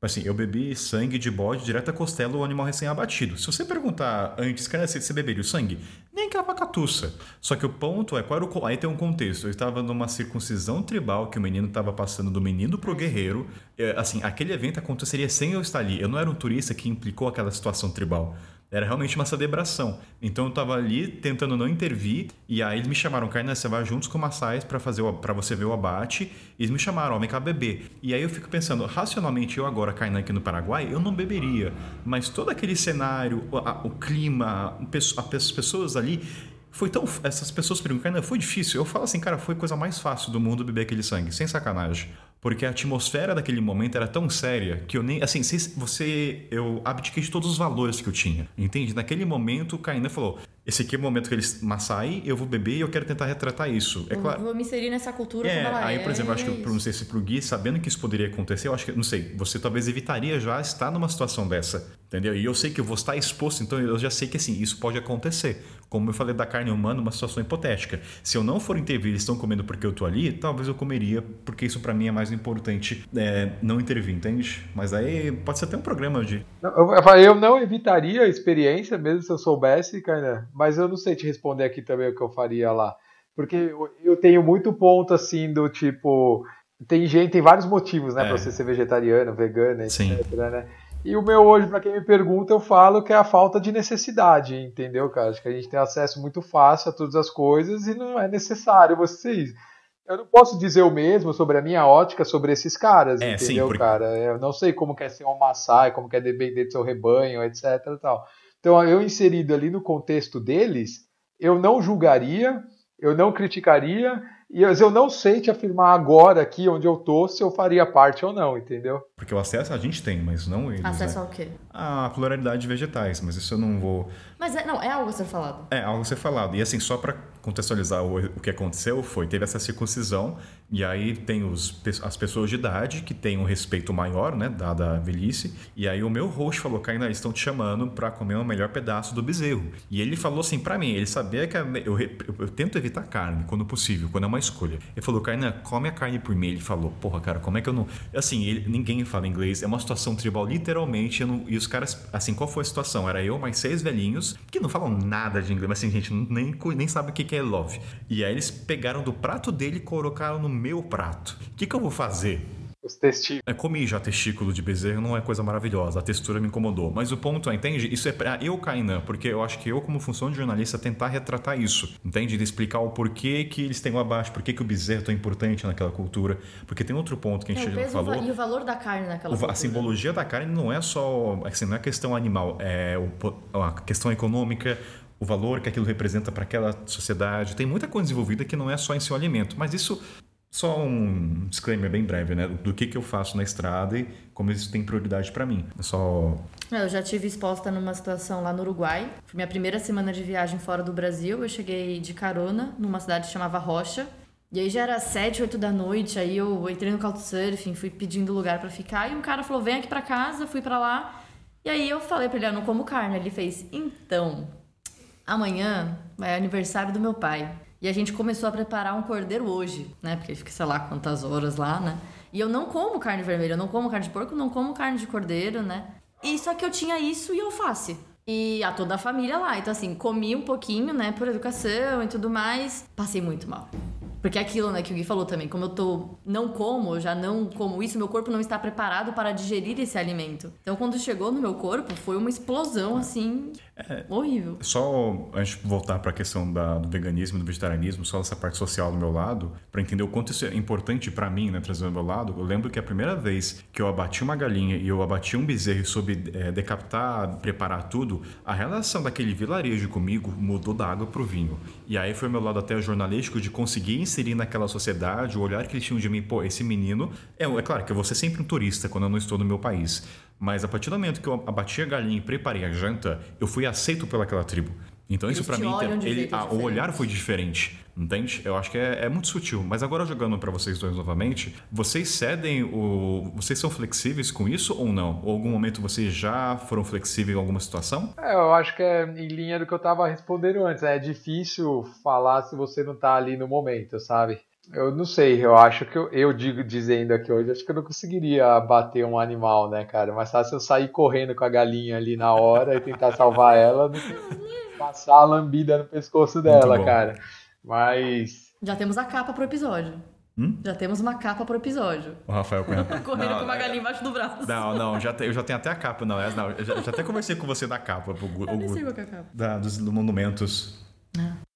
Assim, eu bebi sangue de bode direto à costela do animal recém-abatido. Se você perguntar antes, cara, você beberia o sangue? Nem que a vacatuça. Só que o ponto é, qual era o, aí tem um contexto. Eu estava numa circuncisão tribal que o menino estava passando do menino pro guerreiro. É, assim, aquele evento aconteceria sem eu estar ali. Eu não era um turista que implicou aquela situação tribal. Era realmente uma celebração. Então eu tava ali tentando não intervir, e aí eles me chamaram, Kainan, você vai juntos com o Massais pra fazer para você ver o abate. E eles me chamaram, vem cá beber. E aí eu fico pensando, racionalmente eu agora, Kainan, aqui no Paraguai, eu não beberia. Mas todo aquele cenário, o, a- o clima, as pessoas ali. Foi tão. Essas pessoas perguntam, Kainan, foi difícil? Eu falo assim, cara, foi a coisa mais fácil do mundo beber aquele sangue, sem sacanagem. Porque a atmosfera daquele momento era tão séria que eu nem. Assim, você. Eu abdiquei de todos os valores que eu tinha. Entende? Naquele momento, o Kainan falou: esse aqui é o momento que eles Massai, eu vou beber e eu quero tentar retratar isso. É Eu claro. Vou me inserir nessa cultura É, como ela aí, é. por exemplo, eu acho e é que, não sei se pro Gui, sabendo que isso poderia acontecer, eu acho que, não sei, você talvez evitaria já estar numa situação dessa, entendeu? E eu sei que eu vou estar exposto, então eu já sei que, assim, isso pode acontecer. Como eu falei da carne humana, uma situação hipotética. Se eu não for intervir, eles estão comendo porque eu tô ali, talvez eu comeria, porque isso pra mim é mais importante, é, não intervir, entende? Mas aí pode ser até um programa de... Eu, não evitaria a experiência, mesmo se eu soubesse, Kainan, mas eu não sei te responder aqui também o que eu faria lá. Porque eu, eu tenho muito ponto assim do tipo. Tem gente, tem vários motivos, né, É. pra você ser vegetariano, vegano, etc, Sim. né? E o meu hoje, pra quem me pergunta, eu falo que é a falta de necessidade, entendeu, cara? Acho que a gente tem acesso muito fácil a todas as coisas e não é necessário vocês. Eu não posso dizer o mesmo sobre a minha ótica sobre esses caras, É, sim, entendeu, porque- cara? Eu não sei como quer ser um Maasai, como quer depender do seu rebanho, etc tal. Então, eu inserido ali no contexto deles, eu não julgaria, eu não criticaria, e eu, eu não sei te afirmar agora, aqui onde eu tô, se eu faria parte ou não, entendeu? Porque o acesso a gente tem, mas não eles, Acesso né? ao quê? A pluralidade de vegetais, mas isso eu não vou... Mas é, não, é algo a ser falado. É, algo a ser falado. E assim, só para contextualizar o, o que aconteceu, foi, teve essa circuncisão, e aí tem os, as pessoas de idade que têm um respeito maior, né, dada a velhice, e aí o meu host falou, eles estão te chamando para comer o melhor pedaço do bezerro. E ele falou assim para mim, ele sabia que a- eu, eu, eu tento evitar carne quando possível, quando é uma escolha. Ele falou, Kainan, come a carne por mim. Ele falou, porra, cara, como é que eu não... Assim, ele- ninguém fala inglês, é uma situação tribal, literalmente, não- e os caras, assim, qual foi a situação? Era eu mais seis velhinhos, que não falam nada de inglês, mas assim, gente, nem, nem sabe o que que é love. E aí eles pegaram do prato dele e colocaram no meu prato. O que que eu vou fazer? Os testículos. Eu comi já testículo de bezerro, não é coisa maravilhosa, a textura me incomodou. Mas o ponto é, entende? Isso é pra eu, Kainan, porque eu acho que eu, como função de jornalista, tentar retratar isso, entende? De explicar o porquê que eles têm o abaixo, por que que o bezerro é tão importante naquela cultura. Porque tem outro ponto que a É, gente o não peso falou. e o valor da carne naquela O va- a cultura. simbologia da carne não é só assim, não é questão animal, é o a questão econômica, o valor que aquilo representa para aquela sociedade. Tem muita coisa envolvida que não é só em seu alimento, mas isso só um disclaimer bem breve, né, do que que eu faço na estrada e como isso tem prioridade para mim. É só Eu já tive exposta numa situação lá no Uruguai. Foi minha primeira semana de viagem fora do Brasil. Eu cheguei de carona numa cidade que chamava Rocha. E aí já era 7, 8 da noite, aí eu entrei no Couchsurfing, fui pedindo lugar pra ficar, e um cara falou, vem aqui pra casa, fui pra lá. E aí eu falei pra ele, eu não como carne. Ele fez, então, amanhã é aniversário do meu pai. E a gente começou a preparar um cordeiro hoje, né? Porque fica, sei lá, quantas horas lá, né? E eu não como carne vermelha, eu não como carne de porco, não como carne de cordeiro, né? E só que eu tinha isso e alface. E a toda a família lá. Então, assim, comi um pouquinho, né, por educação e tudo mais. Passei muito mal. Porque é aquilo, né, que o Gui falou também, como eu tô não como, eu já não como isso, meu corpo não está preparado para digerir esse alimento. Então, quando chegou no meu corpo, foi uma explosão assim horrível. Só antes de voltar para a questão da, do veganismo, do vegetarianismo, só essa parte social do meu lado, para entender o quanto isso é importante para mim, né, trazer do meu lado, eu lembro que a primeira vez que eu abati uma galinha e eu abati um bezerro e soube é, decapitar, preparar tudo, a relação daquele vilarejo comigo mudou da água pro vinho. E aí foi o meu lado até jornalístico de conseguir inserir naquela sociedade o olhar que eles tinham de mim, pô, esse menino, é, é claro que eu vou ser sempre um turista quando eu não estou no meu país, mas a partir do momento que eu abati a galinha e preparei a janta, eu fui aceito pelaquela tribo. Então isso para mim, olham de ele, jeito a- o olhar foi diferente, entende? Eu acho que é, é muito sutil. Mas agora jogando para vocês dois novamente, vocês cedem o, vocês são flexíveis com isso ou não? Ou algum momento vocês já foram flexíveis em alguma situação? É, eu acho que é em linha do que eu tava respondendo antes. É difícil falar se você não tá ali no momento, sabe? Eu não sei, eu acho que eu, eu digo dizendo aqui hoje, acho que eu não conseguiria bater um animal, né, cara? Mas fácil eu sair correndo com a galinha ali na hora e tentar salvar ela, do que passar a lambida no pescoço dela, cara. Mas Já temos a capa pro episódio. Hum? Já temos uma capa pro episódio. O Rafael Cunha. [laughs] Correndo Não, com uma galinha embaixo do braço. Não, não, já te- eu já tenho até a capa, não. é- não eu já, já até conversei com você da capa, o, Eu o nem sei qual que é a capa. da- dos monumentos.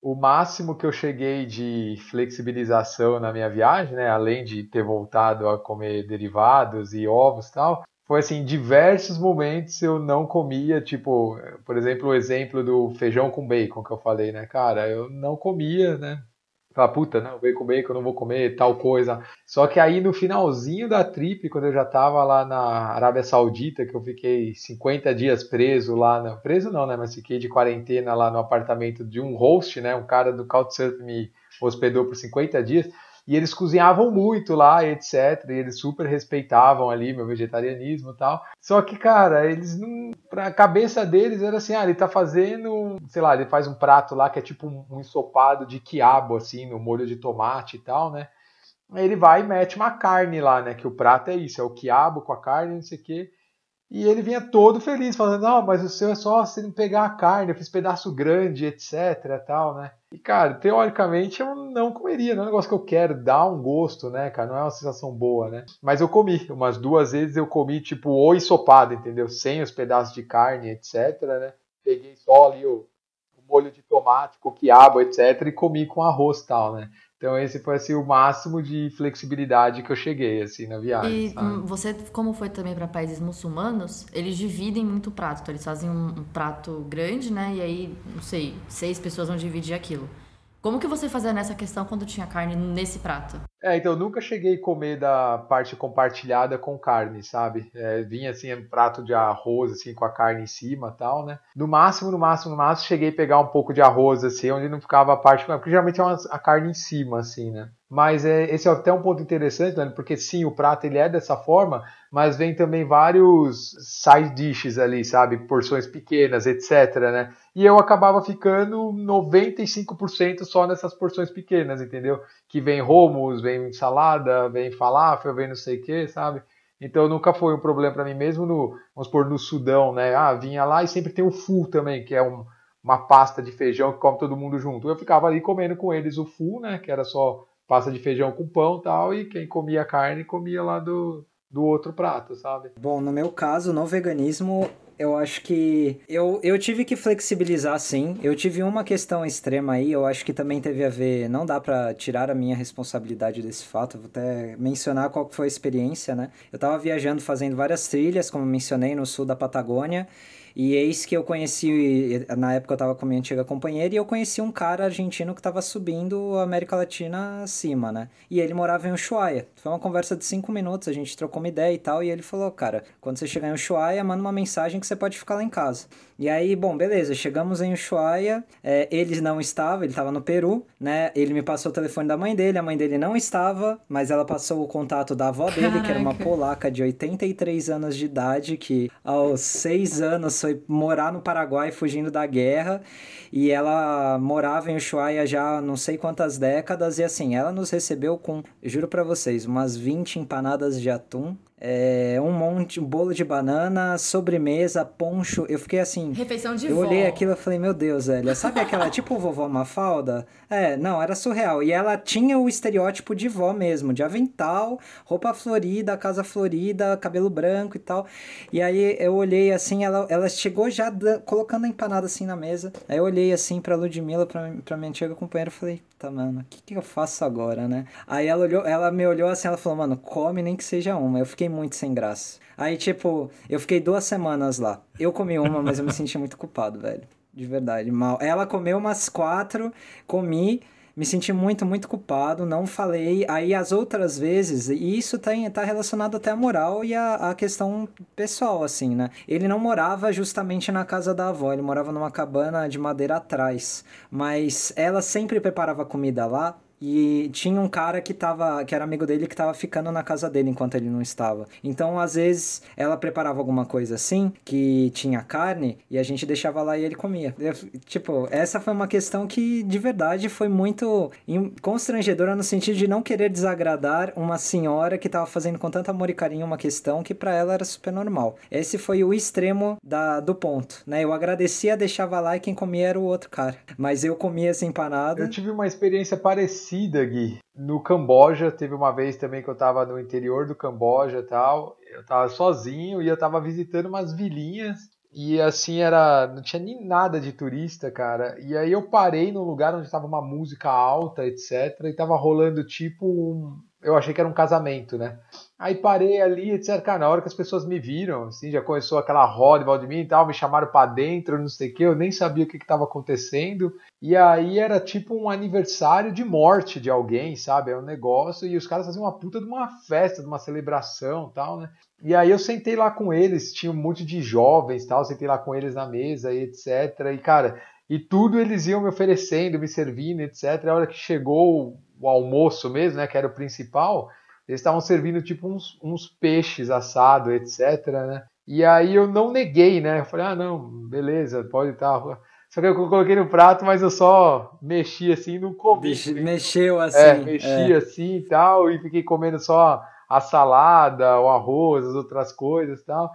O máximo que eu cheguei de flexibilização na minha viagem, né, além de ter voltado a comer derivados e ovos e tal, foi assim, diversos momentos eu não comia, tipo, por exemplo, o exemplo do feijão com bacon que eu falei, né, cara, eu não comia, né, Fala, puta, não, bacon, bacon, não vou comer tal coisa. Só que aí no finalzinho da trip, quando eu já tava lá na Arábia Saudita, que eu fiquei 50 dias preso lá, preso não, né, mas fiquei de quarentena lá no apartamento de um host, né, um cara do Couchsurfing me hospedou por 50 dias, e eles cozinhavam muito lá, etc, e eles super respeitavam ali meu vegetarianismo e tal. Só que, cara, eles não, pra cabeça deles era assim, ah, ele tá fazendo, sei lá, ele faz um prato lá que é tipo um, um ensopado de quiabo, assim, no molho de tomate e tal, né? Aí ele vai e mete uma carne lá, né? Que o prato é isso, é o quiabo com a carne, não sei o quê. E ele vinha todo feliz, falando, não, mas o seu é só você não pegar a carne, eu fiz pedaço grande, etc, tal, né? E, cara, teoricamente eu não comeria, não é um negócio que eu quero, dá um gosto, né, cara? Não é uma sensação boa, né? Mas eu comi, umas duas vezes eu comi, tipo, o ensopado, entendeu? Sem os pedaços de carne, etc, né? Peguei só ali o, o molho de tomate, com quiabo, etc, e comi com arroz tal, né? Então esse foi, assim, o máximo de flexibilidade que eu cheguei, assim, na viagem, E sabe? você, como foi também para países muçulmanos, eles dividem muito o prato. Então, eles fazem um, um prato grande, né? E aí, não sei, seis pessoas vão dividir aquilo. Como que você fazia nessa questão quando tinha carne nesse prato? É, então eu nunca cheguei a comer da parte compartilhada com carne, sabe? É, vinha assim um prato de arroz assim com a carne em cima, tal, né? No máximo, no máximo, no máximo cheguei a pegar um pouco de arroz assim, onde não ficava a parte, porque geralmente é uma, a carne em cima assim, né? Mas é, esse é até um ponto interessante, Leandro, porque sim, o prato ele é dessa forma, mas vem também vários side dishes ali, sabe? Porções pequenas, etc, né? E eu acabava ficando 95% só nessas porções pequenas, entendeu? Que vem hummus, vem salada, vem falafel, vem não sei o que, sabe? Então nunca foi um problema para mim, mesmo no, vamos supor, no Sudão, né? Ah, vinha lá e sempre tem o fu também, que é um- uma pasta de feijão que come todo mundo junto. Eu ficava ali comendo com eles o fu, né? Que era só pasta de feijão com pão tal, e quem comia carne comia lá do, do outro prato, sabe? Bom, no meu caso, no veganismo, eu acho que eu, eu tive que flexibilizar sim. Eu tive uma questão extrema aí, eu acho que também teve a ver, não dá pra tirar a minha responsabilidade desse fato, vou até mencionar qual foi a experiência, né? Eu tava viajando fazendo várias trilhas, como mencionei, no sul da Patagônia, E eis que eu conheci, na época eu tava com a minha antiga companheira, e eu conheci um cara argentino que tava subindo a América Latina acima, né? E ele morava em Ushuaia. Foi uma conversa de cinco minutos, a gente trocou uma ideia e tal, e ele falou, cara, quando você chegar em Ushuaia, manda uma mensagem que você pode ficar lá em casa. E aí, bom, beleza, chegamos em Ushuaia, é, ele não estava, ele estava no Peru, né? Ele me passou o telefone da mãe dele, a mãe dele não estava, mas ela passou o contato da avó dele, Caraca. que era uma polaca de 83 anos de idade, que aos seis anos foi morar no Paraguai fugindo da guerra, e ela morava em Ushuaia já não sei quantas décadas, e assim, ela nos recebeu com, juro para vocês, umas 20 empanadas de atum, é, um monte, um bolo de banana, sobremesa, poncho. Eu fiquei assim. Refeição de Eu vó. olhei aquilo e falei, meu Deus, velho. Sabe aquela [laughs] tipo vovó Mafalda? É, não, era surreal. E ela tinha o estereótipo de vó mesmo, de avental, roupa florida, casa florida, cabelo branco e tal. E aí eu olhei assim, ela, ela chegou já colocando a empanada assim na mesa. Aí eu olhei assim pra Ludmilla, pra, pra minha antiga companheira, e falei, tá, mano, o que, que eu faço agora, né? Aí ela olhou, ela me olhou assim, ela falou, mano, come nem que seja uma. Eu fiquei muito sem graça. Aí, tipo, eu fiquei duas semanas lá. Eu comi uma, mas eu me senti muito culpado, velho. De verdade, mal. Ela comeu umas quatro, comi me senti muito, muito culpado, não falei. Aí as outras vezes, e isso tá, tá relacionado até à moral e à, à questão pessoal, assim, né? Ele não morava justamente na casa da avó, ele morava numa cabana de madeira atrás. Mas ela sempre preparava comida lá e tinha um cara que tava, que era amigo dele que tava ficando na casa dele enquanto ele não estava. Então, às vezes, ela preparava alguma coisa assim, que tinha carne, e a gente deixava lá e ele comia. Eu, tipo, essa foi uma questão que de verdade foi muito constrangedora no sentido de não querer desagradar uma senhora que tava fazendo com tanto amor e carinho uma questão que para ela era super normal. Esse foi o extremo da, do ponto, né? Eu agradecia, deixava lá e quem comia era o outro cara. Mas eu comia essa empanada. Eu tive uma experiência parecida parecida, Gui. No Camboja, teve uma vez também que eu tava no interior do Camboja tal. Eu tava sozinho e eu tava visitando umas vilinhas. E assim era. Não tinha nem nada de turista, cara. E aí eu parei num lugar onde tava uma música alta, etc. E tava rolando tipo um. Eu achei que era um casamento, né? Aí parei ali, etc. Cara, na hora que as pessoas me viram, assim, já começou aquela roda em volta de mim e tal, me chamaram para dentro, não sei o que, eu nem sabia o que estava acontecendo. E aí era tipo um aniversário de morte de alguém, sabe? É um negócio, e os caras faziam uma puta de uma festa, de uma celebração tal, né? E aí eu sentei lá com eles, tinha um monte de jovens tal, sentei lá com eles na mesa e etc. E, cara, e tudo eles iam me oferecendo, me servindo, etc. A hora que chegou o almoço mesmo, né, que era o principal eles estavam servindo tipo uns, uns peixes assados, etc, né? E aí eu não neguei, né? Eu falei, ah, não, beleza, pode estar. Só que eu coloquei no prato, mas eu só mexi assim, não comi. Mexeu assim. É, mexi é. assim e tal, e fiquei comendo só a salada, o arroz, as outras coisas e tal.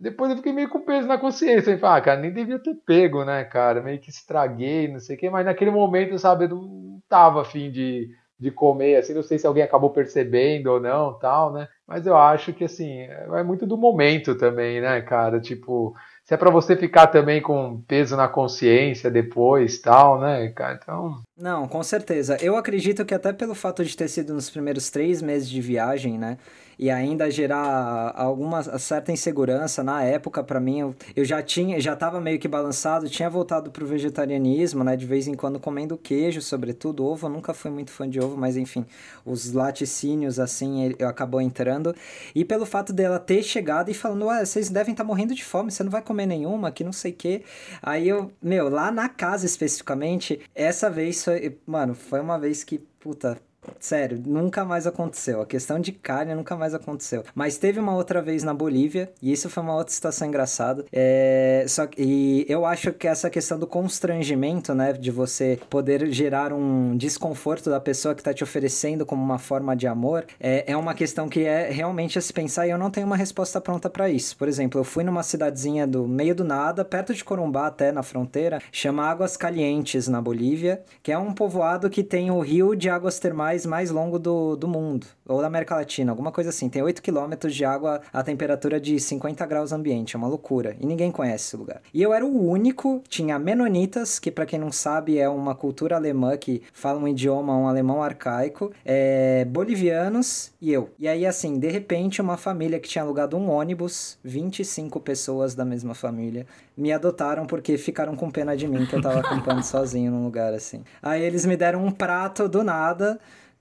Depois eu fiquei meio com peso na consciência. Eu falei, ah, cara, nem devia ter pego, né, cara? Meio que estraguei, não sei o quê. Mas naquele momento, sabe, eu não tava afim de de comer, assim, não sei se alguém acabou percebendo ou não, tal, né? Mas eu acho que, assim, é muito do momento também, né, cara? Tipo, se é para você ficar também com peso na consciência depois, tal, né, cara? Então... Não, com certeza. Eu acredito que até pelo fato de ter sido nos primeiros três meses de viagem, né? E ainda gerar alguma certa insegurança. Na época para mim eu, eu já tinha já estava meio que balançado tinha voltado pro vegetarianismo né? De vez em quando comendo queijo sobretudo. Ovo eu nunca fui muito fã de ovo mas enfim os laticínios assim eu acabou entrando. E pelo fato dela ter chegado e falando ué vocês devem estar tá morrendo de fome você não vai comer nenhuma que não sei que aí eu meu lá na casa especificamente essa vez foi mano foi uma vez que puta Sério, nunca mais aconteceu. A questão de carne nunca mais aconteceu. Mas teve uma outra vez na Bolívia, e isso foi uma outra situação engraçada. É, só, e eu acho que essa questão do constrangimento, né, de você poder gerar um desconforto da pessoa que está te oferecendo como uma forma de amor, é, é uma questão que é realmente a se pensar e eu não tenho uma resposta pronta para isso. Por exemplo, eu fui numa cidadezinha do meio do nada, perto de Corumbá, até na fronteira, chama Águas Calientes, na Bolívia, que é um povoado que tem o rio de águas termais mais longo do, do mundo, ou da América Latina, alguma coisa assim. Tem 8 quilômetros de água a temperatura de 50 graus ambiente, é uma loucura. E ninguém conhece esse lugar. E eu era o único, tinha Menonitas, que para quem não sabe é uma cultura alemã que fala um idioma, um alemão arcaico, é, bolivianos e eu. E aí, assim, de repente, uma família que tinha alugado um ônibus, 25 pessoas da mesma família, me adotaram porque ficaram com pena de mim que eu tava acampando [laughs] sozinho num lugar assim. Aí eles me deram um prato do nada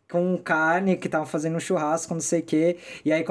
com carne, que tava fazendo um churrasco, não sei o quê. E aí,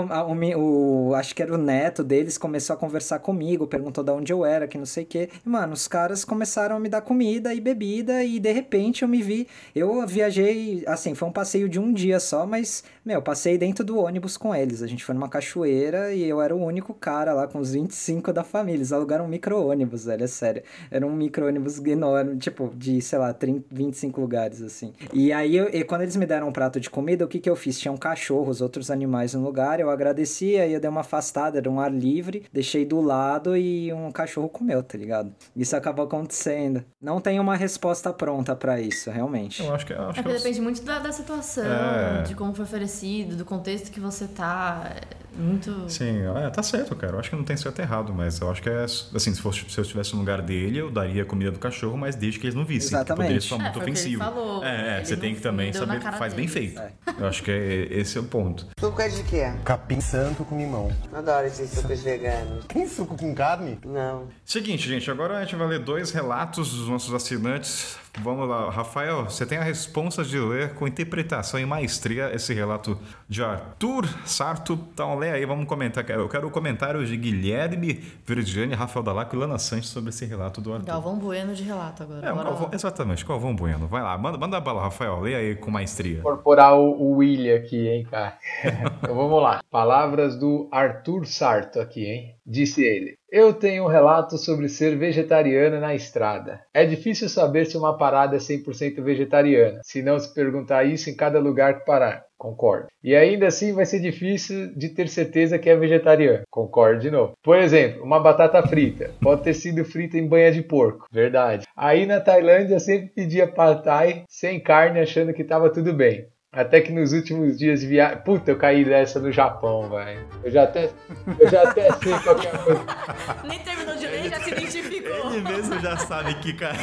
o, o, acho que era o neto deles, começou a conversar comigo, perguntou de onde eu era, que não sei o quê. E, mano, os caras começaram a me dar comida e bebida, e de repente eu me vi. Eu viajei, assim, foi um passeio de um dia só, mas, meu, passei dentro do ônibus com eles. A gente foi numa cachoeira e eu era o único cara lá com os 25 da família. Eles alugaram um micro-ônibus, velho, é sério. Era um micro-ônibus enorme, tipo, de, sei lá, 30, 25 lugares, assim. E aí, eu, e quando eles me deram um prato de comida, o que que eu fiz? Tinham cachorros, outros animais no lugar, eu agradeci, aí eu dei uma afastada, era um ar livre, deixei do lado e um cachorro comeu, tá ligado? Isso acabou acontecendo. Não tem uma resposta pronta para isso, realmente. Eu acho que... Eu acho é que eu... depende muito da, da situação, é... de como foi oferecido, do contexto que você tá muito. Sim, é, tá certo, cara. Eu acho que não tem certo e errado, mas eu acho que é. Assim, se, fosse, se eu estivesse no lugar dele, eu daria comida do cachorro, mas desde que eles não vissem. Exatamente. Poderia soar é, muito ofensivo. falou. É, é você tem que também saber que faz bem feito. É. Eu acho que é, esse é o ponto. Suco é de quê? Capim santo com limão. Adoro esses sucos veganos. Tem suco com carne? Não. Seguinte, gente, agora a gente vai ler dois relatos dos nossos assinantes Vamos lá, Rafael, você tem a responsa de ler com interpretação e maestria esse relato de Arthur Sarto. Então, lê aí, vamos comentar. Eu quero o comentário de Guilherme Verdiane, Rafael Dalaco e Lana Santos sobre esse relato do Arthur. Galvão Bueno de relato agora. É, Galvão, exatamente, Galvão Bueno. Vai lá, manda, manda a bala, Rafael, lê aí com maestria. Incorporar o, o William aqui, hein, cara. [laughs] então vamos lá. Palavras do Arthur Sarto aqui, hein? Disse ele. Eu tenho um relato sobre ser vegetariano na estrada. É difícil saber se uma parada é 100% vegetariana, se não se perguntar isso em cada lugar que parar. Concordo. E ainda assim vai ser difícil de ter certeza que é vegetariano. Concordo de novo. Por exemplo, uma batata frita. Pode ter sido frita em banha de porco. Verdade. Aí na Tailândia sempre pedia pad thai sem carne achando que estava tudo bem. Até que nos últimos dias de viagem. Puta, eu caí dessa no Japão, velho. Eu já até. Eu já até sei qualquer é coisa. [laughs] Nem terminou de ler, já se identificou. Ele mesmo já sabe que, cara.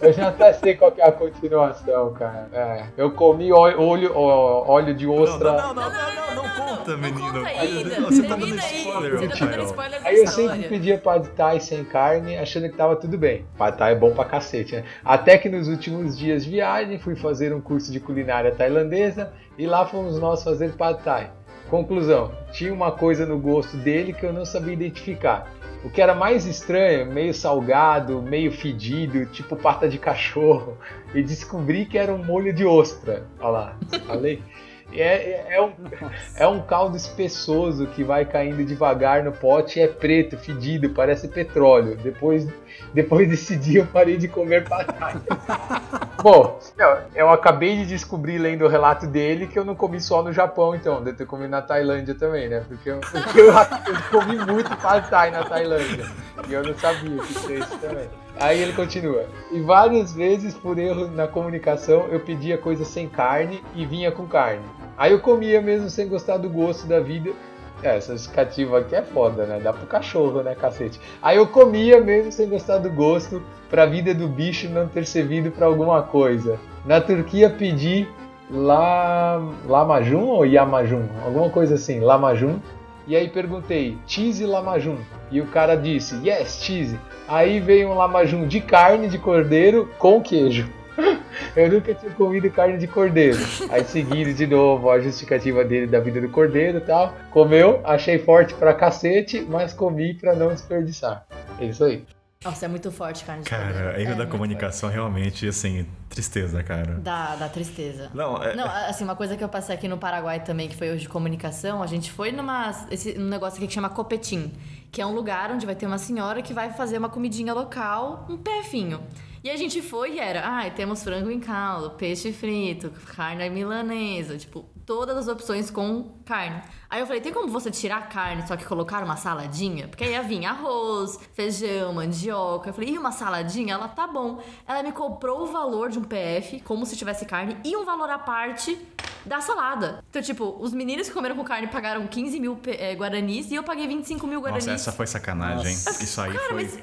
Eu já até sei qual é a continuação, cara. É. Eu comi óleo, óleo de ostra. Não, não, não, não, não, não conta, menino. Conta ainda. Você tá dando spoiler, Você tá dando spoiler Aí eu sempre pedia pad thai sem carne, achando que tava tudo bem. Pad thai é bom pra cacete, né? Até que nos últimos dias de viagem fui fazer um curso de culinária tailandesa e lá fomos nós fazer pad thai. Conclusão: tinha uma coisa no gosto dele que eu não sabia identificar. O que era mais estranho, meio salgado, meio fedido, tipo pata de cachorro, e descobri que era um molho de ostra. Olha lá, falei. É, é, é, um, é um caldo espessoso que vai caindo devagar no pote e é preto, fedido, parece petróleo. Depois, depois desse dia eu parei de comer patata. [laughs] Bom, eu acabei de descobrir lendo o relato dele que eu não comi só no Japão, então. Deve ter comido na Tailândia também, né? Porque eu, porque eu, eu comi muito pad thai na Tailândia. E eu não sabia que tinha isso também. Aí ele continua. E várias vezes, por erro na comunicação, eu pedia coisa sem carne e vinha com carne. Aí eu comia mesmo sem gostar do gosto da vida. É, essa justificativa aqui é foda, né? Dá pro cachorro, né, cacete? Aí eu comia mesmo sem gostar do gosto, pra vida do bicho não ter servido para alguma coisa. Na Turquia pedi la... Lamajun ou Yamajun? Alguma coisa assim, Lamajun. E aí perguntei, cheese lamajun? E o cara disse, yes, cheese. Aí veio um lamajun de carne de cordeiro com queijo. [laughs] Eu nunca tinha comido carne de cordeiro. Aí seguindo de novo a justificativa dele da vida do cordeiro e tal. Comeu, achei forte pra cacete, mas comi pra não desperdiçar. É isso aí. Nossa, é muito forte carne de cara, cordeiro. Cara, erro é da comunicação forte. realmente, assim, tristeza, cara. Dá, dá tristeza. Não, é... Não, assim, uma coisa que eu passei aqui no Paraguai também, que foi hoje de comunicação, a gente foi numa, esse, num negócio aqui que chama Copetim, que é um lugar onde vai ter uma senhora que vai fazer uma comidinha local, um pefinho. E a gente foi e era, ah, temos frango em caldo, peixe frito, carne milanesa, tipo, todas as opções com carne. Aí eu falei, tem como você tirar a carne, só que colocar uma saladinha? Porque aí ia vir arroz, feijão, mandioca. Eu falei, e uma saladinha? Ela, tá bom. Ela me comprou o valor de um PF, como se tivesse carne, e um valor à parte da salada. Então, tipo, os meninos que comeram com carne pagaram 15 mil é, guaranis e eu paguei 25 mil guaranis. Nossa, essa foi sacanagem. Isso aí Cara, foi... Mas...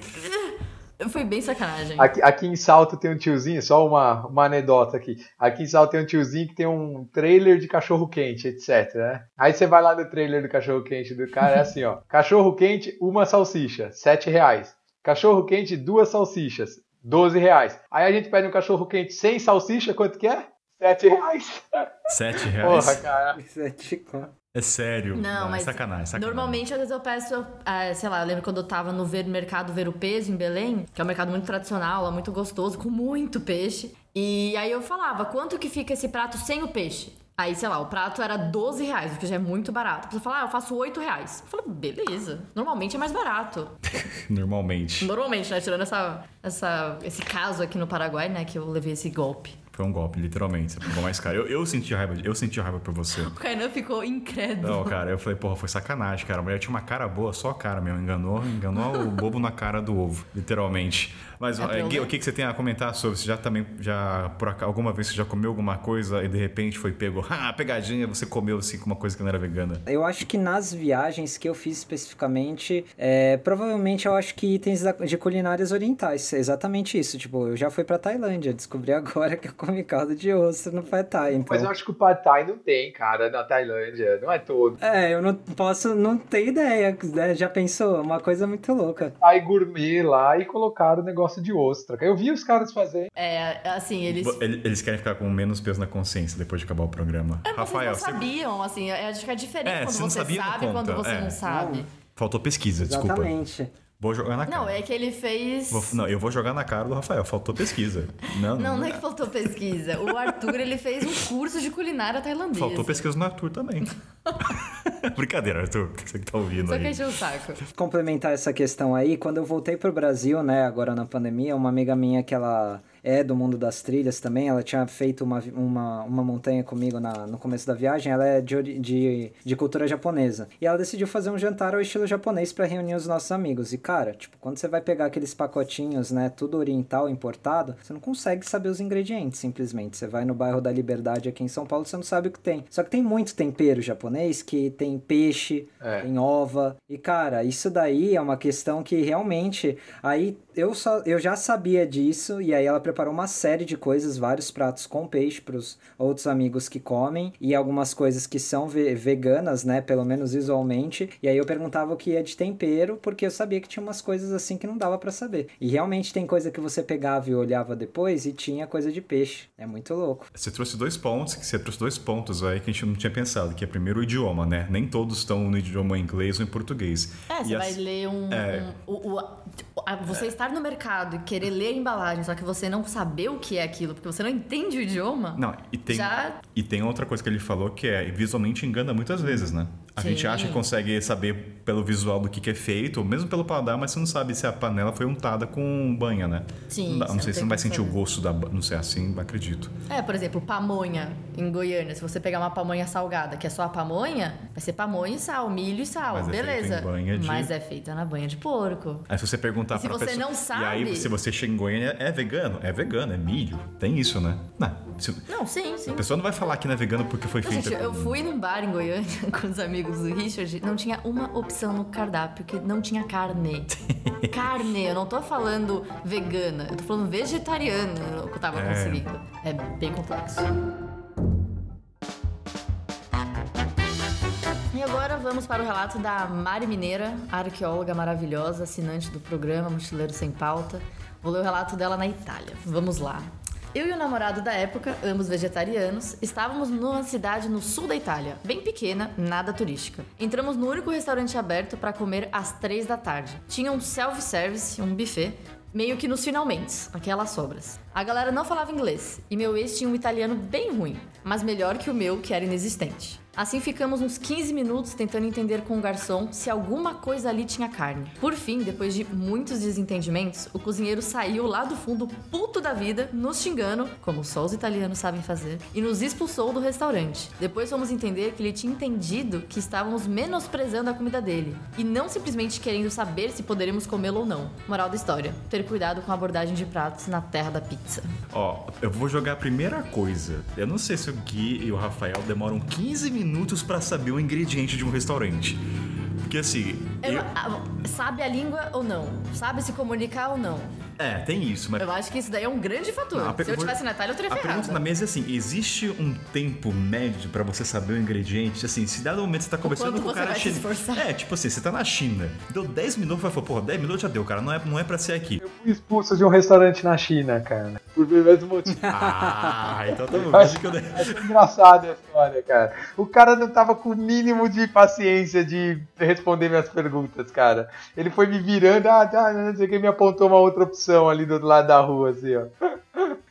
Foi bem sacanagem. Aqui, aqui, em Salto tem um tiozinho, só uma, uma anedota aqui. Aqui em Salto tem um tiozinho que tem um trailer de cachorro quente, etc. Né? Aí você vai lá no trailer do cachorro quente do cara, é [laughs] assim, ó. Cachorro quente, uma salsicha, sete reais. Cachorro quente, duas salsichas, 12 reais. Aí a gente pede um cachorro quente sem salsicha, quanto que é? 7 reais. Sete reais? Porra, cara. É tipo- É sério. Não, é mas sacanagem, sacanagem. Normalmente, às vezes eu peço, ah, sei lá, eu lembro quando eu tava no ver, mercado Ver o Peso, em Belém, que é um mercado muito tradicional, lá muito gostoso, com muito peixe. E aí eu falava, quanto que fica esse prato sem o peixe? Aí, sei lá, o prato era 12 reais, o que já é muito barato. A pessoa fala, ah, eu faço 8 reais. Eu falo, beleza. Normalmente é mais barato. [laughs] Normalmente. Normalmente, né? Tirando essa, essa, esse caso aqui no Paraguai, né? Que eu levei esse golpe. Foi um golpe, literalmente. Você pagou mais caro. Eu, eu senti raiva, eu senti raiva por você. O Kainan ficou incrédulo. Não, cara, eu falei, porra, foi sacanagem, cara. A mulher tinha uma cara boa, só a cara mesmo. Enganou, enganou o [laughs] bobo na cara do ovo, literalmente. Mas, É Gui, ler? o que, que você tem a comentar sobre? Você já também, já, por alguma vez você já comeu alguma coisa e de repente foi pego, [laughs] ah, pegadinha, você comeu assim com uma coisa que não era vegana? Eu acho que nas viagens que eu fiz especificamente, é, provavelmente eu acho que itens da- de culinárias orientais. É exatamente isso. Tipo, eu já fui pra Tailândia, descobri agora que eu comi caldo de ostra no Pad Thai. Então... Mas eu acho que o Pad Thai não tem, cara, na Tailândia. Não é todo. É, eu não posso, não ter ideia. né? Já pensou? Uma coisa muito louca. Thai gourmet lá e colocaram o negócio de ostra. Eu vi os caras fazerem. É, assim, eles... Ele- Eles querem ficar com menos peso na consciência depois de acabar o programa. É, vocês Rafael, não você sabiam, assim, acho que é diferente É, quando não você sabia, não sabe e quando você é. não sabe. faltou pesquisa, desculpa. Exatamente. Vou jogar na cara. Não, é que ele fez... Vou- não, eu vou jogar na cara do Rafael, faltou pesquisa. [laughs] Não, Não, não é que faltou pesquisa. O Arthur, ele fez um curso de culinária tailandesa. Faltou pesquisa no Arthur também. [laughs] Brincadeira, Arthur, você que tá ouvindo Só que aí. encheu o saco. complementar essa questão aí, quando eu voltei pro Brasil, né, agora na pandemia, uma amiga minha que ela é do mundo das trilhas também, ela tinha feito uma, uma, uma montanha comigo na, no começo da viagem, ela é de, de, de cultura japonesa. E ela decidiu fazer um jantar ao estilo japonês para reunir os nossos amigos. E cara, tipo, quando você vai pegar aqueles pacotinhos, né, tudo oriental importado, você não consegue saber os ingredientes, simplesmente. Você vai no bairro da Liberdade aqui em São Paulo, você não sabe o que tem. Só que tem muito tempero japonês que tem peixe, É. tem ova. E cara, isso daí é uma questão que realmente aí eu só eu já sabia disso e aí ela preparou uma série de coisas, vários pratos com peixe para os outros amigos que comem e algumas coisas que são ve- veganas, né, pelo menos visualmente. E aí eu perguntava o que é de tempero, porque eu sabia que tinha umas coisas assim que não dava para saber. E realmente tem coisa que você pegava e olhava depois e tinha coisa de peixe. É muito louco. Você trouxe dois pontos, que você trouxe dois pontos aí que a gente não tinha pensado, que é primeiro o idioma, né? Nem todos estão no idioma inglês ou em português. É, você E vai as- ler um. É. um- o- o- a- você estar no mercado e querer ler a embalagem, só que você não saber o que é aquilo, porque você não entende o idioma. Não, e tem, Já- e tem outra coisa que ele falou que é visualmente engana muitas vezes, né? A gente Sim. acha que consegue saber pelo visual do que, que é feito, ou mesmo pelo paladar, mas você não sabe se a panela foi untada com banha, né? Sim, Não, dá- você não sei se tem não vai sentir o gosto da. Não sei assim, acredito. É, por exemplo, pamonha em Goiânia. Se você pegar uma pamonha salgada, que é só a pamonha, vai ser pamonha e sal, milho e sal, Mas é beleza. em banha de- Mas é feita na banha de porco. Aí se você perguntar E se pra você pessoa. não sabe- E aí, se você chega em Goiânia, é vegano? É vegano, é milho. Tem isso, né? Não. Se- Não, sim, sim. A pessoa não vai falar que não é vegano porque foi Não, feita. gente, eu fui num bar em Goiânia [laughs] com os amigos do Richard, não tinha uma opção no cardápio que não tinha carne. [laughs] carne, eu não tô falando vegana, eu tô falando vegetariana que eu tava É. conseguindo. É bem complexo. E agora vamos para o relato da Mari Mineira, arqueóloga maravilhosa, assinante do programa Mochileiro Sem Pauta. Vou ler o relato dela na Itália. Vamos lá. Eu e o namorado da época, ambos vegetarianos, estávamos numa cidade no sul da Itália, bem pequena, nada turística. Entramos no único restaurante aberto para comer às três da tarde. Tinha um self-service, um buffet, meio que nos finalmente, aquelas sobras. A galera não falava inglês e meu ex tinha um italiano bem ruim, mas melhor que o meu, que era inexistente. Assim ficamos uns 15 minutos tentando entender com o garçom se alguma coisa ali tinha carne. Por fim, depois de muitos desentendimentos, o cozinheiro saiu lá do fundo puto da vida, nos xingando, como só os italianos sabem fazer, e nos expulsou do restaurante. Depois fomos entender que ele tinha entendido que estávamos menosprezando a comida dele e não simplesmente querendo saber se poderíamos comê-lo ou não. Moral da história: ter cuidado com a abordagem de pratos na terra da pizza. Ó, eu vou jogar a primeira coisa. Eu não sei se o Gui e o Rafael demoram 15 minutos pra saber o ingrediente de um restaurante. Porque assim. Eu- eu- ah, sabe a língua ou não? Sabe se comunicar ou não? É, tem isso, mas. Eu acho que isso daí é um grande fator. Não, a Se eu per- tivesse na Itália, eu teria A ferrado. pergunta na mesa é assim: existe um tempo médio pra você saber o ingrediente? Assim, se dado momento você tá conversando com o cara chinês. esforçar. É, tipo assim, você tá na China, deu 10 minutos, vai falar, porra, 10 minutos já deu, cara, não é, não é pra ser aqui. Fui expulso de um restaurante na China, cara. Por mesmo motivo. [laughs] Ah, então tamo Acho, vendo que eu dei. acho engraçado a história, cara. O cara não tava com o mínimo de paciência de responder minhas perguntas, cara. Ele foi me virando, ah, tá, não sei o que, me apontou uma outra opção ali do outro lado da rua, assim, ó. [laughs]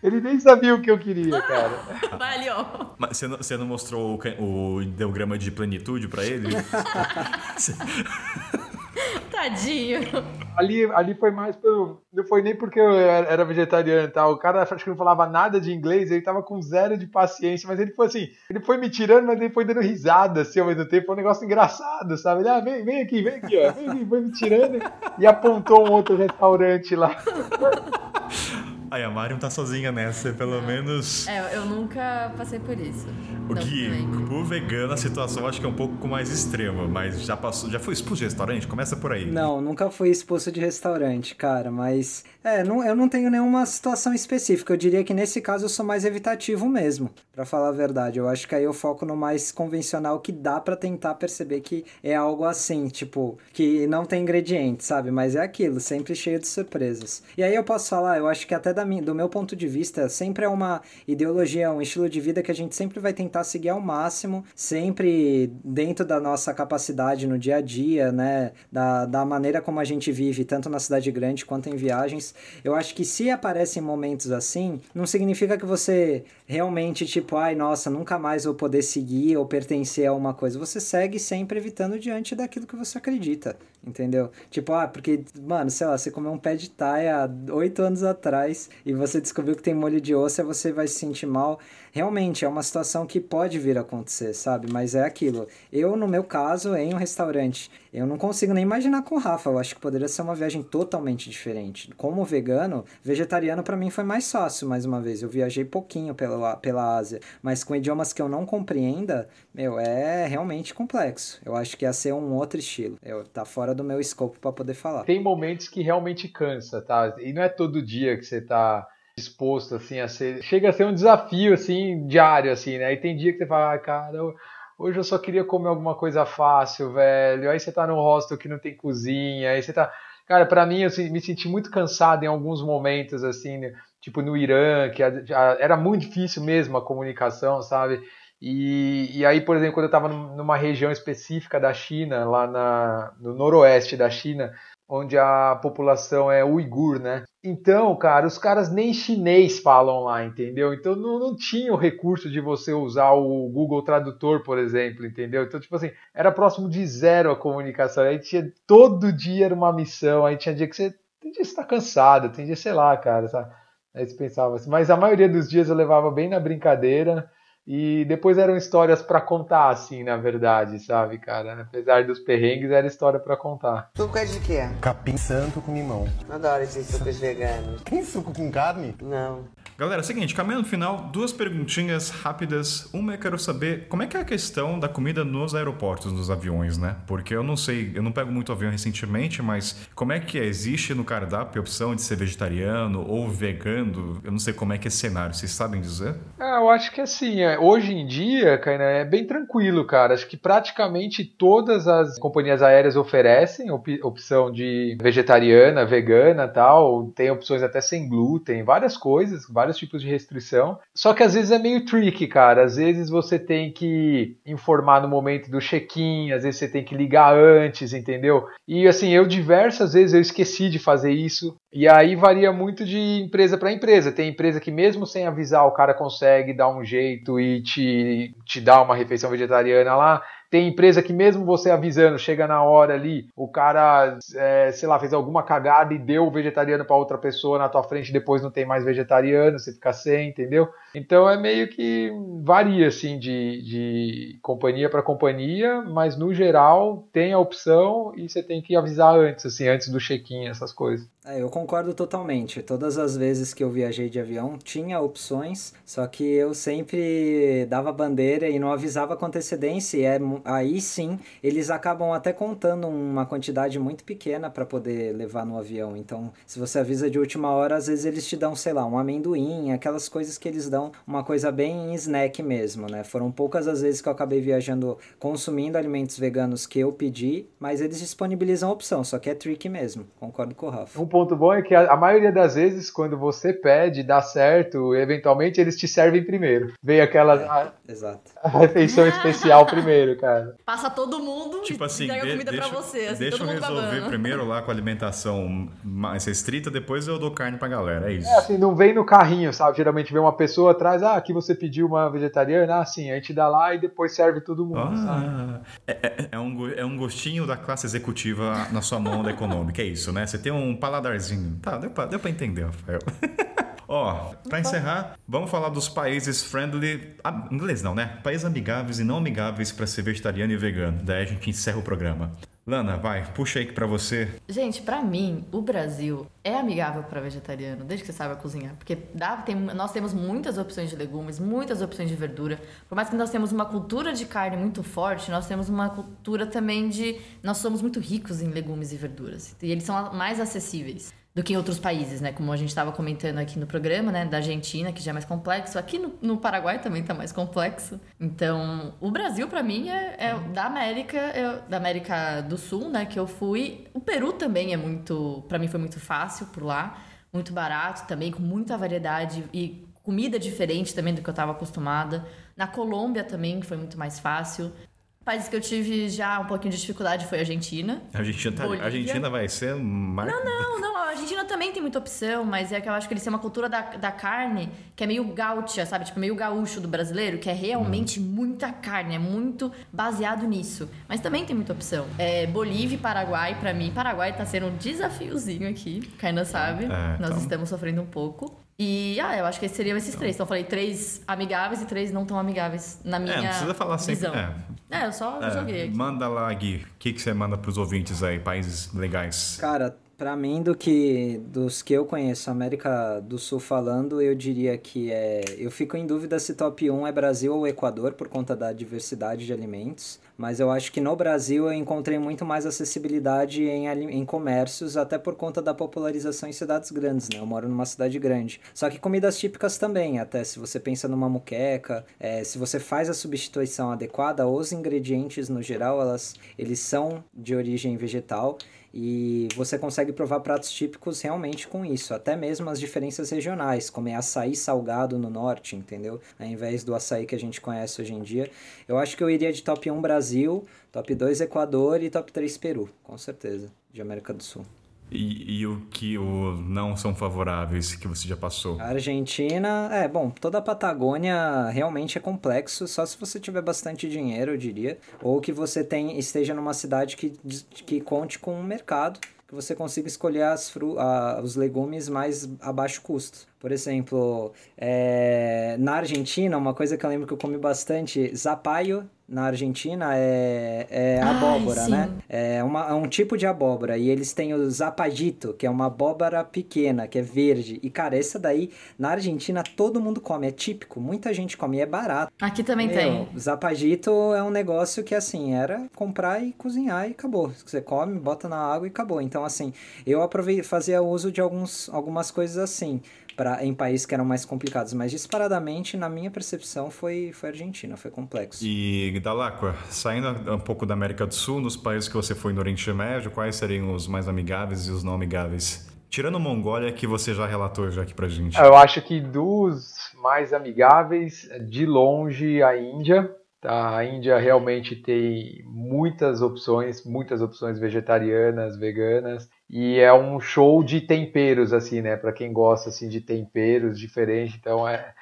Ele nem sabia o que eu queria, cara. Vai ali, ó. Mas você não, você não mostrou o, o ideograma de plenitude pra ele? [laughs] [laughs] Tadinho. Ali, ali foi mais pelo. Não foi nem porque eu era era vegetariano e tal. O cara acho que não falava nada de inglês, ele tava com zero de paciência, mas ele foi assim, ele foi me tirando, mas ele foi dando risada assim ao mesmo tempo. Foi um negócio engraçado, sabe? Ele, ah, vem, vem aqui, vem aqui, ó. Vem aqui, foi me tirando e apontou um outro restaurante lá. [laughs] Aí a Mari não tá sozinha nessa, pelo menos. É, eu nunca passei por isso. O Não, Gui, também. pro vegano a situação acho que é um pouco mais extrema, mas já passou, já foi expulso de restaurante? Começa por aí. Não, nunca fui expulso de restaurante, cara, mas. É, não, eu não tenho nenhuma situação específica. Eu diria que nesse caso eu sou mais evitativo mesmo, pra falar a verdade. Eu acho que aí eu foco no mais convencional que dá pra tentar perceber que é algo assim, tipo, que não tem ingredientes, sabe? Mas é aquilo, sempre cheio de surpresas. E aí eu posso falar, eu acho que até da minha, do meu ponto de vista, sempre é uma ideologia, um estilo de vida que a gente sempre vai tentar seguir ao máximo, sempre dentro da nossa capacidade no dia a dia, né? Da, da maneira como a gente vive, tanto na cidade grande quanto em viagens. Eu acho que se aparecem momentos assim, não significa que você realmente, tipo, ai, nossa, nunca mais vou poder seguir ou pertencer a uma coisa. Você segue sempre evitando diante daquilo que você acredita, entendeu? Tipo, ah, porque, mano, sei lá, você comeu um pé de taia há oito anos atrás e você descobriu que tem molho de osso, você vai se sentir mal. Realmente, é uma situação que pode vir a acontecer, sabe? Mas é aquilo. Eu, no meu caso, em um restaurante, eu não consigo nem imaginar com o Rafa. Eu acho que poderia ser uma viagem totalmente diferente. Como vegano, vegetariano para mim foi mais fácil, mais uma vez. Eu viajei pouquinho pela, pela Ásia, mas com idiomas que eu não compreenda, meu, é realmente complexo. Eu acho que ia ser um outro estilo. Eu, tá fora do meu escopo para poder falar. Tem momentos que realmente cansa, tá? E não é todo dia que você tá disposto assim a ser, chega a ser um desafio assim diário assim, né? E tem dia que você fala, ah, cara, hoje eu só queria comer alguma coisa fácil, velho. Aí você tá num hostel que não tem cozinha, aí você tá, cara, pra mim eu me senti muito cansado em alguns momentos assim, né? tipo no Irã, que era muito difícil mesmo a comunicação, sabe? E, e aí, por exemplo, quando eu estava numa região específica da China, lá na, no noroeste da China, onde a população é uigur, né? Então, cara, os caras nem chinês falam lá, entendeu? Então não, não tinha o recurso de você usar o Google Tradutor, por exemplo, entendeu? Então, tipo assim, era próximo de zero a comunicação. Aí tinha todo dia era uma missão, aí tinha dia que você. Tem dia que você tá cansado, tem dia, sei lá, cara, sabe? Aí você pensava assim, mas a maioria dos dias eu levava bem na brincadeira. E depois eram histórias pra contar, assim, na verdade, sabe, cara? Apesar dos perrengues, era história pra contar. Suco é de quê? Capim santo com limão. Adoro esses sucos veganos. Tem suco com carne? Não. Galera, é o seguinte, caminhando no final, duas perguntinhas rápidas. Uma eu quero saber como é que é a questão da comida nos aeroportos, nos aviões, né? Porque eu não sei, eu não pego muito avião recentemente, mas como é que é? Existe no cardápio a opção de ser vegetariano ou vegano? Eu não sei como é que é esse cenário, vocês sabem dizer? Ah, eu acho que assim, é, hoje em dia, é bem tranquilo, cara. Acho que praticamente todas as companhias aéreas oferecem op- opção de vegetariana, vegana tal. Tem opções até sem glúten, várias coisas, vários tipos de restrição. Só que às vezes é meio tricky, cara. Às vezes você tem que informar no momento do check-in, às vezes você tem que ligar antes, entendeu? E assim, eu diversas vezes eu esqueci de fazer isso. E aí varia muito de empresa para empresa. Tem empresa que mesmo sem avisar o cara consegue dar um jeito e te, te dar uma refeição vegetariana lá. Tem empresa que mesmo você avisando, chega na hora ali, o cara, é, sei lá, fez alguma cagada e deu o vegetariano para outra pessoa na tua frente, depois não tem mais vegetariano, você fica sem, entendeu? Então é meio que varia assim de, de companhia para companhia, mas no geral tem a opção e você tem que avisar antes, assim, antes do check-in, essas coisas. É, eu concordo totalmente. Todas as vezes que eu viajei de avião tinha opções, só que eu sempre dava bandeira e não avisava com antecedência. E é, aí sim, eles acabam até contando uma quantidade muito pequena para poder levar no avião. Então, se você avisa de última hora, às vezes eles te dão, sei lá, um amendoim, aquelas coisas que eles dão, uma coisa bem snack mesmo, né? Foram poucas as vezes que eu acabei viajando consumindo alimentos veganos que eu pedi, mas eles disponibilizam a opção, só que é tricky mesmo. Concordo com o Rafa. Um ponto bom é que a, a maioria das vezes, quando você pede, dá certo, eventualmente eles te servem primeiro. Vem aquela a, Exato. [laughs] a refeição especial primeiro, cara. Passa todo mundo Tipo e assim, entrega de- comida deixa, pra você. Assim, deixa eu todo mundo resolver babando. primeiro lá com a alimentação mais restrita, depois eu dou carne pra galera, é isso. É assim, não vem no carrinho, sabe? Geralmente vem uma pessoa atrás, ah, aqui você pediu uma vegetariana, ah, sim, a gente dá lá e depois serve todo mundo, sabe? Ah, é, é- é um, é um gostinho da classe executiva na sua mão da econômica, é isso, né? Você tem um paladarzinho. Tá, deu pra, deu pra entender, Rafael. [laughs] Ó, pra encerrar, vamos falar dos países friendly. Ah, inglês não, né? Países amigáveis e não amigáveis pra ser vegetariano e vegano. Daí a gente encerra o programa. Lana, vai, puxa aí que pra você. Gente, pra mim, o Brasil é amigável pra vegetariano, desde que você saiba cozinhar. Porque dá, tem- nós temos muitas opções de legumes, muitas opções de verdura. Por mais que nós temos uma cultura de carne muito forte, nós temos uma cultura também de. Nós somos muito ricos em legumes e verduras. E eles são mais acessíveis do que em outros países, né? Como a gente estava comentando aqui no programa, né? Da Argentina, que já é mais complexo. Aqui no, no Paraguai também tá mais complexo. Então, o Brasil, pra mim, é, é da América, é da América do Sul, né? Que eu fui. O Peru também é muito. Pra mim foi muito fácil por lá. Muito barato também, com muita variedade e comida diferente também do que eu estava acostumada. Na Colômbia também foi muito mais fácil. Países que eu tive já um pouquinho de dificuldade foi a Argentina. A Argentina, tá- Bolívia. Argentina vai ser mais. Não, não, a Argentina também tem muita opção, mas é que eu acho que eles têm uma cultura da, da carne que é meio gaúcha, sabe? Tipo, meio gaúcho do brasileiro, que é realmente muita carne, é muito baseado nisso. Mas também tem muita opção. É, Bolívia e Paraguai, pra mim, Paraguai tá sendo um desafiozinho aqui, Kaina sabe. É, Nós então. estamos sofrendo um pouco. E, ah, eu acho que seriam esses três. Então, eu falei três amigáveis e três não tão amigáveis, na minha É, não precisa falar sempre. visão. É, É, eu só é, joguei aqui. manda lá, Gui. O que, que você manda pros ouvintes aí, países legais? Cara, pra mim, do que dos que eu conheço, América do Sul falando, eu diria que é. Eu fico em dúvida se top 1 é Brasil ou Equador, por conta da diversidade de alimentos. Mas eu acho que no Brasil eu encontrei muito mais acessibilidade em, em comércios, até por conta da popularização em cidades grandes, né? Eu moro numa cidade grande. Só que comidas típicas também, até se você pensa numa muqueca, é, se você faz a substituição adequada, os ingredientes no geral, elas, eles são de origem vegetal. E você consegue provar pratos típicos realmente com isso, até mesmo as diferenças regionais, como é açaí salgado no norte, entendeu? Ao invés do açaí que a gente conhece hoje em dia. Eu acho que eu iria de top 1 Brasil, top 2 Equador e top 3 Peru, com certeza, de América do Sul. E, e o que o não são favoráveis que você já passou? Argentina, é, bom, toda a Patagônia realmente é complexo, só se você tiver bastante dinheiro, eu diria, ou que você tem, esteja numa cidade que, que conte com um mercado, que você consiga escolher as fru a, os legumes mais a baixo custo. Por exemplo, é, na Argentina, uma coisa que eu lembro que eu comi bastante, zapallo na Argentina é, é Ai, abóbora, né? É, uma, é um tipo de abóbora. E eles têm o zapallito, que é uma abóbora pequena, que é verde. E, cara, essa daí, na Argentina, todo mundo come. É típico. Muita gente come. e É barato. Aqui também Meu, tem. Zapallito é um negócio que, assim, era comprar e cozinhar e acabou. Você come, bota na água e acabou. Então, assim, eu aproveitei, fazia uso de alguns, algumas coisas assim. Pra, em países que eram mais complicados, mas disparadamente, na minha percepção, foi, foi Argentina, foi complexo. E Dalacqua, saindo um pouco da América do Sul, nos países que você foi no Oriente Médio, quais seriam os mais amigáveis e os não amigáveis? Tirando Mongólia, que você já relatou já aqui pra gente. Eu acho que dos mais amigáveis, de longe, a Índia. Tá? A Índia realmente tem muitas opções, muitas opções vegetarianas, veganas. E é um show de temperos, assim, né? Para quem gosta assim, de temperos diferentes. Então, é,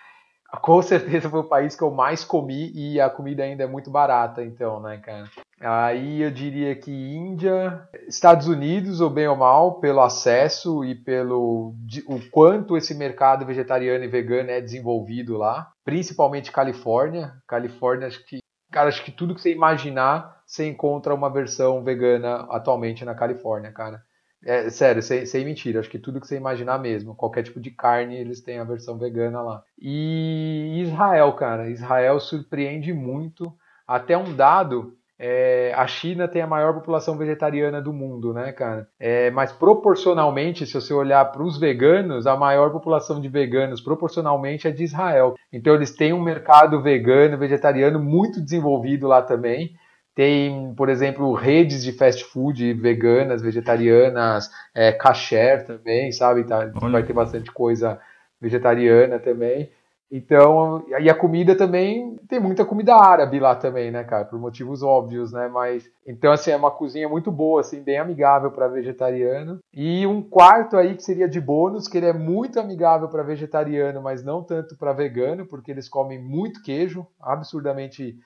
[laughs] com certeza foi o país que eu mais comi e a comida ainda é muito barata, então, né, cara? Aí eu diria que Índia, Estados Unidos, ou bem ou mal, pelo acesso e pelo o quanto esse mercado vegetariano e vegano é desenvolvido lá, principalmente Califórnia. Califórnia, acho que, cara, acho que tudo que você imaginar, você encontra uma versão vegana atualmente na Califórnia, cara. É, sério, sem, sem mentira, acho que tudo que você imaginar mesmo, qualquer tipo de carne, eles têm a versão vegana lá. E Israel, cara, Israel surpreende muito. Até um dado é, a China tem a maior população vegetariana do mundo, né, cara? É, mas proporcionalmente, se você olhar para os veganos, a maior população de veganos proporcionalmente é de Israel. Então eles têm um mercado vegano, vegetariano muito desenvolvido lá também. Tem, por exemplo, redes de fast food veganas, vegetarianas, é, kasher também, sabe? Tá, vai ter bastante coisa vegetariana também. Então, e a comida também, tem muita comida árabe lá também, né, cara? Por motivos óbvios, né? Mas, então, assim, é uma cozinha muito boa, assim, bem amigável para vegetariano. E um quarto aí que seria de bônus, que ele é muito amigável para vegetariano, mas não tanto para vegano, porque eles comem muito queijo, absurdamente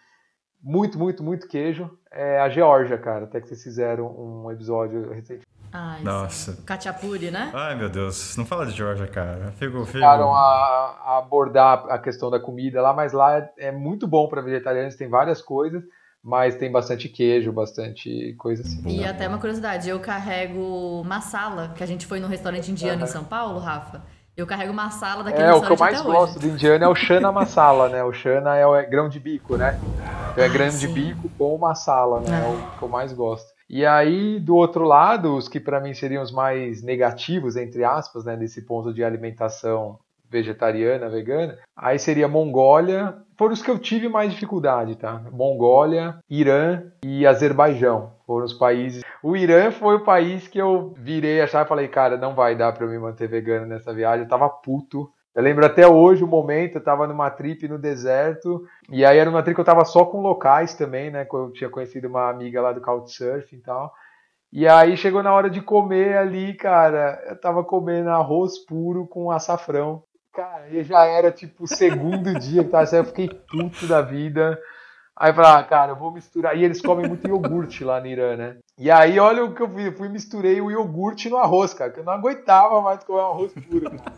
muito, muito, muito queijo. É a Geórgia, cara. Até que vocês fizeram um episódio recentemente. Ai, Nossa. sim. Cachapuri, né? Ai, meu Deus. Não fala de Georgia, cara. Pegou. Chegaram a, a abordar a questão da comida lá, mas lá é, é muito bom para vegetarianos, tem várias coisas, mas tem bastante queijo, bastante coisa assim. E até uma curiosidade, eu carrego massala, que a gente foi num restaurante indiano em São Paulo, Rafa. Eu carrego massala daquele É, o que eu mais gosto hoje. do indiano é o chana masala, né? O chana é o é grão de bico, né? Então é grão de sim. bico com masala, né? É. É o que eu mais gosto. E aí, do outro lado, os que para mim seriam os mais negativos, entre aspas, né? Nesse ponto de alimentação vegetariana, vegana, aí seria Mongólia, foram os que eu tive mais dificuldade, tá? Mongólia, Irã e Azerbaijão foram os países. O Irã foi o país que eu virei a chave e falei, cara, não vai dar pra eu me manter vegano nessa viagem, eu tava puto. Eu lembro até hoje o momento, eu tava numa trip no deserto, e aí era uma trip que eu tava só com locais também, né? que Eu tinha conhecido uma amiga lá do Couchsurfing e tal. E aí chegou na hora de comer ali, cara, eu tava comendo arroz puro com açafrão. Cara, e já era tipo o segundo [laughs] dia que tava saindo, eu fiquei puto da vida. Aí eu falei, ah, cara, eu vou misturar. E eles comem muito iogurte lá no Irã, né? E aí, olha o que eu fiz. Eu fui e misturei o iogurte no arroz, cara, que eu não aguentava mais comer um arroz puro, cara.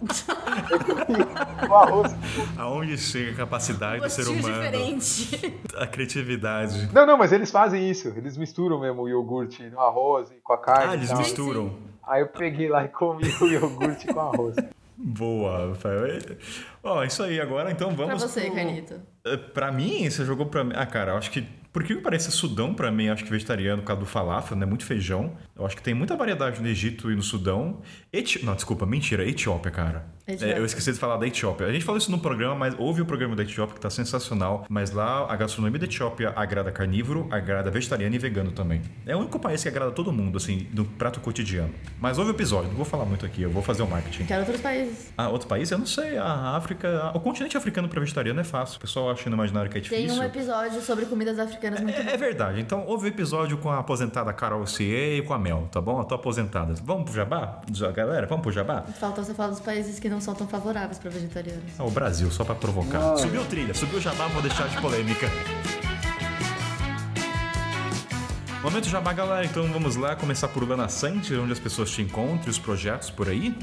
Eu comi o arroz puro. Aonde chega a capacidade do ser humano? diferente. A criatividade. Não, não, mas eles fazem isso. Eles misturam mesmo o iogurte no arroz e com a carne. Ah, eles tal. misturam. Aí eu peguei lá e comi o iogurte com arroz. Boa, Rafael. Ó, isso aí. Agora, então, Pra vamos você, pro... Canito. Eh, Pra mim, você jogou pra mim. Ah, cara, eu acho que. Por que parece Sudão pra mim? Acho que vegetariano, por causa do falafel, né? Muito feijão. Eu acho que tem muita variedade no Egito e no Sudão. Eti... Não, desculpa, mentira. Etiópia, cara. Etiópia. É, eu esqueci de falar da Etiópia. A gente falou isso no programa, mas houve o programa da Etiópia que tá sensacional. Mas lá a gastronomia da Etiópia agrada carnívoro, agrada vegetariano e vegano também. É o único país que agrada todo mundo, assim, no prato cotidiano. Mas houve o episódio, não vou falar muito aqui, eu vou fazer o marketing. Quero outros países. Ah, outro país? Eu não sei. A África. O continente africano para vegetariano é fácil. O pessoal acha no imaginário que é Tem difícil. um episódio sobre comidas africanas muito. É, é verdade. Então, houve o episódio com a aposentada Carol Cie e com a Mel, tá bom? Eu tô aposentada. Vamos pro jabá? Galera, vamos pro jabá? Faltou você falar dos países que não são tão favoráveis para vegetarianos. Ah, o Brasil, só pra provocar. Não. Subiu trilha, subiu o jabá, vou deixar de polêmica. Momento jabá, galera. Então vamos lá começar por Lana Sante, onde as pessoas te encontram, os projetos por aí.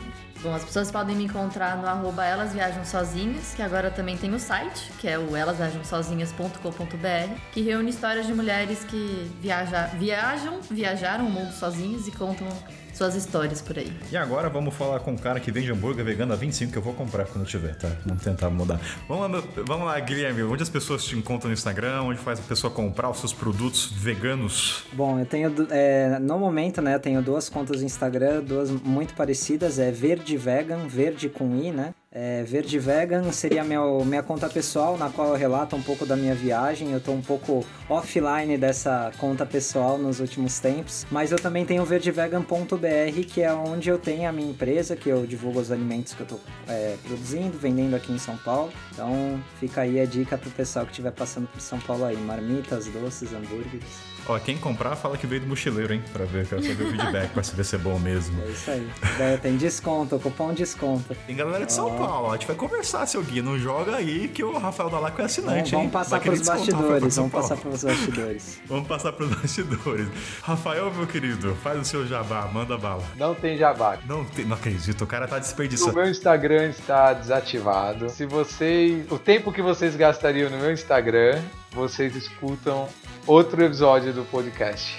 Bom, as pessoas podem me encontrar no arroba Elas Viajam Sozinhas, que agora também tem o site, que é o elasviajamsozinhas.com.br, que reúne histórias de mulheres que viaja, viajam, viajaram o mundo sozinhas e contam suas histórias por aí. E agora vamos falar com um cara que vende hambúrguer vegano a 25 que eu vou comprar quando eu tiver, tá? Vamos tentar mudar. Vamos lá, vamos lá, Guilherme. Onde as pessoas te encontram no Instagram? Onde faz a pessoa comprar os seus produtos veganos? Bom, eu tenho, é, no momento, né, eu tenho duas contas no Instagram, duas muito parecidas, é Verde Vegan, Verde com I, né? É, Verde Vegan seria meu, minha conta pessoal, na qual eu relato um pouco da minha viagem. Eu tô um pouco offline dessa conta pessoal nos últimos tempos, mas eu também tenho verdevegan.br, que é onde eu tenho a minha empresa, que eu divulgo os alimentos que eu tô é, produzindo, vendendo aqui em São Paulo. Então fica aí a dica pro pessoal que estiver passando por São Paulo aí, marmitas, doces, hambúrgueres. Ó, quem comprar fala que veio do mochileiro, hein? Pra ver, quero saber o feedback, pra saber se é bom mesmo. É isso aí. Daí Tem desconto, cupom desconto. Tem galera de São Paulo, ó, a gente vai conversar, seu Gui. Não joga aí que o Rafael Dalaco é Vamos, assinante, hein? vamos passar pros bastidores, vamos Paulo. passar pros bastidores. [laughs] Vamos passar pros bastidores. Rafael, meu querido, faz o seu jabá, manda bala. Não tem jabá. Não, tem- não acredito, o cara tá O desperdiçando. meu Instagram está desativado. Se vocês. O tempo que vocês gastariam no meu Instagram, vocês escutam outro episódio do podcast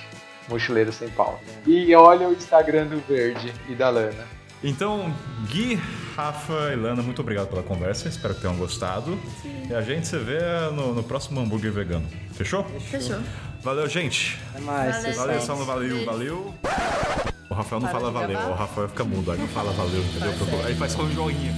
Mochileiro Sem Pauta. E olha o Instagram do Verde e da Lana. Então, Gui, Rafa e Lana, muito obrigado pela conversa. Espero que tenham gostado. E a gente se vê no, no próximo hambúrguer vegano. Fechou? Fechou. Valeu, gente. Até mais. Valeu, Valeu, gente. Saulo, valeu, valeu. O Rafael não Para fala valeu, gravar? o Rafael fica mudo, aí não fala valeu, entendeu? Aí faz só um joinha.